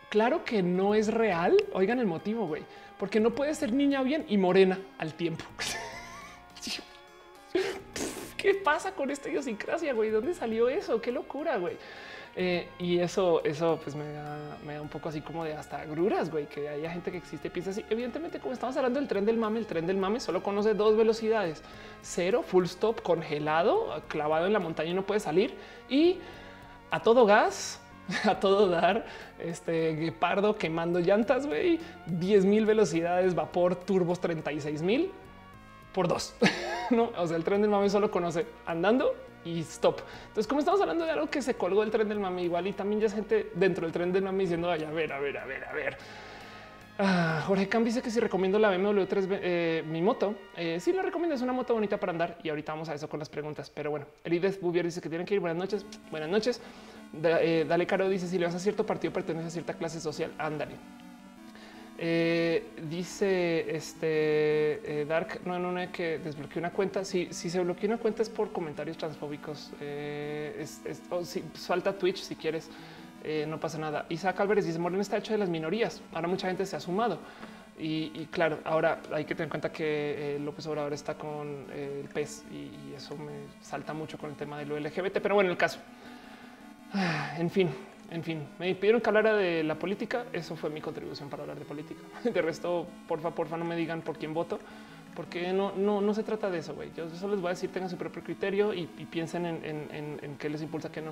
claro que no es real. Oigan el motivo, güey, porque no puede ser niña bien y morena al tiempo. (laughs) ¿Qué pasa con esta idiosincrasia, güey? ¿Dónde salió eso? Qué locura, güey. Eh, y eso, eso pues me da, me da, un poco así como de hasta gruras, güey, que haya gente que existe piensa así. Evidentemente, como estamos hablando del tren del mame, el tren del mame solo conoce dos velocidades: cero, full stop, congelado, clavado en la montaña y no puede salir y a todo gas, (laughs) a todo dar, este guepardo quemando llantas, güey, 10 mil velocidades, vapor, turbos 36 mil por dos. (laughs) no, o sea, el tren del mame solo conoce andando y stop. Entonces, como estamos hablando de algo que se colgó el tren del mame igual y también ya es gente dentro del tren del mame diciendo, ay, a ver, a ver, a ver, a ver. Ah, Jorge Cam dice que si recomiendo la BMW 3, eh, mi moto, eh, sí la recomiendo, es una moto bonita para andar y ahorita vamos a eso con las preguntas. Pero bueno, Elides Bouvier dice que tienen que ir. Buenas noches. Buenas noches. Eh, Dale Caro dice si le vas a cierto partido pertenece a cierta clase social. Ándale. dice este Dark no, no, no que desbloqueó una cuenta. Si, si se bloquea una cuenta es por comentarios transfóbicos. es, si falta Twitch si quieres. Eh, no pasa nada. Isaac Álvarez dice Morena está hecho de las minorías. Ahora mucha gente se ha sumado. Y, claro, ahora hay que tener en cuenta que eh, López Obrador está con eh, el PES y, eso me salta mucho con el tema de lo LGBT. Pero bueno, el caso. Ah, en fin, en fin, me pidieron que hablara de la política. Eso fue mi contribución para hablar de política. (laughs) De resto, porfa, porfa, no me digan por quién voto, porque no, no, no se trata de eso. güey. Yo solo les voy a decir, tengan su propio criterio y, piensen en, en, en qué les impulsa, que no.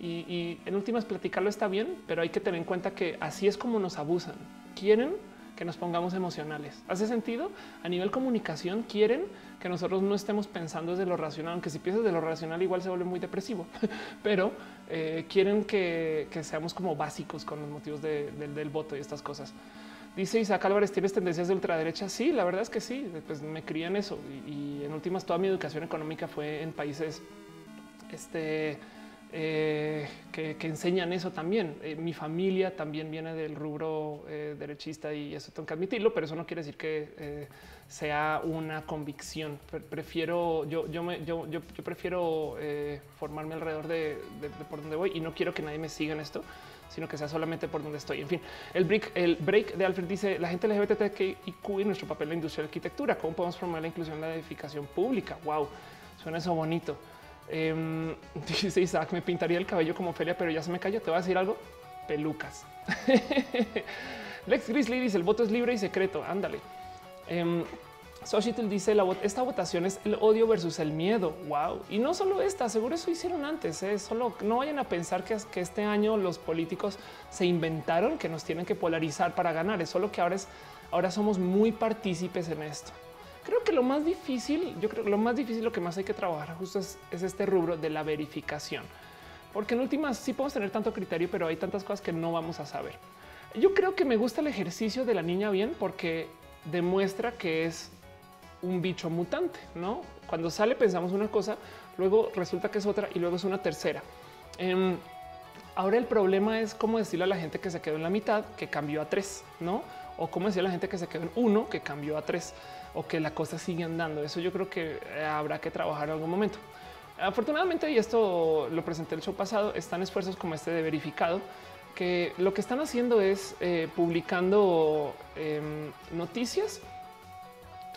Y, en últimas platicarlo está bien, pero hay que tener en cuenta que así es como nos abusan. Quieren que nos pongamos emocionales. ¿Hace sentido? A nivel comunicación quieren que nosotros no estemos pensando desde lo racional, aunque si piensas de lo racional igual se vuelve muy depresivo, (laughs) pero eh, quieren que, seamos como básicos con los motivos del voto y estas cosas. Dice Isaac Álvarez, ¿tienes tendencias de ultraderecha? Sí, la verdad es que sí, pues me crían eso y, y en últimas toda mi educación económica fue en países este, eh, que, enseñan eso también. Eh, mi familia también viene del rubro eh, derechista y eso tengo que admitirlo, pero eso no quiere decir que sea una convicción. Prefiero, yo, yo, me, yo, yo, prefiero formarme alrededor de, por donde voy y no quiero que nadie me siga en esto sino que sea solamente por donde estoy. En fin, el break, el break de Alfred dice la gente LGBTQ y nuestro papel en la industria de arquitectura. ¿Cómo podemos promover la inclusión en la edificación pública? Wow, suena eso bonito. Eh, (laughs) dice Isaac, me pintaría el cabello como Felia, pero ya se me cayó. Te voy a decir algo. Pelucas. (laughs) Lex Grizzly dice el voto es libre y secreto. Ándale. Eh, dice esta votación es el odio versus el miedo. Wow. Y no solo esta, seguro eso hicieron antes. ¿eh? Solo no vayan a pensar que, este año los políticos se inventaron que nos tienen que polarizar para ganar. Es solo que ahora ahora somos muy partícipes en esto. Creo que lo más difícil, yo creo que lo más difícil, lo que más hay que trabajar justo es, este rubro de la verificación, porque en últimas sí podemos tener tanto criterio, pero hay tantas cosas que no vamos a saber. Yo creo que me gusta el ejercicio de la niña bien porque demuestra que es un bicho mutante, no? Cuando sale pensamos una cosa, luego resulta que es otra y luego es una tercera. Em, ahora el problema es cómo decirle a la gente que se quedó en la mitad, que cambió a tres, no? O cómo decirle a la gente que se quedó en uno, que cambió a tres o que la cosa sigue andando. Eso yo creo que eh, habrá que trabajar en algún momento. Afortunadamente, y esto lo presenté el show pasado, están esfuerzos como este de verificado, que lo que están haciendo es eh, publicando em, noticias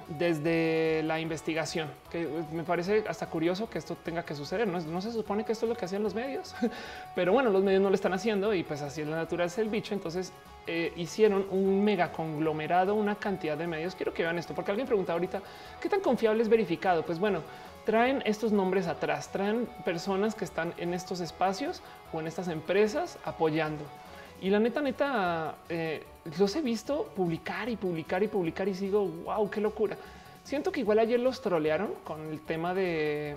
desde la investigación, que me parece hasta curioso que esto tenga que suceder. No, se supone que esto es lo que hacían los medios, (laughs) pero bueno, los medios no lo están haciendo y pues así es la naturaleza del bicho. Entonces eh, hicieron un mega conglomerado, una cantidad de medios. Quiero que vean esto, porque alguien pregunta ahorita qué tan confiable es verificado. Pues bueno, traen estos nombres atrás, traen personas que están en estos espacios o en estas empresas apoyando. Y la neta, neta, eh, los he visto publicar y publicar y publicar y sigo, wow, qué locura. Siento que igual ayer los trolearon con el tema de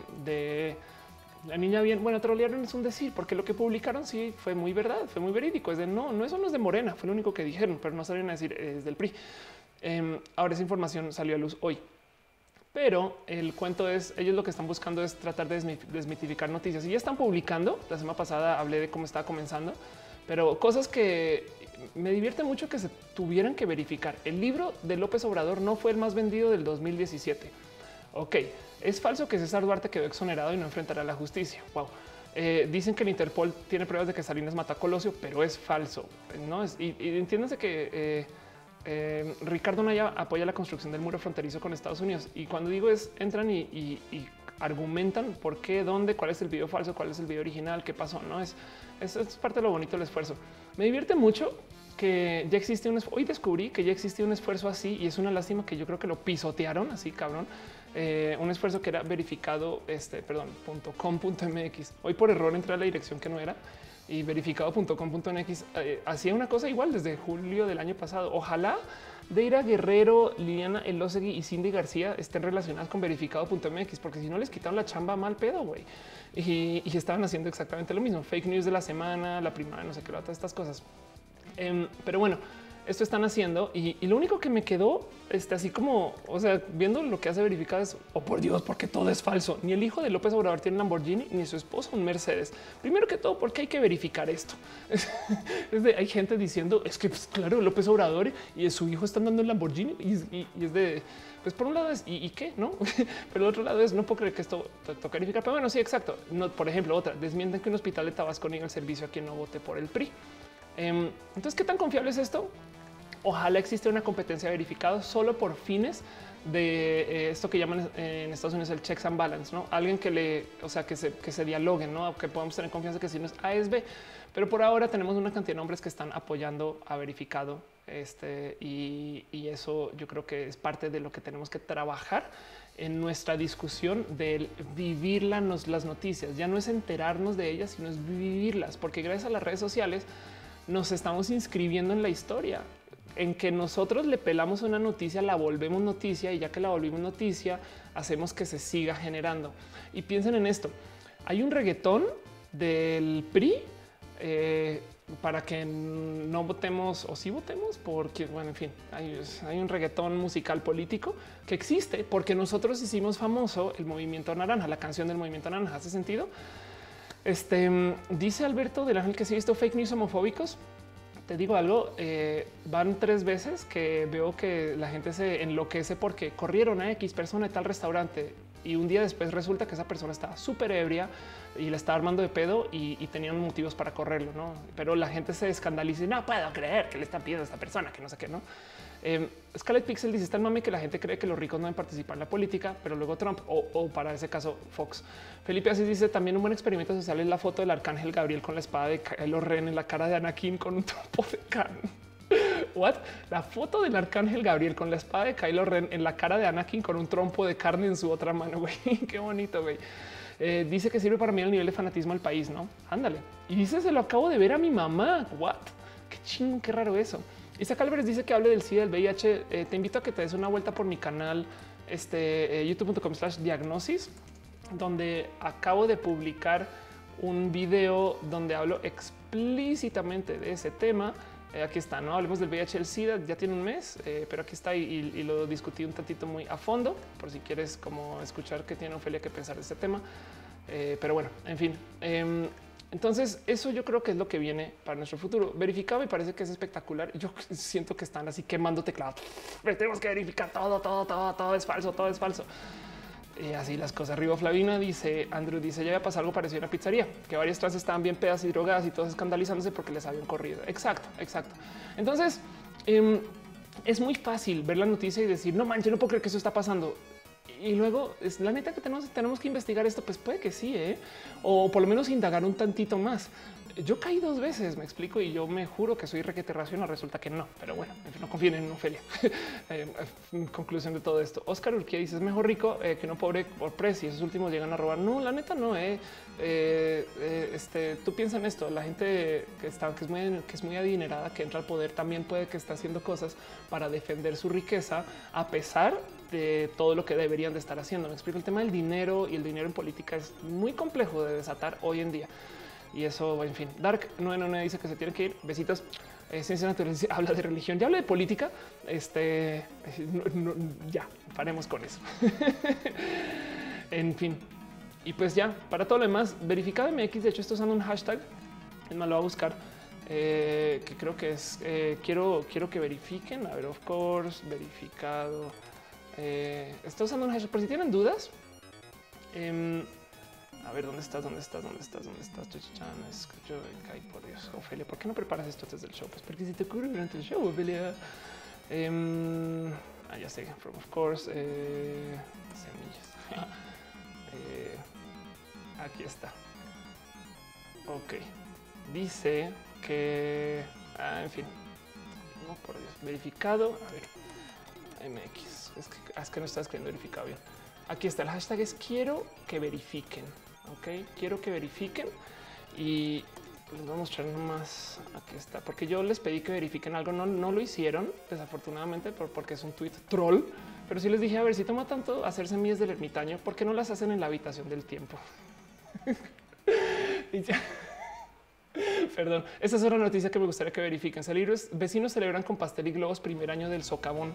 La niña bien, bueno, trolearon es un decir, porque lo que publicaron sí fue muy verdad, fue muy verídico. Es de no, no, eso no es de Morena, fue lo único que dijeron, pero no sabían decir es del PRI. Em, ahora esa información salió a luz hoy. Pero el cuento es, ellos lo que están buscando es tratar de desmitificar noticias y ya están publicando. La semana pasada hablé de cómo estaba comenzando, pero cosas que me divierte mucho que se tuvieran que verificar. El libro de López Obrador no fue el más vendido del 2017. Ok, es falso que César Duarte quedó exonerado y no enfrentará la justicia. Wow. Eh, dicen que el Interpol tiene pruebas de que Salinas mata a Colosio, pero es falso. No es, y, y entiéndanse que eh, eh, Ricardo Naya apoya la construcción del muro fronterizo con Estados Unidos. Y cuando digo es entran y, argumentan por qué, dónde, cuál es el video falso, cuál es el video original, qué pasó. No es, eso es parte de lo bonito del esfuerzo. Me divierte mucho que ya existe un hoy descubrí que ya existía un esfuerzo así y es una lástima que yo creo que lo pisotearon así cabrón eh, un esfuerzo que era verificado este perdón hoy por error entré a la dirección que no era y verificado.com.mx eh, hacía una cosa igual desde julio del año pasado. Ojalá Deira Guerrero, Liliana Elosegui y Cindy García estén relacionadas con verificado.mx, porque si no les quitaron la chamba mal pedo, güey. Y, estaban haciendo exactamente lo mismo. Fake news de la semana, la primera, no sé qué, todas estas cosas. Em, pero bueno, esto están haciendo y, lo único que me quedó este, así como, o sea, viendo lo que hace verificar es, oh por Dios, porque todo es falso. Ni el hijo de López Obrador tiene un Lamborghini, ni su esposo un Mercedes. Primero que todo, porque hay que verificar esto. (laughs) Es, de, hay gente diciendo, es que pues, claro, López Obrador y su hijo están dando el Lamborghini y, es de, pues por un lado es, ¿y, qué? No, (laughs) pero el otro lado es, no puedo creer que esto toca verificar. Pero bueno, sí, exacto. No, por ejemplo, otra, desmienten que un hospital de Tabasco niega el servicio a quien no vote por el PRI. Em, entonces, ¿qué tan confiable es esto? Ojalá existe una competencia verificada solo por fines de eh, esto que llaman en Estados Unidos el checks and balance, no alguien que le, o sea, que se, que se dialoguen, no que podamos tener confianza que si no es A es B. Pero por ahora tenemos una cantidad de nombres que están apoyando a verificado. Este y, y eso yo creo que es parte de lo que tenemos que trabajar en nuestra discusión del vivir las noticias. Ya no es enterarnos de ellas, sino es vivirlas, porque gracias a las redes sociales nos estamos inscribiendo en la historia, en que nosotros le pelamos una noticia, la volvemos noticia y ya que la volvimos noticia, hacemos que se siga generando. Y piensen en esto. Hay un reggaetón del PRI eh, para que no votemos o si votemos, porque bueno, en fin, hay, un reggaetón musical político que existe porque nosotros hicimos famoso el movimiento naranja, la canción del movimiento naranja. ¿Hace sentido? Este dice Alberto del Ángel que se ha visto fake news homofóbicos. Te digo algo, eh, van tres veces que veo que la gente se enloquece porque corrieron a X persona de tal restaurante y un día después resulta que esa persona estaba súper ebria y le estaba armando de pedo y, tenían motivos para correrlo, ¿no? Pero la gente se escandaliza y no puedo creer que le están pidiendo a esta persona, que no sé qué, ¿no? Eh, Scarlett Pixel dice está el mami que la gente cree que los ricos no deben participar en la política, pero luego Trump o, para ese caso Fox. Felipe así dice también un buen experimento social es la foto del arcángel Gabriel con la espada de Kylo Ren en la cara de Anakin con un topo de carne. (laughs) What? La foto del arcángel Gabriel con la espada de Kylo Ren en la cara de Anakin con un trompo de carne en su otra mano. (laughs) Güey, qué bonito. Güey. Eh, dice que sirve para mí el nivel de fanatismo del país, no? Ándale. Y dice se lo acabo de ver a mi mamá. What? Qué chingo, qué raro eso. Isaac Álvarez dice que hable del SIDA, del VIH. Eh, te invito a que te des una vuelta por mi canal, este eh, youtube.com slash diagnosis, donde acabo de publicar un video donde hablo explícitamente de ese tema. Eh, aquí está, no hablemos del VIH, el SIDA, ya tiene un mes, pero aquí está y, lo discutí un tantito muy a fondo, por si quieres como escuchar qué tiene Ofelia que pensar de este tema. pero bueno, en fin, em, entonces, eso yo creo que es lo que viene para nuestro futuro. Verificado y parece que es espectacular. Yo siento que están así quemando teclado. Tenemos que verificar todo, todo, todo, todo es falso, todo es falso. Y así las cosas. Arriba Flavina dice, Andrew dice, ya había pasado algo parecido a una pizzería, que varias trans estaban bien pedas y drogadas y todos escandalizándose porque les habían corrido. Exacto, exacto. Entonces, em, es muy fácil ver la noticia y decir, no manches, no puedo creer que eso está pasando y luego es la neta que tenemos, tenemos que investigar esto. Pues puede que sí, ¿eh? o por lo menos indagar un tantito más. Yo caí dos veces, me explico, y yo me juro que soy requete racional. Resulta que no, pero bueno, no confíen en Ofelia. (laughs) Eh, conclusión de todo esto. Oscar Urquía dice: es mejor rico eh, que no pobre por precio. Esos últimos llegan a robar. No, la neta no. Eh. este tú piensas en esto. La gente que está, que es muy, que es muy adinerada, que entra al poder, también puede que está haciendo cosas para defender su riqueza, a pesar de todo lo que deberían de estar haciendo. Me explico el tema del dinero y el dinero en política es muy complejo de desatar hoy en día. Y eso, en fin, Dark 999 dice que se tiene que ir. Besitos. Eh, Ciencia Natural (laughs) habla de religión, ya habla de política. Este ya paremos con eso. (laughs) en fin, y pues ya para todo lo demás, verificado MX. De hecho, esto usando un hashtag. Más, lo voy a buscar. Eh, que creo que es eh, quiero, quiero que verifiquen. A ver, of course, verificado. Eh, estoy usando un hashtag por si tienen dudas. Em, a ver, ¿dónde estás? ¿Dónde estás? ¿Dónde estás? ¿Dónde estás? Escucho, ay, por Dios, Ofelia, ¿por qué no preparas esto antes del show? Pues porque si te ocurre durante el show, Ofelia. Eh, ah, ya sé, from of course, eh, semillas. (laughs) eh, aquí está. Ok. Dice que, ah, en fin, no por Dios, verificado. A ver, MX. Es que, es que no está escribiendo verificado bien. Aquí está el hashtag es quiero que verifiquen. Ok, quiero que verifiquen y les voy a mostrar nomás. Aquí está, porque yo les pedí que verifiquen algo. No, no lo hicieron, desafortunadamente, porque es un tweet troll. Pero sí les dije, a ver si toma tanto hacer semillas del ermitaño, ¿por qué no las hacen en la habitación del tiempo? (laughs) y ya. (laughs) Perdón, esa es otra noticia que me gustaría que verifiquen. Saliros vecinos celebran con pastel y globos primer año del socavón.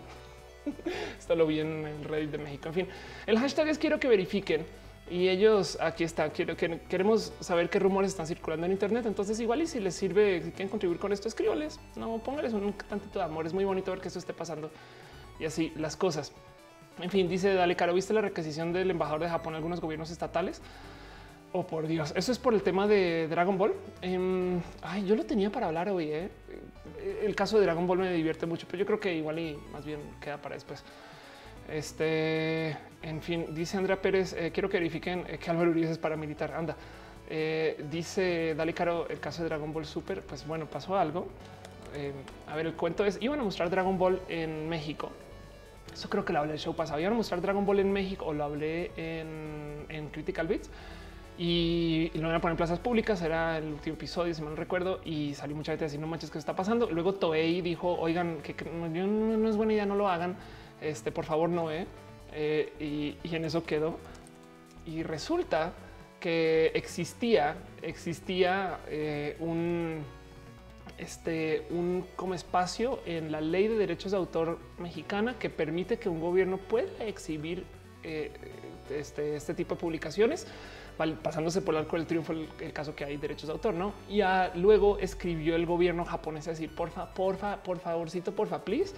(laughs) Esto lo vi en el Reddit de México. En fin, el hashtag es quiero que verifiquen y ellos aquí está. Quiero que queremos saber qué rumores están circulando en Internet. Entonces, igual y si les sirve, si quieren contribuir con esto, escríbanles. No póngales un tantito de amor. Es muy bonito ver que esto esté pasando y así las cosas. En fin, dice Dale Caro, ¿viste la requisición del embajador de Japón a algunos gobiernos estatales? Oh, por Dios. Eso es por el tema de Dragon Ball. Eh, ay, yo lo tenía para hablar hoy. ¿eh? El caso de Dragon Ball me divierte mucho, pero yo creo que igual y más bien queda para después. Este, en fin, dice Andrea Pérez, eh, quiero que verifiquen eh, que Álvaro Uribe es paramilitar. Anda, eh, dice Dale Caro, el caso de Dragon Ball Super. Pues bueno, pasó algo. Eh, a ver, el cuento es, iban a mostrar Dragon Ball en México. Eso creo que lo hablé el show pasado. Iban a mostrar Dragon Ball en México o lo hablé en, en Critical Bits y, lo van a poner en plazas públicas. Era el último episodio, si mal no recuerdo, y salió mucha gente diciendo no manches, ¿qué está pasando? Luego Toei dijo, oigan, no, es buena idea, no lo hagan. Este, por favor, no, eh. eh y, en eso quedó. Y resulta que existía, existía eh, un, este, un como espacio en la ley de derechos de autor mexicana que permite que un gobierno pueda exhibir este, este tipo de publicaciones pasándose por el arco del triunfo el, el, caso que hay derechos de autor, ¿no? Y luego escribió el gobierno japonés a decir, porfa, porfa, por favorcito, porfa, please,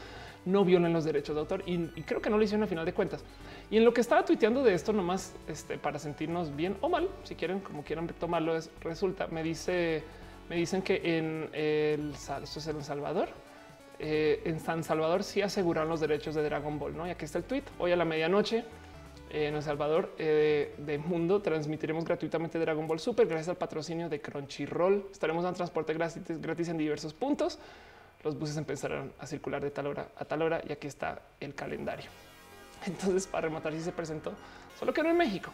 no violen los derechos de autor. Y, creo que no lo hicieron a final de cuentas. Y en lo que estaba tuiteando de esto, nomás este, para sentirnos bien o mal, si quieren, como quieran tomarlo, es, resulta, me dice, me dicen que en el, esto es en El Salvador, eh, en San Salvador sí aseguran los derechos de Dragon Ball, ¿no? Y aquí está el tweet, hoy a la medianoche, en El Salvador eh, de Mundo transmitiremos gratuitamente Dragon Ball Super gracias al patrocinio de Crunchyroll. Estaremos dando transporte gratis, gratis en diversos puntos. Los buses empezarán a circular de tal hora a tal hora y aquí está el calendario. (laughs) Entonces, para rematar, si se presentó, solo que no en México.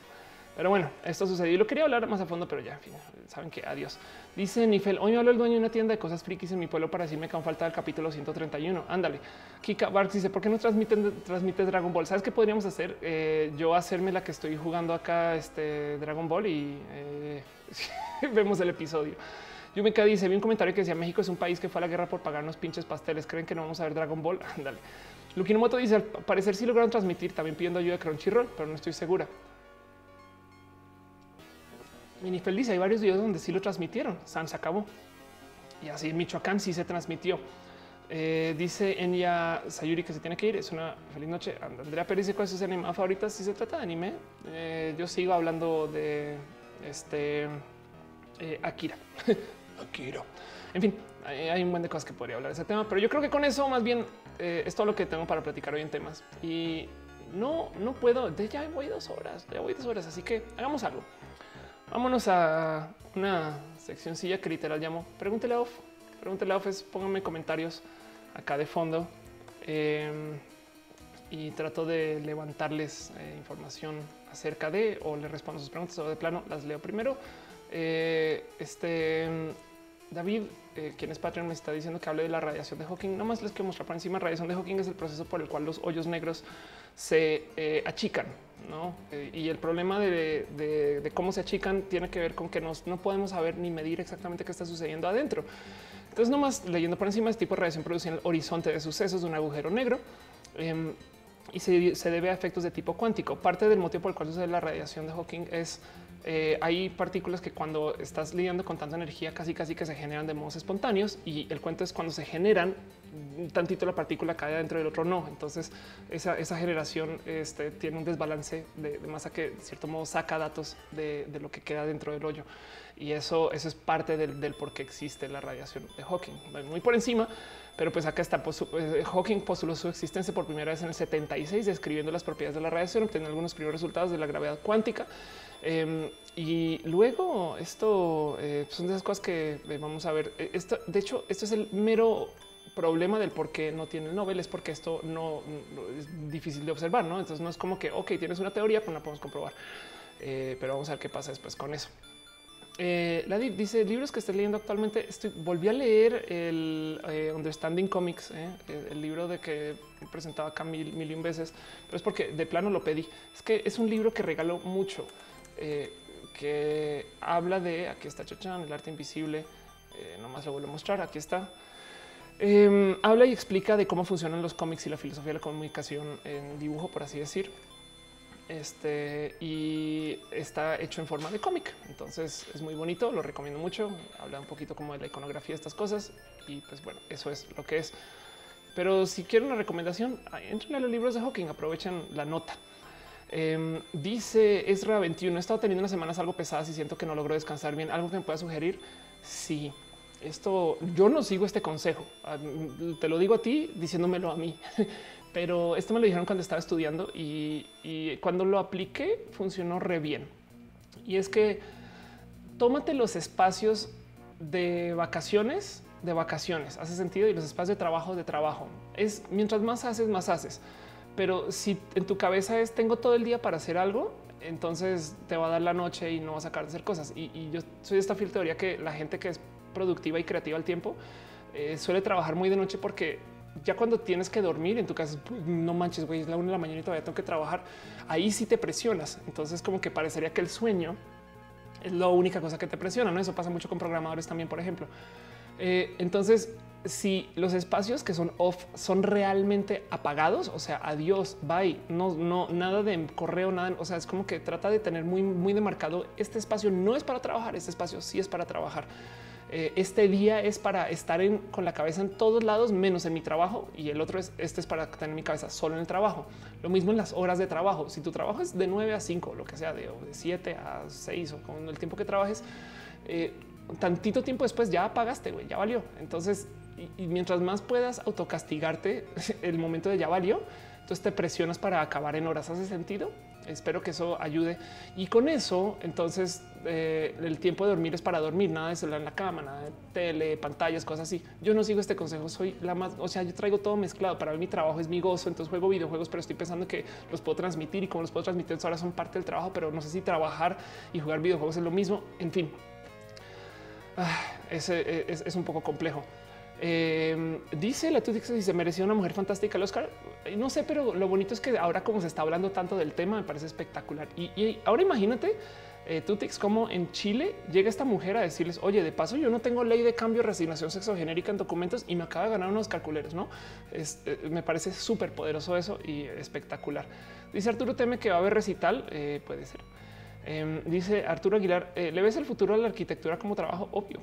Pero bueno, esto sucedió y lo quería hablar más a fondo, pero ya, en fin, saben que adiós. Dice Nifel, hoy me habló el dueño de una tienda de cosas frikis en mi pueblo para decirme que aún falta el capítulo 131. Ándale. Kika Barks dice, ¿por qué no transmiten, transmites Dragon Ball? ¿Sabes qué podríamos hacer? Eh, yo hacerme la que estoy jugando acá, este Dragon Ball y eh, (laughs) vemos el episodio. Yumika dice, vi un comentario que decía, México es un país que fue a la guerra por pagarnos pinches pasteles. ¿Creen que no vamos a ver Dragon Ball? (laughs) Ándale. Lukinomoto dice, al parecer sí lograron transmitir, también pidiendo ayuda de Crunchyroll, pero no estoy segura. Mini feliz, hay varios videos donde sí lo transmitieron. San se acabó. Y así en Michoacán sí se transmitió. Eh, dice Enya Sayuri que se tiene que ir. Es una feliz noche. Andrea Pérez dice cuál es su anime favorita. Si se trata de anime, eh, yo sigo hablando de este eh, Akira. (laughs) Akira. En fin, hay un buen de cosas que podría hablar de ese tema, pero yo creo que con eso más bien eh, es todo lo que tengo para platicar hoy en temas. Y no, no puedo. De ya voy dos horas, ya voy dos horas, así que hagamos algo. Vámonos a una seccióncilla que literal llamo Pregúntele a Off. Pregúntele a Off es pónganme comentarios acá de fondo eh, y trato de levantarles eh, información acerca de o les respondo sus preguntas o de plano las leo primero. Eh, este David, quien es Patreon, me está diciendo que hable de la radiación de Hawking. No más les quiero mostrar por encima. Radiación de Hawking es el proceso por el cual los hoyos negros se achican. ¿No? Eh, y el problema de, cómo se achican tiene que ver con que no podemos saber ni medir exactamente qué está sucediendo adentro. Entonces, nomás leyendo por encima, este tipo de radiación produce el horizonte de sucesos de un agujero negro. Em, y se, debe a efectos de tipo cuántico. Parte del motivo por el cual sucede la radiación de Hawking es eh, hay partículas que cuando estás lidiando con tanta energía casi casi que se generan de modos espontáneos y el cuento es cuando se generan tantito la partícula cae dentro del otro no. Entonces esa, generación este, tiene un desbalance de, masa que de cierto modo saca datos de, lo que queda dentro del hoyo y eso, eso es parte del, por qué existe la radiación de Hawking. Muy por encima, pero pues acá está. Eh, Hawking postuló su existencia por primera vez en el 76, describiendo las propiedades de la radiación, obteniendo algunos primeros resultados de la gravedad cuántica. Em, y luego esto eh, son de esas cosas que eh, vamos a ver. Esto, de hecho, esto es el mero problema del por qué no tiene el Nobel, es porque esto no, es difícil de observar. ¿no? Entonces no es como que, ok, tienes una teoría, pues la podemos comprobar. pero vamos a ver qué pasa después con eso. Eh, dice libros que estoy leyendo actualmente. Estoy, volví a leer el eh, Understanding Comics, eh, el libro de que presentaba acá mil, mil veces, pero es porque de plano lo pedí. Es que es un libro que regaló mucho, que habla de aquí está Chachan, el arte invisible. nomás lo vuelvo a mostrar. Aquí está. Em, habla y explica de cómo funcionan los cómics y la filosofía de la comunicación en dibujo, por así decir. Este y está hecho en forma de cómic. Entonces es muy bonito, lo recomiendo mucho. Habla un poquito como de la iconografía de estas cosas y pues bueno, eso es lo que es. Pero si quieren una recomendación, entren a los libros de Hawking, aprovechen la nota. Em, dice Ezra 21. He estado teniendo unas semanas algo pesadas y siento que no logro descansar bien. Algo que me pueda sugerir. Sí, esto yo no sigo este consejo. Ah, te lo digo a ti diciéndomelo a mí. (laughs) pero esto me lo dijeron cuando estaba estudiando y, cuando lo apliqué funcionó re bien. Y es que tómate los espacios de vacaciones, de vacaciones, hace sentido, y los espacios de trabajo, de trabajo. Es mientras más haces, más haces. Pero si en tu cabeza es tengo todo el día para hacer algo, entonces te va a dar la noche y no vas a sacar de hacer cosas. Y, yo soy de esta fiel teoría que la gente que es productiva y creativa al tiempo eh, suele trabajar muy de noche porque ya cuando tienes que dormir en tu casa, no manches, güey, es la una de la mañana y todavía tengo que trabajar. Ahí sí te presionas. Entonces, como que parecería que el sueño es la única cosa que te presiona. No, eso pasa mucho con programadores también, por ejemplo. Eh, entonces, si los espacios que son off son realmente apagados, o sea, adiós, bye, no, no, nada de correo, nada. O sea, es como que trata de tener muy, muy demarcado. Este espacio no es para trabajar, este espacio sí es para trabajar. Eh, este día es para estar con la cabeza en todos lados, menos en mi trabajo. Y el otro es, este es para tener mi cabeza solo en el trabajo. Lo mismo en las horas de trabajo. Si tu trabajo es de 9 a 5, lo que sea, de, 7 a 6 o con el tiempo que trabajes, eh, tantito tiempo después ya apagaste, güey, ya valió. Entonces, y, y mientras más puedas autocastigarte (laughs) el momento de ya valió, entonces te presionas para acabar en horas. ¿Hace sentido? Espero que eso ayude. Y con eso, entonces, eh, el tiempo de dormir es para dormir, nada de celular en la cama, nada de tele, pantallas, cosas así. Yo no sigo este consejo, soy la más, o sea, yo traigo todo mezclado. Para mí mi trabajo es mi gozo, entonces juego videojuegos, pero estoy pensando que los puedo transmitir y como los puedo transmitir ahora son parte del trabajo, pero no sé si trabajar y jugar videojuegos es lo mismo. En fin, ah, ese es un poco complejo. Em, dice la Tutix si se mereció una mujer fantástica el Oscar. Eh, no sé, pero lo bonito es que ahora como se está hablando tanto del tema, me parece espectacular. Y, ahora imagínate, eh, Tutix, como en Chile llega esta mujer a decirles, oye, de paso yo no tengo ley de cambio, resignación sexogenérica en documentos y me acaba de ganar unos calculeros, ¿no? Eh, me parece súper poderoso eso y espectacular. Dice Arturo Teme que va a haber recital, puede ser. Em, dice Arturo Aguilar, eh, ¿le ves el futuro a la arquitectura como trabajo? Obvio,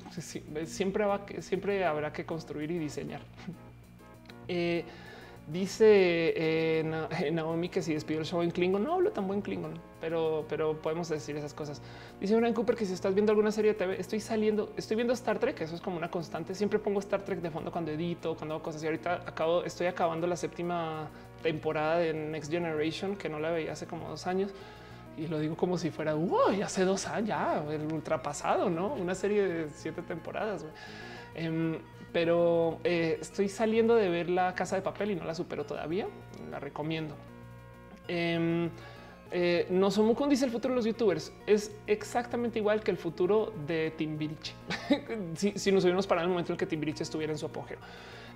siempre, va, siempre habrá que construir y diseñar. (laughs) Eh, dice eh, (laughs) Naomi que si despido el show en Klingon, no hablo tan buen Klingon, pero, podemos decir esas cosas. Dice Brian Cooper que si estás viendo alguna serie de TV, estoy saliendo, estoy viendo Star Trek, eso es como una constante. Siempre pongo Star Trek de fondo cuando edito, cuando hago cosas. Y ahorita acabo, estoy acabando la séptima temporada de Next Generation, que no la veía hace como dos años y lo digo como si fuera uy, hace dos años ya el ultrapasado, no una serie de siete temporadas. Em, pero eh, estoy saliendo de ver la casa de papel y no la supero todavía. La recomiendo. Em, Eh, dice el futuro de los youtubers. Es exactamente igual que el futuro de Timbiriche. (laughs) si, si nos hubiéramos parado en el momento en el que Timbiriche estuviera en su apogeo.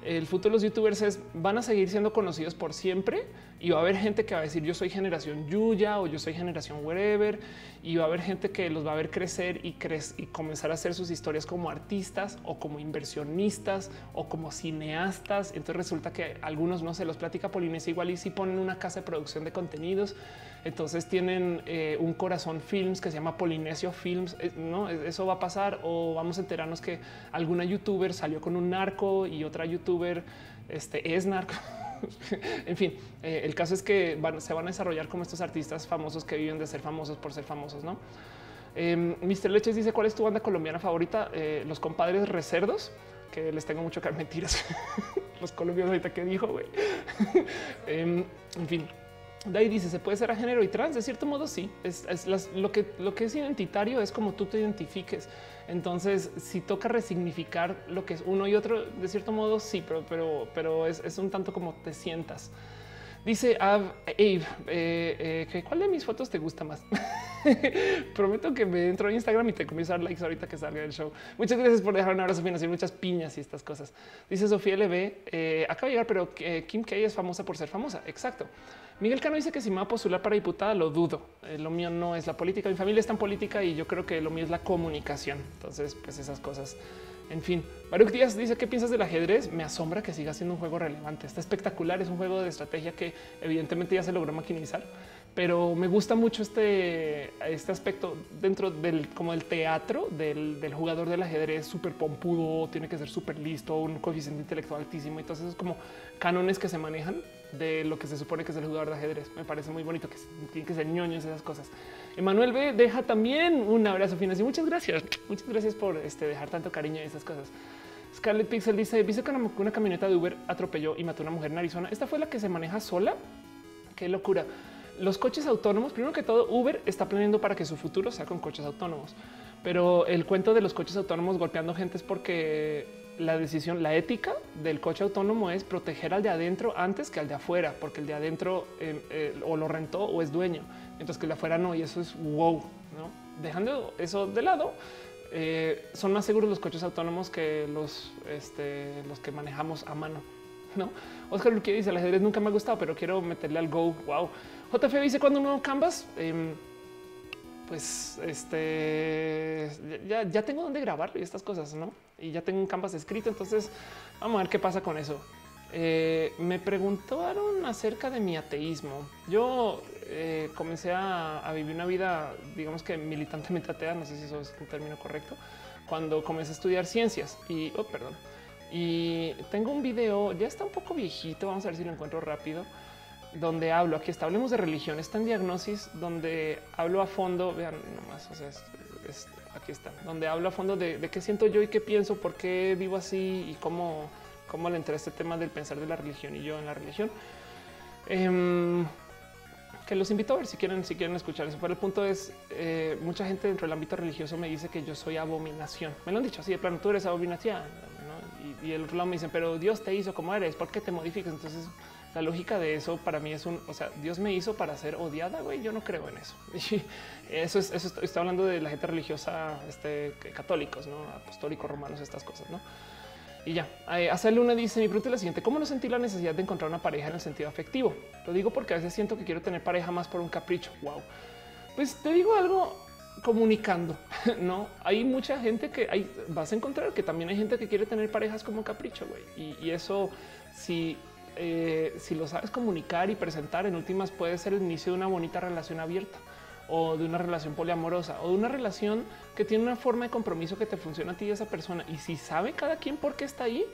El futuro de los youtubers es van a seguir siendo conocidos por siempre y va a haber gente que va a decir yo soy generación Yuya o yo soy generación wherever y va a haber gente que los va a ver crecer y, y comenzar a hacer sus historias como artistas o como inversionistas o como cineastas. Entonces resulta que algunos no se los platica Polinesia igual y si ponen una casa de producción de contenidos entonces tienen eh, un corazón films que se llama Polinesio Films. Eh, no, e-, eso va a pasar o vamos a enterarnos que alguna youtuber salió con un narco y otra youtuber este, es narco. (laughs) (laughs) en fin, eh, el caso es que se van a desarrollar como estos artistas famosos que viven de ser famosos por ser famosos, no? Eh, Mr. Leches dice cuál es tu banda colombiana favorita? los compadres recerdos, que les tengo mucho que (laughs) mentiras. (laughs) los colombianos ahorita que dijo, güey. Em, en fin, de ahí dice, ¿se puede ser a género y trans? De cierto modo, sí. Lo, que, lo que es identitario es como tú te identifiques. Entonces, si toca resignificar lo que es uno y otro, de cierto modo, sí, pero, pero, pero es, un tanto como te sientas. Dice Ave, eh, eh, ¿cuál de mis fotos te gusta más? (laughs) Prometo que me entro a Instagram y te comienzo a dar likes ahorita que salga el show. Muchas gracias por dejar un abrazo y muchas piñas y estas cosas. Dice Sofía LB, eh, acaba de llegar, pero Kim K es famosa por ser famosa. Exacto. Miguel Cano dice que si me va a postular para diputada, lo dudo. Eh, lo mío no es la política. Mi familia es tan política y yo creo que lo mío es la comunicación. Entonces, pues esas cosas. En fin, Baruch Díaz dice qué piensas del ajedrez. Me asombra que siga siendo un juego relevante. Está espectacular. Es un juego de estrategia que evidentemente ya se logró maquinizar, pero me gusta mucho este, este aspecto dentro del como teatro del, del jugador del ajedrez súper pompudo. Tiene que ser súper listo, un coeficiente intelectual altísimo. Entonces es como cánones que se manejan de lo que se supone que es el jugador de ajedrez. Me parece muy bonito que tiene que ser ñoños esas cosas. Emanuel B deja también un abrazo final y muchas gracias. Muchas gracias por este, dejar tanto cariño y esas cosas. Scarlett Pixel dice: Viste que una camioneta de Uber atropelló y mató a una mujer en Arizona. Esta fue la que se maneja sola. Qué locura. Los coches autónomos, primero que todo, Uber está planeando para que su futuro sea con coches autónomos. Pero el cuento de los coches autónomos golpeando gente es porque la decisión, la ética del coche autónomo es proteger al de adentro antes que al de afuera, porque el de adentro eh, eh, o lo rentó o es dueño, mientras que el de afuera no. Y eso es wow. ¿no? Dejando eso de lado, eh, son más seguros los coches autónomos que los, este, los que manejamos a mano. No, Oscar Luque dice: El ajedrez nunca me ha gustado, pero quiero meterle al go. Wow. JF dice: Cuando uno canvas, em, pues este ya, ya tengo donde grabarlo y estas cosas, no? y ya tengo un canvas escrito. Entonces vamos a ver qué pasa con eso. Eh, me preguntaron acerca de mi ateísmo. Yo eh, comencé a, vivir una vida, digamos que militantemente atea, no sé si eso es un término correcto, cuando comencé a estudiar ciencias y, oh, perdón, y tengo un video, ya está un poco viejito, vamos a ver si lo encuentro rápido, donde hablo, aquí está, hablemos de religión, está en diagnosis, donde hablo a fondo, vean nomás, o sea, es aquí está, donde hablo a fondo de, qué siento yo y qué pienso, por qué vivo así y cómo, cómo le entré este tema del pensar de la religión y yo en la religión. Em, que los invito a ver si quieren, si quieren escuchar eso. Pero el punto es, eh, mucha gente dentro del ámbito religioso me dice que yo soy abominación. Me lo han dicho así, de plano, tú eres abominación. Y, el otro lado me dicen, pero Dios te hizo como eres, ¿por qué te modificas? Entonces la lógica de eso para mí es un, o sea, Dios me hizo para ser odiada, güey, yo no creo en eso. (laughs) eso es, eso está, hablando de la gente religiosa, este, católicos, no apostólicos, romanos, estas cosas, no? Y ya, eh, hace Luna dice, mi pregunta es la siguiente, ¿cómo no sentir la necesidad de encontrar una pareja en el sentido afectivo? Lo digo porque a veces siento que quiero tener pareja más por un capricho. Wow. Pues te digo algo comunicando, (laughs) no hay mucha gente que hay, vas a encontrar que también hay gente que quiere tener parejas como capricho, güey. Y, y eso, si eh, si lo sabes comunicar y presentar, en últimas puede ser el inicio de una bonita relación abierta o de una relación poliamorosa o de una relación que tiene una forma de compromiso que te funciona a ti y a esa persona. Y si sabe cada quien por qué está ahí,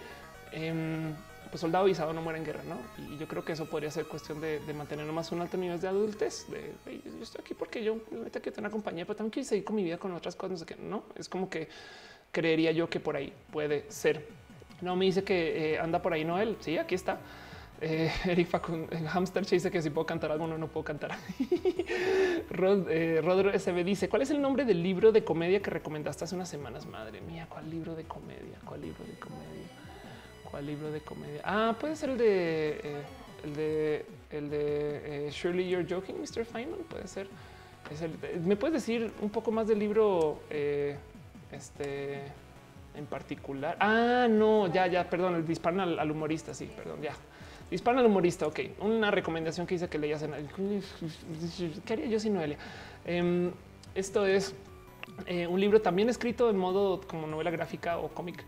em, pues soldado avisado no muere en guerra, ¿no? Y yo creo que eso podría ser cuestión de, mantener más un alto nivel de adultez. De yo estoy aquí porque yo me que tener una compañía, pero también quiero seguir con mi vida con otras cosas. que no es como que creería yo que por ahí puede ser. No me dice que eh, anda por ahí Noel. Sí, aquí está. Eh, (laughs) Eric Facun, Hamster dice que si puedo cantar algo, no, no puedo cantar. (laughs) Rod, eh, Rodro SB dice: ¿Cuál es el nombre del libro de comedia que recomendaste hace unas semanas? Madre mía, ¿cuál libro de comedia? ¿Cuál libro de comedia? ¿Cuál libro de comedia? Ah, puede ser el de. Eh, el de el de eh, Surely You're Joking, Mr. Feynman, puede ser. ¿Me puedes decir un poco más del libro este en particular? Ah, no, ya, ya, perdón, el disparan al, humorista, sí, perdón, ya. Disparan al humorista, ok. Una recomendación que hice que leías en... ¿Qué haría yo sin Noelia? Em, esto es eh, un libro también escrito en modo como novela gráfica o cómic.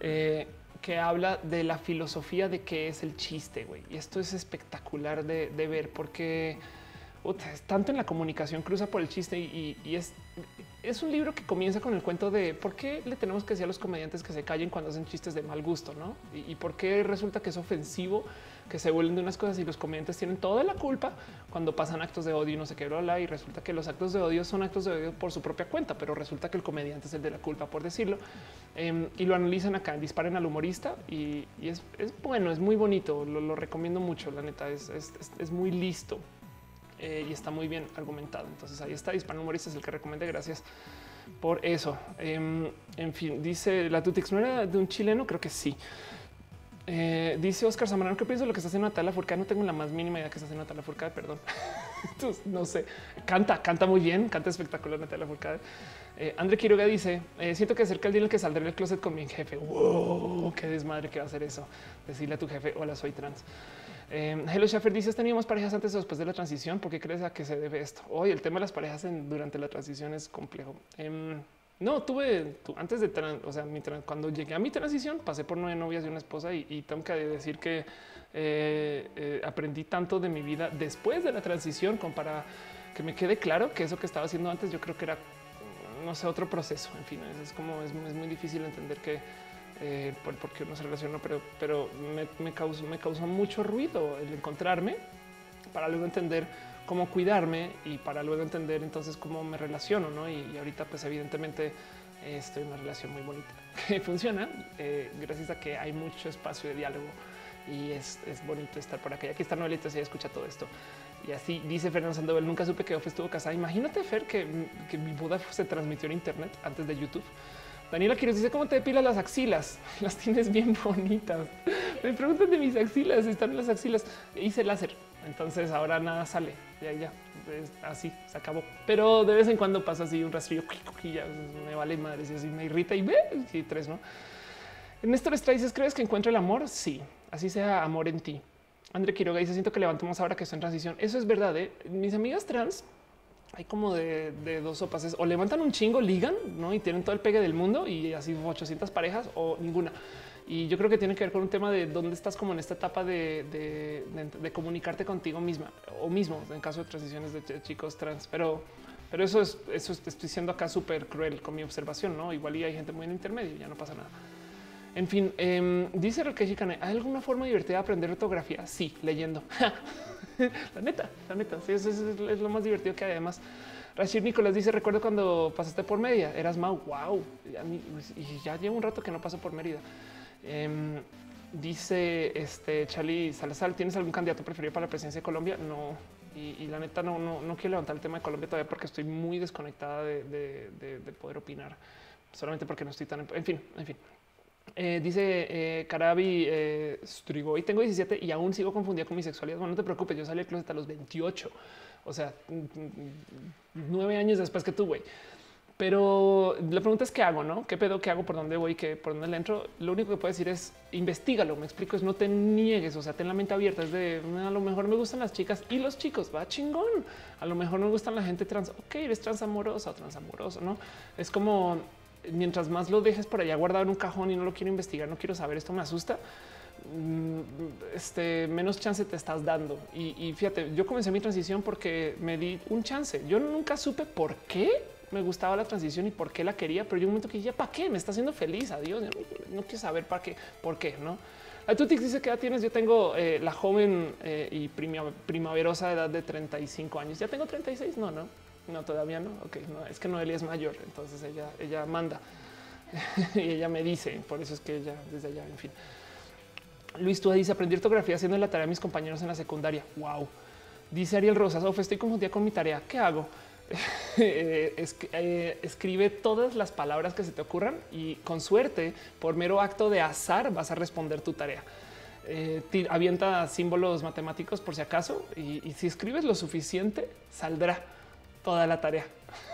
Eh, que habla de la filosofía de qué es el chiste, güey. Y esto es espectacular de, ver porque tanto en la comunicación cruza por el chiste y, es, un libro que comienza con el cuento de por qué le tenemos que decir a los comediantes que se callen cuando hacen chistes de mal gusto, ¿no? Y por qué resulta que es ofensivo que se vuelven de unas cosas y los comediantes tienen toda la culpa cuando pasan actos de odio y no sé qué, bla, y resulta que los actos de odio son actos de odio por su propia cuenta, pero resulta que el comediante es el de la culpa, por decirlo, em, y lo analizan acá, disparen al humorista y, es, bueno, es muy bonito, lo, recomiendo mucho, la neta, es, es, muy listo eh, y está muy bien argumentado. Entonces ahí está, disparen humorista es el que recomiende, gracias por eso. Em, en fin, dice la Tutix, ¿no era de un chileno? Creo que sí. Eh, dice Oscar Zamorano, ¿qué pienso de lo que está haciendo Natalia Furcada? No tengo la más mínima idea que está haciendo Natalia Furcada, perdón. (laughs) Entonces, no sé, canta, canta muy bien, canta espectacular Natalia Furcada. Eh, André Quiroga dice, eh, siento que cerca el día en el que saldré del closet con mi jefe. Wow, qué desmadre que va a hacer eso. Decirle a tu jefe, hola, soy trans. Eh, Hello Schaffer dice, ¿teníamos parejas antes o después de la transición? ¿Por qué crees a qué se debe esto? Hoy el tema de las parejas durante la transición es complejo. No, tuve antes de, o sea, cuando llegué a mi transición, pasé por nueve novias y una esposa y, tengo que decir que eh, eh, aprendí tanto de mi vida después de la transición como para que me quede claro que eso que estaba haciendo antes yo creo que era, no sé, otro proceso. En fin, es, como, es, muy difícil entender que eh, por, qué uno se relaciona, pero, pero me, me, causó, me causó mucho ruido el encontrarme para luego entender cómo cuidarme y para luego entender entonces cómo me relaciono, ¿no? Y, ahorita pues evidentemente estoy en una relación muy bonita (laughs) que funciona eh, gracias a que hay mucho espacio de diálogo y es, bonito estar por acá. Y aquí está Noelita, si escucha todo esto. Y así dice Fernando Sandoval, nunca supe que Ofe estuvo casada. Imagínate, Fer, que, que mi boda se transmitió en internet antes de YouTube. Daniela Quiroz dice, ¿cómo te depilas las axilas? (laughs) Las tienes bien bonitas. Me preguntan de mis axilas, están las axilas. Hice láser, entonces ahora nada sale. Ya, ya, así, se acabó. Pero de vez en cuando pasa así un rastrillo y ya me vale madre, si así me irrita y ve, y tres, ¿no? Néstor Estrada dices, ¿crees que encuentro el amor? Sí, así sea amor en ti. André Quiroga dice, siento que levantamos ahora que estoy en transición. Eso es verdad, ¿eh? Mis amigas trans hay como de, dos sopas. o levantan un chingo, ligan, ¿no? Y tienen todo el pegue del mundo y así 800 parejas o ninguna. Y yo creo que tiene que ver con un tema de dónde estás como en esta etapa de, comunicarte contigo misma o mismo en caso de transiciones de chicos trans. Pero, pero eso es, eso estoy siendo acá súper cruel con mi observación, ¿no? Igual y hay gente muy en intermedio, ya no pasa nada. En fin, eh, dice Rakesh ¿hay alguna forma divertida de aprender ortografía? Sí, leyendo. (laughs) la neta, la neta, sí, eso es, lo más divertido que hay. Además, Rashid Nicolás dice, recuerdo cuando pasaste por Mérida, eras Mau, wow, y ya llevo un rato que no paso por Mérida. Em, dice este Charlie Salazar, ¿tienes algún candidato preferido para la presidencia de Colombia? No, y, la neta no, no, no, quiero levantar el tema de Colombia todavía porque estoy muy desconectada de, poder opinar, solamente porque no estoy tan... En fin, en fin. Eh, dice eh, Carabi eh, Strigo y tengo 17 y aún sigo confundida con mi sexualidad. Bueno, no te preocupes, yo salí del closet a los 28, o sea, nueve años después que tú, güey. Pero la pregunta es qué hago, no? ¿Qué pedo? ¿Qué hago? ¿Por dónde voy? ¿Qué, ¿Por dónde le entro? Lo único que puedo decir es investigalo. Me explico, es no te niegues, o sea, ten la mente abierta. Es de a lo mejor me gustan las chicas y los chicos, va chingón. A lo mejor me gustan la gente trans. Ok, eres transamorosa o transamoroso, no? Es como mientras más lo dejes por allá guardado en un cajón y no lo quiero investigar, no quiero saber, esto me asusta mm, este menos chance te estás dando. Y, fíjate, yo comencé mi transición porque me di un chance. Yo nunca supe por qué me gustaba la transición y por qué la quería, pero yo un momento que ya para qué me está haciendo feliz. Adiós. No, no quiero saber para qué, por qué, no? A Tutix dice que ya tienes. Yo tengo eh, la joven eh, y primaverosa edad de 35 años. Ya tengo 36. No, no, no, todavía no. Ok, no, es que Noelia es mayor, entonces ella, ella manda (laughs) y ella me dice. Por eso es que ella desde allá, en fin. Luis tú dice aprendí ortografía haciendo la tarea de mis compañeros en la secundaria. Wow. Dice Ariel Rosas, estoy confundida con mi tarea. ¿Qué hago? (laughs) Eh, escribe todas las palabras que se te ocurran y con suerte, por mero acto de azar, vas a responder tu tarea. eh, avienta símbolos matemáticos por si acaso y, si escribes lo suficiente saldrá toda la tarea.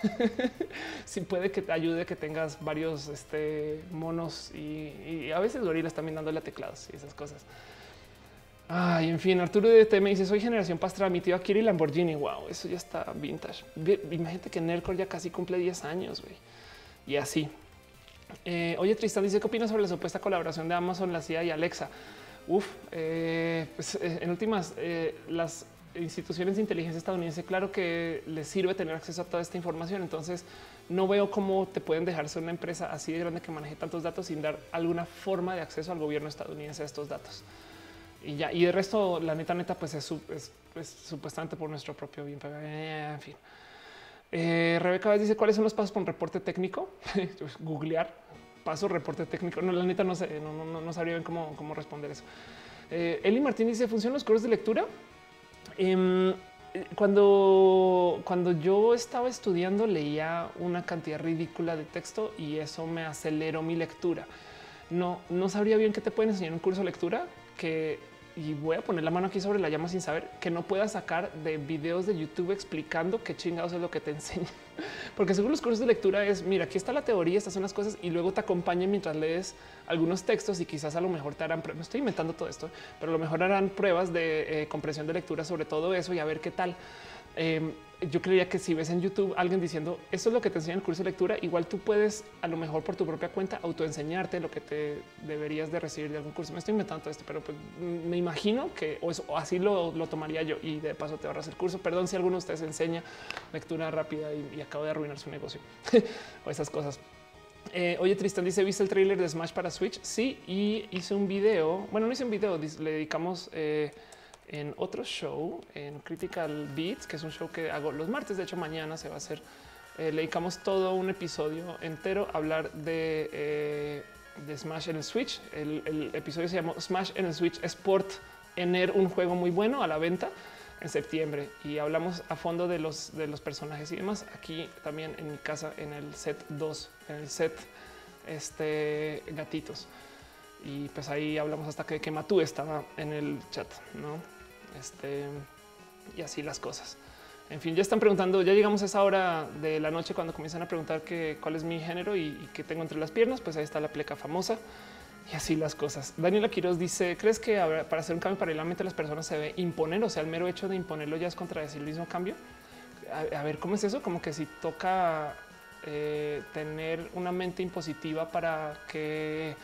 (laughs) si puede que te ayude que tengas varios este, monos y, a veces gorilas también dándole teclados y esas cosas. Ay, en fin, Arturo de T me dice: Soy generación Pastra, mi tío Lamborghini. Wow, eso ya está vintage. Imagínate que Nercor ya casi cumple 10 años güey. y así. Eh, oye, Tristan dice: ¿Qué opinas sobre la supuesta colaboración de Amazon, la CIA y Alexa? Uf, eh, pues, eh, en últimas, las instituciones de inteligencia estadounidense, claro que les sirve tener acceso a toda esta información. Entonces, no veo cómo te pueden dejar ser una empresa así de grande que maneje tantos datos sin dar alguna forma de acceso al gobierno estadounidense a estos datos y ya. Y el resto, la neta, neta, pues es, supuestamente por nuestro propio bien. Eh, en fin. Eh, Rebeca dice cuáles son los pasos para un reporte técnico. (laughs) Googlear paso reporte técnico. No, la neta no sé, no, no, no sabría bien cómo, cómo responder eso. Eh, Eli Martín dice funcionan los cursos de lectura. Em, cuando, cuando yo estaba estudiando leía una cantidad ridícula de texto y eso me aceleró mi lectura. No, no sabría bien qué te pueden enseñar un curso de lectura que y voy a poner la mano aquí sobre la llama sin saber que no pueda sacar de videos de YouTube explicando qué chingados es lo que te (laughs) enseña. Porque según los cursos de lectura es, mira, aquí está la teoría, estas son las cosas y luego te acompañan mientras lees algunos textos y quizás a lo mejor te harán, no estoy inventando todo esto, pero a lo mejor harán pruebas de eh, comprensión de lectura sobre todo eso y a ver qué tal. Em, yo creía que si ves en YouTube alguien diciendo esto es lo que te enseña el curso de lectura, igual tú puedes a lo mejor por tu propia cuenta autoenseñarte lo que te deberías de recibir de algún curso. Me estoy inventando esto, pero pues, me imagino que o, eso, así lo, tomaría yo y de paso te ahorras el curso. Perdón si alguno de ustedes enseña lectura rápida y, acabo de arruinar su negocio (laughs) o esas cosas. Eh, oye, Tristan dice: ¿Viste el trailer de Smash para Switch? Sí, y hice un video. Bueno, no hice un video, le dedicamos. Eh, en otro show, en Critical Beats, que es un show que hago los martes. De hecho, mañana se va a hacer. Eh, le dedicamos todo un episodio entero a hablar de, eh, de Smash en el Switch. El, episodio se llamó Smash en el Switch Sport Ener, un juego muy bueno a la venta en septiembre y hablamos a fondo de los de los personajes y demás. Aquí también en mi casa, en el set 2, en el set este gatitos. Y pues ahí hablamos hasta que, que Matú estaba en el chat, no? Este, y así las cosas. En fin, ya están preguntando, ya llegamos a esa hora de la noche cuando comienzan a preguntar que, cuál es mi género y, qué tengo entre las piernas, pues ahí está la pleca famosa y así las cosas. Daniela Quiroz dice, ¿crees que para hacer un cambio paralelamente las personas se debe imponer? O sea, el mero hecho de imponerlo ya es contradecir el mismo cambio. A, ver, ¿cómo es eso? Como que si toca eh, tener una mente impositiva para que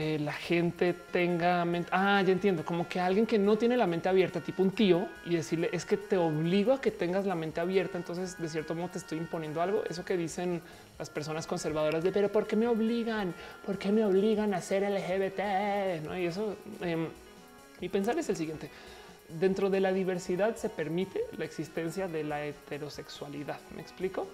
eh, la gente tenga mente. Ah, ya entiendo, como que alguien que no tiene la mente abierta, tipo un tío, y decirle es que te obligo a que tengas la mente abierta. Entonces, de cierto modo, te estoy imponiendo algo. Eso que dicen las personas conservadoras de pero ¿por qué me obligan? ¿Por qué me obligan a ser LGBT? ¿No? Y eso, eh, pensar es el siguiente. Dentro de la diversidad se permite la existencia de la heterosexualidad. ¿Me explico?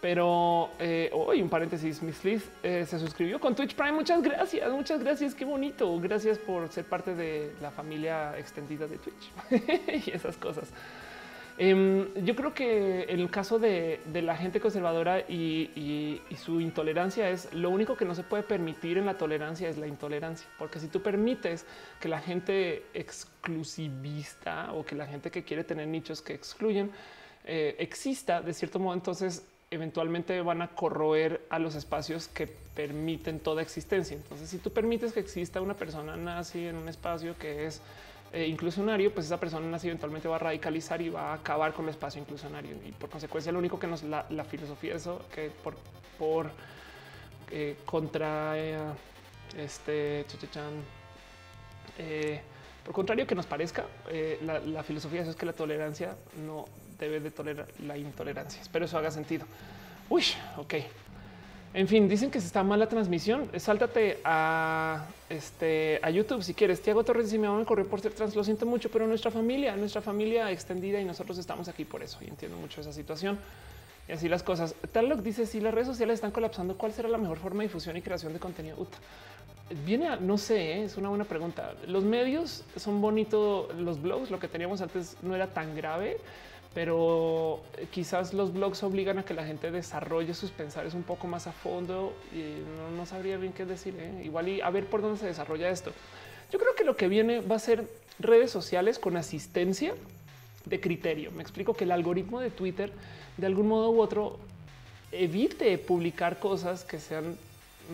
Pero eh, hoy un paréntesis, Miss Liz eh, se suscribió con Twitch Prime. Muchas gracias, muchas gracias. Qué bonito. Gracias por ser parte de la familia extendida de Twitch (laughs) y esas cosas. Em, yo creo que el caso de, la gente conservadora y, su intolerancia es lo único que no se puede permitir en la tolerancia es la intolerancia, porque si tú permites que la gente exclusivista o que la gente que quiere tener nichos que excluyen eh, exista de cierto modo, entonces eventualmente van a corroer a los espacios que permiten toda existencia. Entonces, si tú permites que exista una persona nazi en un espacio que es eh, inclusionario, pues esa persona nazi eventualmente va a radicalizar y va a acabar con el espacio inclusionario. Y por consecuencia, lo único que nos la, la filosofía eso que por, por eh, contra eh, este eh, por contrario que nos parezca, la, la filosofía eso es que la tolerancia no debe de tolerar la intolerancia. Espero eso haga sentido. Uy, ok. En fin, dicen que se está mal la transmisión. Sáltate a este a YouTube si quieres. Tiago Torres y mi mamá me corrió por ser trans. Lo siento mucho, pero nuestra familia, nuestra familia extendida y nosotros estamos aquí por eso. Y entiendo mucho esa situación. Y así las cosas. Tal lo dice si las redes sociales están colapsando, ¿cuál será la mejor forma de difusión y creación de contenido? viene a, no sé, ¿eh? es una buena pregunta. Los medios son bonitos, los blogs, lo que teníamos antes no era tan grave pero eh, quizás los blogs obligan a que la gente desarrolle sus pensares un poco más a fondo y no, sabría bien qué decir. ¿eh? Igual y a ver por dónde se desarrolla esto. Yo creo que lo que viene va a ser redes sociales con asistencia de criterio. Me explico que el algoritmo de Twitter de algún modo u otro evite publicar cosas que sean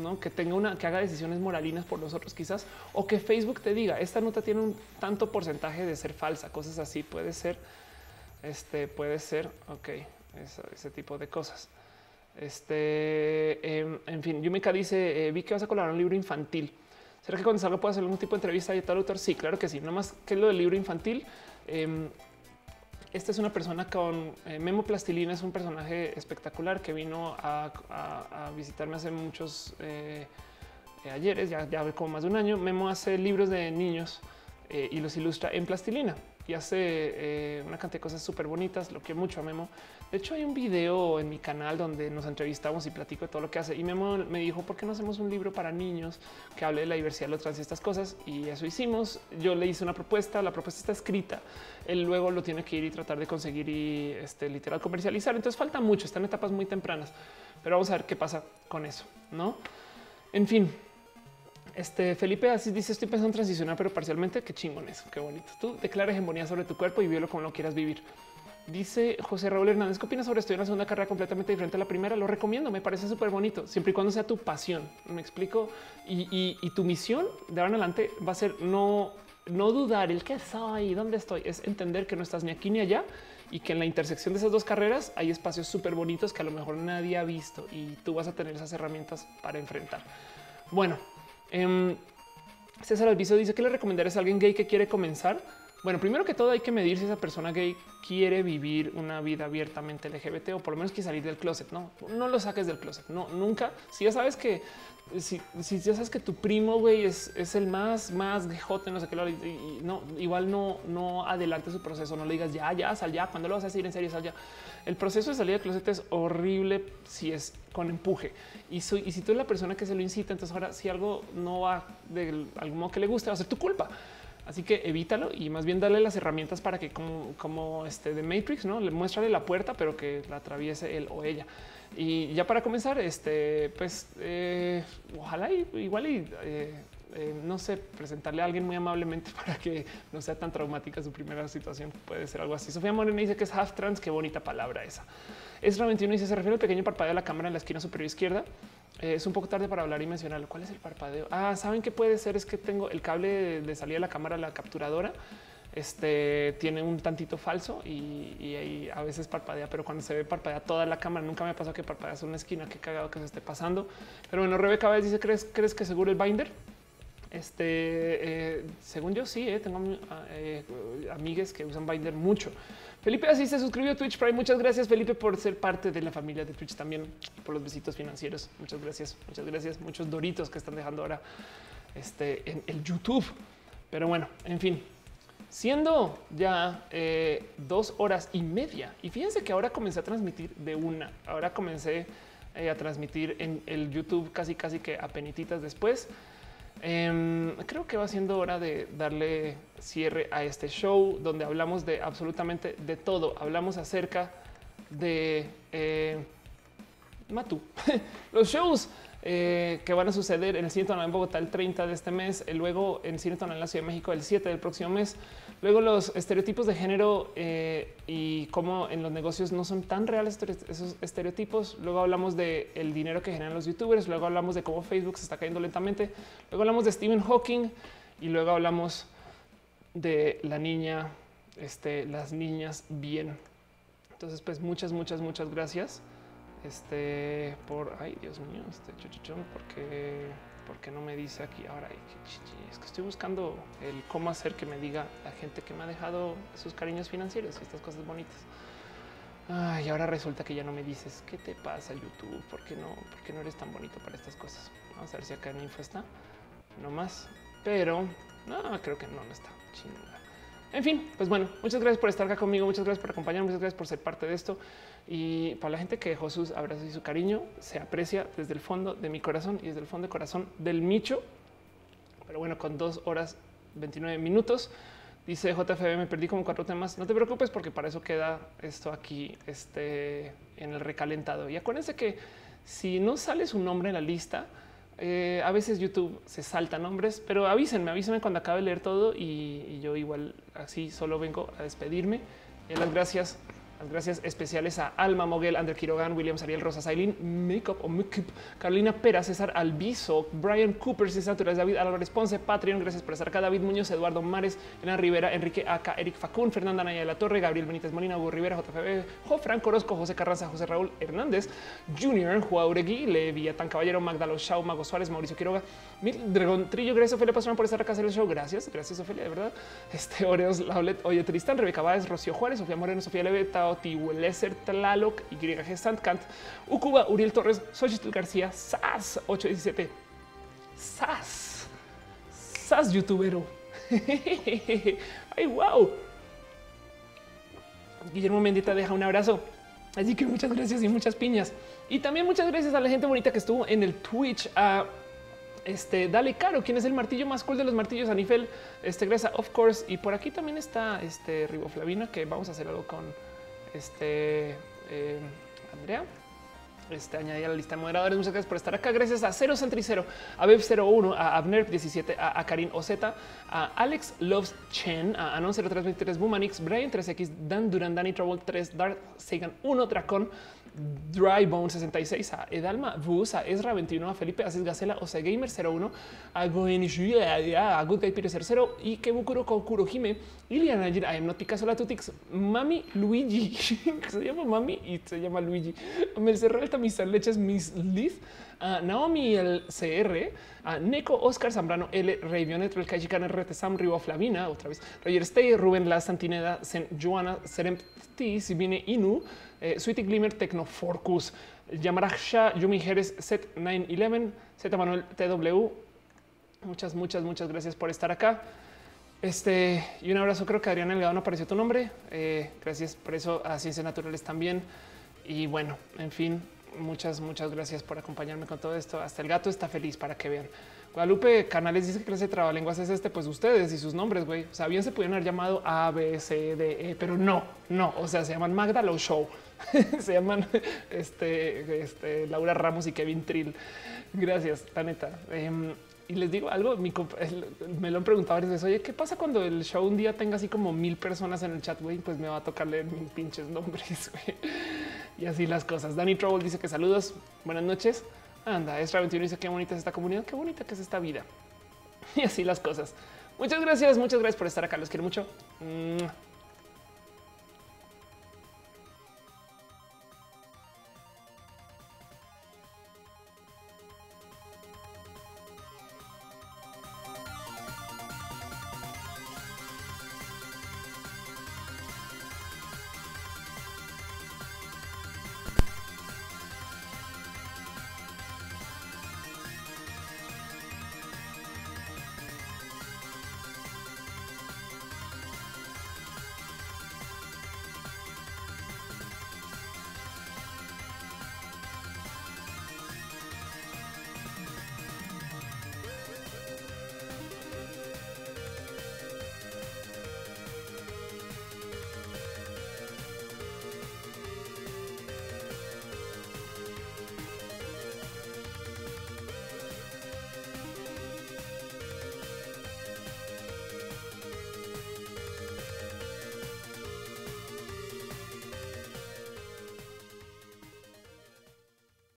¿no? que tenga una que haga decisiones moralinas por nosotros quizás o que Facebook te diga esta nota tiene un tanto porcentaje de ser falsa, cosas así puede ser. Este puede ser, ok, ese, tipo de cosas. Este, em, en fin, Yumika dice, eh, vi que vas a colaborar un libro infantil. ¿Será que cuando salga puedo hacer algún tipo de entrevista y tal autor? Sí, claro que sí. No más que lo del libro infantil. Em, esta es una persona con eh, Memo Plastilina, es un personaje espectacular que vino a, visitarme hace muchos eh, ayeres, ya, ya como más de un año. Memo hace libros de niños y los ilustra en plastilina y hace eh, una cantidad de cosas súper bonitas, lo que mucho a Memo. De hecho, hay un video en mi canal donde nos entrevistamos y platico de todo lo que hace. Y Memo me dijo, ¿por qué no hacemos un libro para niños que hable de la diversidad, lo trans y estas cosas? Y eso hicimos. Yo le hice una propuesta, la propuesta está escrita. Él luego lo tiene que ir y tratar de conseguir y este, literal comercializar. Entonces falta mucho, están etapas muy tempranas, pero vamos a ver qué pasa con eso, ¿no? En fin, este Felipe así dice: Estoy pensando en transicionar, pero parcialmente. Qué chingón eso, qué bonito. Tú declara hegemonía sobre tu cuerpo y vívelo como lo quieras vivir. Dice José Raúl Hernández, ¿qué opinas sobre esto? Una segunda carrera completamente diferente a la primera. Lo recomiendo, me parece súper bonito, siempre y cuando sea tu pasión. Me explico. Y, tu misión de ahora en adelante va a ser no, no dudar el qué soy, dónde estoy, es entender que no estás ni aquí ni allá y que en la intersección de esas dos carreras hay espacios súper bonitos que a lo mejor nadie ha visto y tú vas a tener esas herramientas para enfrentar. Bueno, Em, César Alviso dice que le recomendarías a alguien gay que quiere comenzar. Bueno, primero que todo hay que medir si esa persona gay quiere vivir una vida abiertamente LGBT o por lo menos que salir del closet. No, no lo saques del closet. No, nunca. Si ya sabes que si, ya sabes que tu primo güey es, es, el más, más gejote, no sé qué, y, no, igual no, no adelante su proceso. No le digas ya, ya, sal ya. Cuando lo vas a decir en serio, sal ya. El proceso de salir del closet es horrible si es con empuje. Y, soy, y si tú eres la persona que se lo incita, entonces ahora si algo no va de algún modo que le guste, va a ser tu culpa. Así que evítalo y más bien darle las herramientas para que como, como este de Matrix, no le muéstrale la puerta, pero que la atraviese él o ella. Y ya para comenzar, este, pues eh, ojalá igual y eh, eh, no sé, presentarle a alguien muy amablemente (laughs) para que no sea tan traumática su primera situación. Puede ser algo así. Sofía Morena dice que es half trans. Qué bonita palabra esa. Es 21 dice se refiere al pequeño parpadeo de la cámara en la esquina superior izquierda. Eh, es un poco tarde para hablar y mencionarlo. ¿Cuál es el parpadeo? Ah, saben qué puede ser? Es que tengo el cable de salida de la cámara, la capturadora. Este tiene un tantito falso y, ahí a veces parpadea, pero cuando se ve parpadea toda la cámara, nunca me ha pasado que parpadeas una esquina. Qué cagado que se esté pasando. Pero bueno, Rebeca vez dice: ¿Crees, ¿Crees que seguro el binder? Este, eh, según yo, sí, eh, tengo eh, amigues que usan Binder mucho. Felipe así se suscribió a Twitch Prime. Muchas gracias, Felipe, por ser parte de la familia de Twitch también, por los besitos financieros. Muchas gracias, muchas gracias. Muchos doritos que están dejando ahora este, en el YouTube. Pero bueno, en fin, siendo ya dos horas y media. Y fíjense que ahora comencé a transmitir de una. Ahora comencé a transmitir en el YouTube casi, casi que a penititas después. Em, creo que va siendo hora de darle cierre a este show donde hablamos de absolutamente de todo. Hablamos acerca de eh, Matu, (laughs) los shows eh, que van a suceder en el Cine en Bogotá el 30 de este mes, luego en Cine en la Ciudad de México el 7 del próximo mes, Luego los estereotipos de género eh, y cómo en los negocios no son tan reales esos estereotipos. Luego hablamos de el dinero que generan los youtubers. Luego hablamos de cómo Facebook se está cayendo lentamente. Luego hablamos de Stephen Hawking y luego hablamos de la niña, este, las niñas bien. Entonces, pues muchas, muchas, muchas gracias. Este por ay, Dios mío, este chuchuchón, porque ¿Por qué no me dice aquí ahora? Es que estoy buscando el cómo hacer que me diga la gente que me ha dejado sus cariños financieros y estas cosas bonitas. y ahora resulta que ya no me dices qué te pasa, YouTube. ¿Por qué no? ¿Por no eres tan bonito para estas cosas? Vamos a ver si acá en info está. No más, pero no creo que no, no está. Chinga. En fin, pues bueno, muchas gracias por estar acá conmigo. Muchas gracias por acompañarme. Muchas gracias por ser parte de esto. Y para la gente que dejó sus abrazos y su cariño, se aprecia desde el fondo de mi corazón y desde el fondo de corazón del Micho. Pero bueno, con dos horas 29 minutos. Dice JFB, me perdí como cuatro temas. No te preocupes porque para eso queda esto aquí este, en el recalentado. Y acuérdense que si no sale su nombre en la lista, Eh, a veces YouTube se salta nombres, pero avísenme, avísenme cuando acabe de leer todo y, y yo igual así solo vengo a despedirme. Eh, las gracias gracias especiales a Alma Moguel, André Quirogan, William Ariel Rosa, Sailin, Makeup o Makeup, Carolina Pera, César Alviso, Brian Cooper, César David Álvarez Ponce, Patreon, gracias por estar acá, David Muñoz, Eduardo Mares, Ena Rivera, Enrique Aca, Eric Facún, Fernanda Naya de la Torre, Gabriel Benítez Molina, Hugo Rivera, JFB, Jo Franco Orozco, José Carranza, José Raúl Hernández, Junior, Juauregui, Leviatán Caballero, Magdalo Shaw, Mago Suárez, Mauricio Quiroga, Mil Dragón Trillo, gracias Ofelia Pastrana por estar acá hacer el show. Gracias, gracias Ofelia, de verdad. Este Oreos, Laulet, Oye Tristán, Rebeca Báez, Rocío Juárez, Sofía Moreno, Sofía Leveta, Oti Leser, Tlaloc, YG Sandkant, Ucuba, Uriel Torres, Xochitl García, SAS 817, SAS, SAS youtubero. (laughs) Ay, wow. Guillermo Mendita deja un abrazo. Así que muchas gracias y muchas piñas. Y también muchas gracias a la gente bonita que estuvo en el Twitch. a este, dale caro, ¿quién es el martillo más cool de los martillos? Anifel, este, Gresa, of course. Y por aquí también está este Riboflavina, que vamos a hacer algo con este eh, Andrea. Este, añadí a la lista de moderadores. Muchas gracias por estar acá. Gracias a Cero Centricero, a Bev01, a Abner 17, a, Karin Ozeta, a Alex Loves Chen, a Anon 0323, Bumanix, Brian 3X, Dan Duran, Danny Trouble 3, Darth Sagan 1, Dracon, Drybone 66, a Edalma Bus, a Ezra 21, a Felipe Aces Gacela, o sea, Gamer 01, a Goenishi, a Good Guy Pires 0 y Kebukuro Kokuro Hime, Iliana a Emnotica Sola Tutix, Mami Luigi, (laughs) se llama Mami y se llama Luigi, me cerró el tamizar leches Miss Liz, a Naomi el CR, a Neko Oscar Zambrano L, Revionet, el Kajikan RT Sam Rivo Flavina, otra vez, Roger Stay, Rubén La Santineda, Joana Serem si viene Inu, eh, Sweetie Glimmer, Tecnoforcus, Yamaraksha, Yumi Jerez, Set 911, Z Manuel TW. Muchas, muchas, muchas gracias por estar acá. Este y un abrazo. Creo que Adrián Elgado no apareció tu nombre. Eh, gracias por eso a Ciencias Naturales también. Y bueno, en fin, muchas, muchas gracias por acompañarme con todo esto. Hasta el gato está feliz para que vean. Guadalupe Canales dice que clase de trabalenguas es este, pues ustedes y sus nombres, güey. O sea, bien se pudieron haber llamado A, B, C, D, E, pero no, no. O sea, se llaman Magda Low Show. (laughs) se llaman este, este, Laura Ramos y Kevin Trill. Gracias, la neta. Em, y les digo algo, me lo han preguntado varias veces, oye, ¿qué pasa cuando el show un día tenga así como mil personas en el chat? Pues me va a tocar leer mis pinches nombres, (laughs) güey. Y así las cosas. Danny Trouble dice que saludos, buenas noches. Anda, Extra 21 dice qué bonita es esta comunidad, qué bonita que es esta vida. (laughs) Y así las cosas. Muchas gracias, muchas gracias por estar acá, los quiero mucho.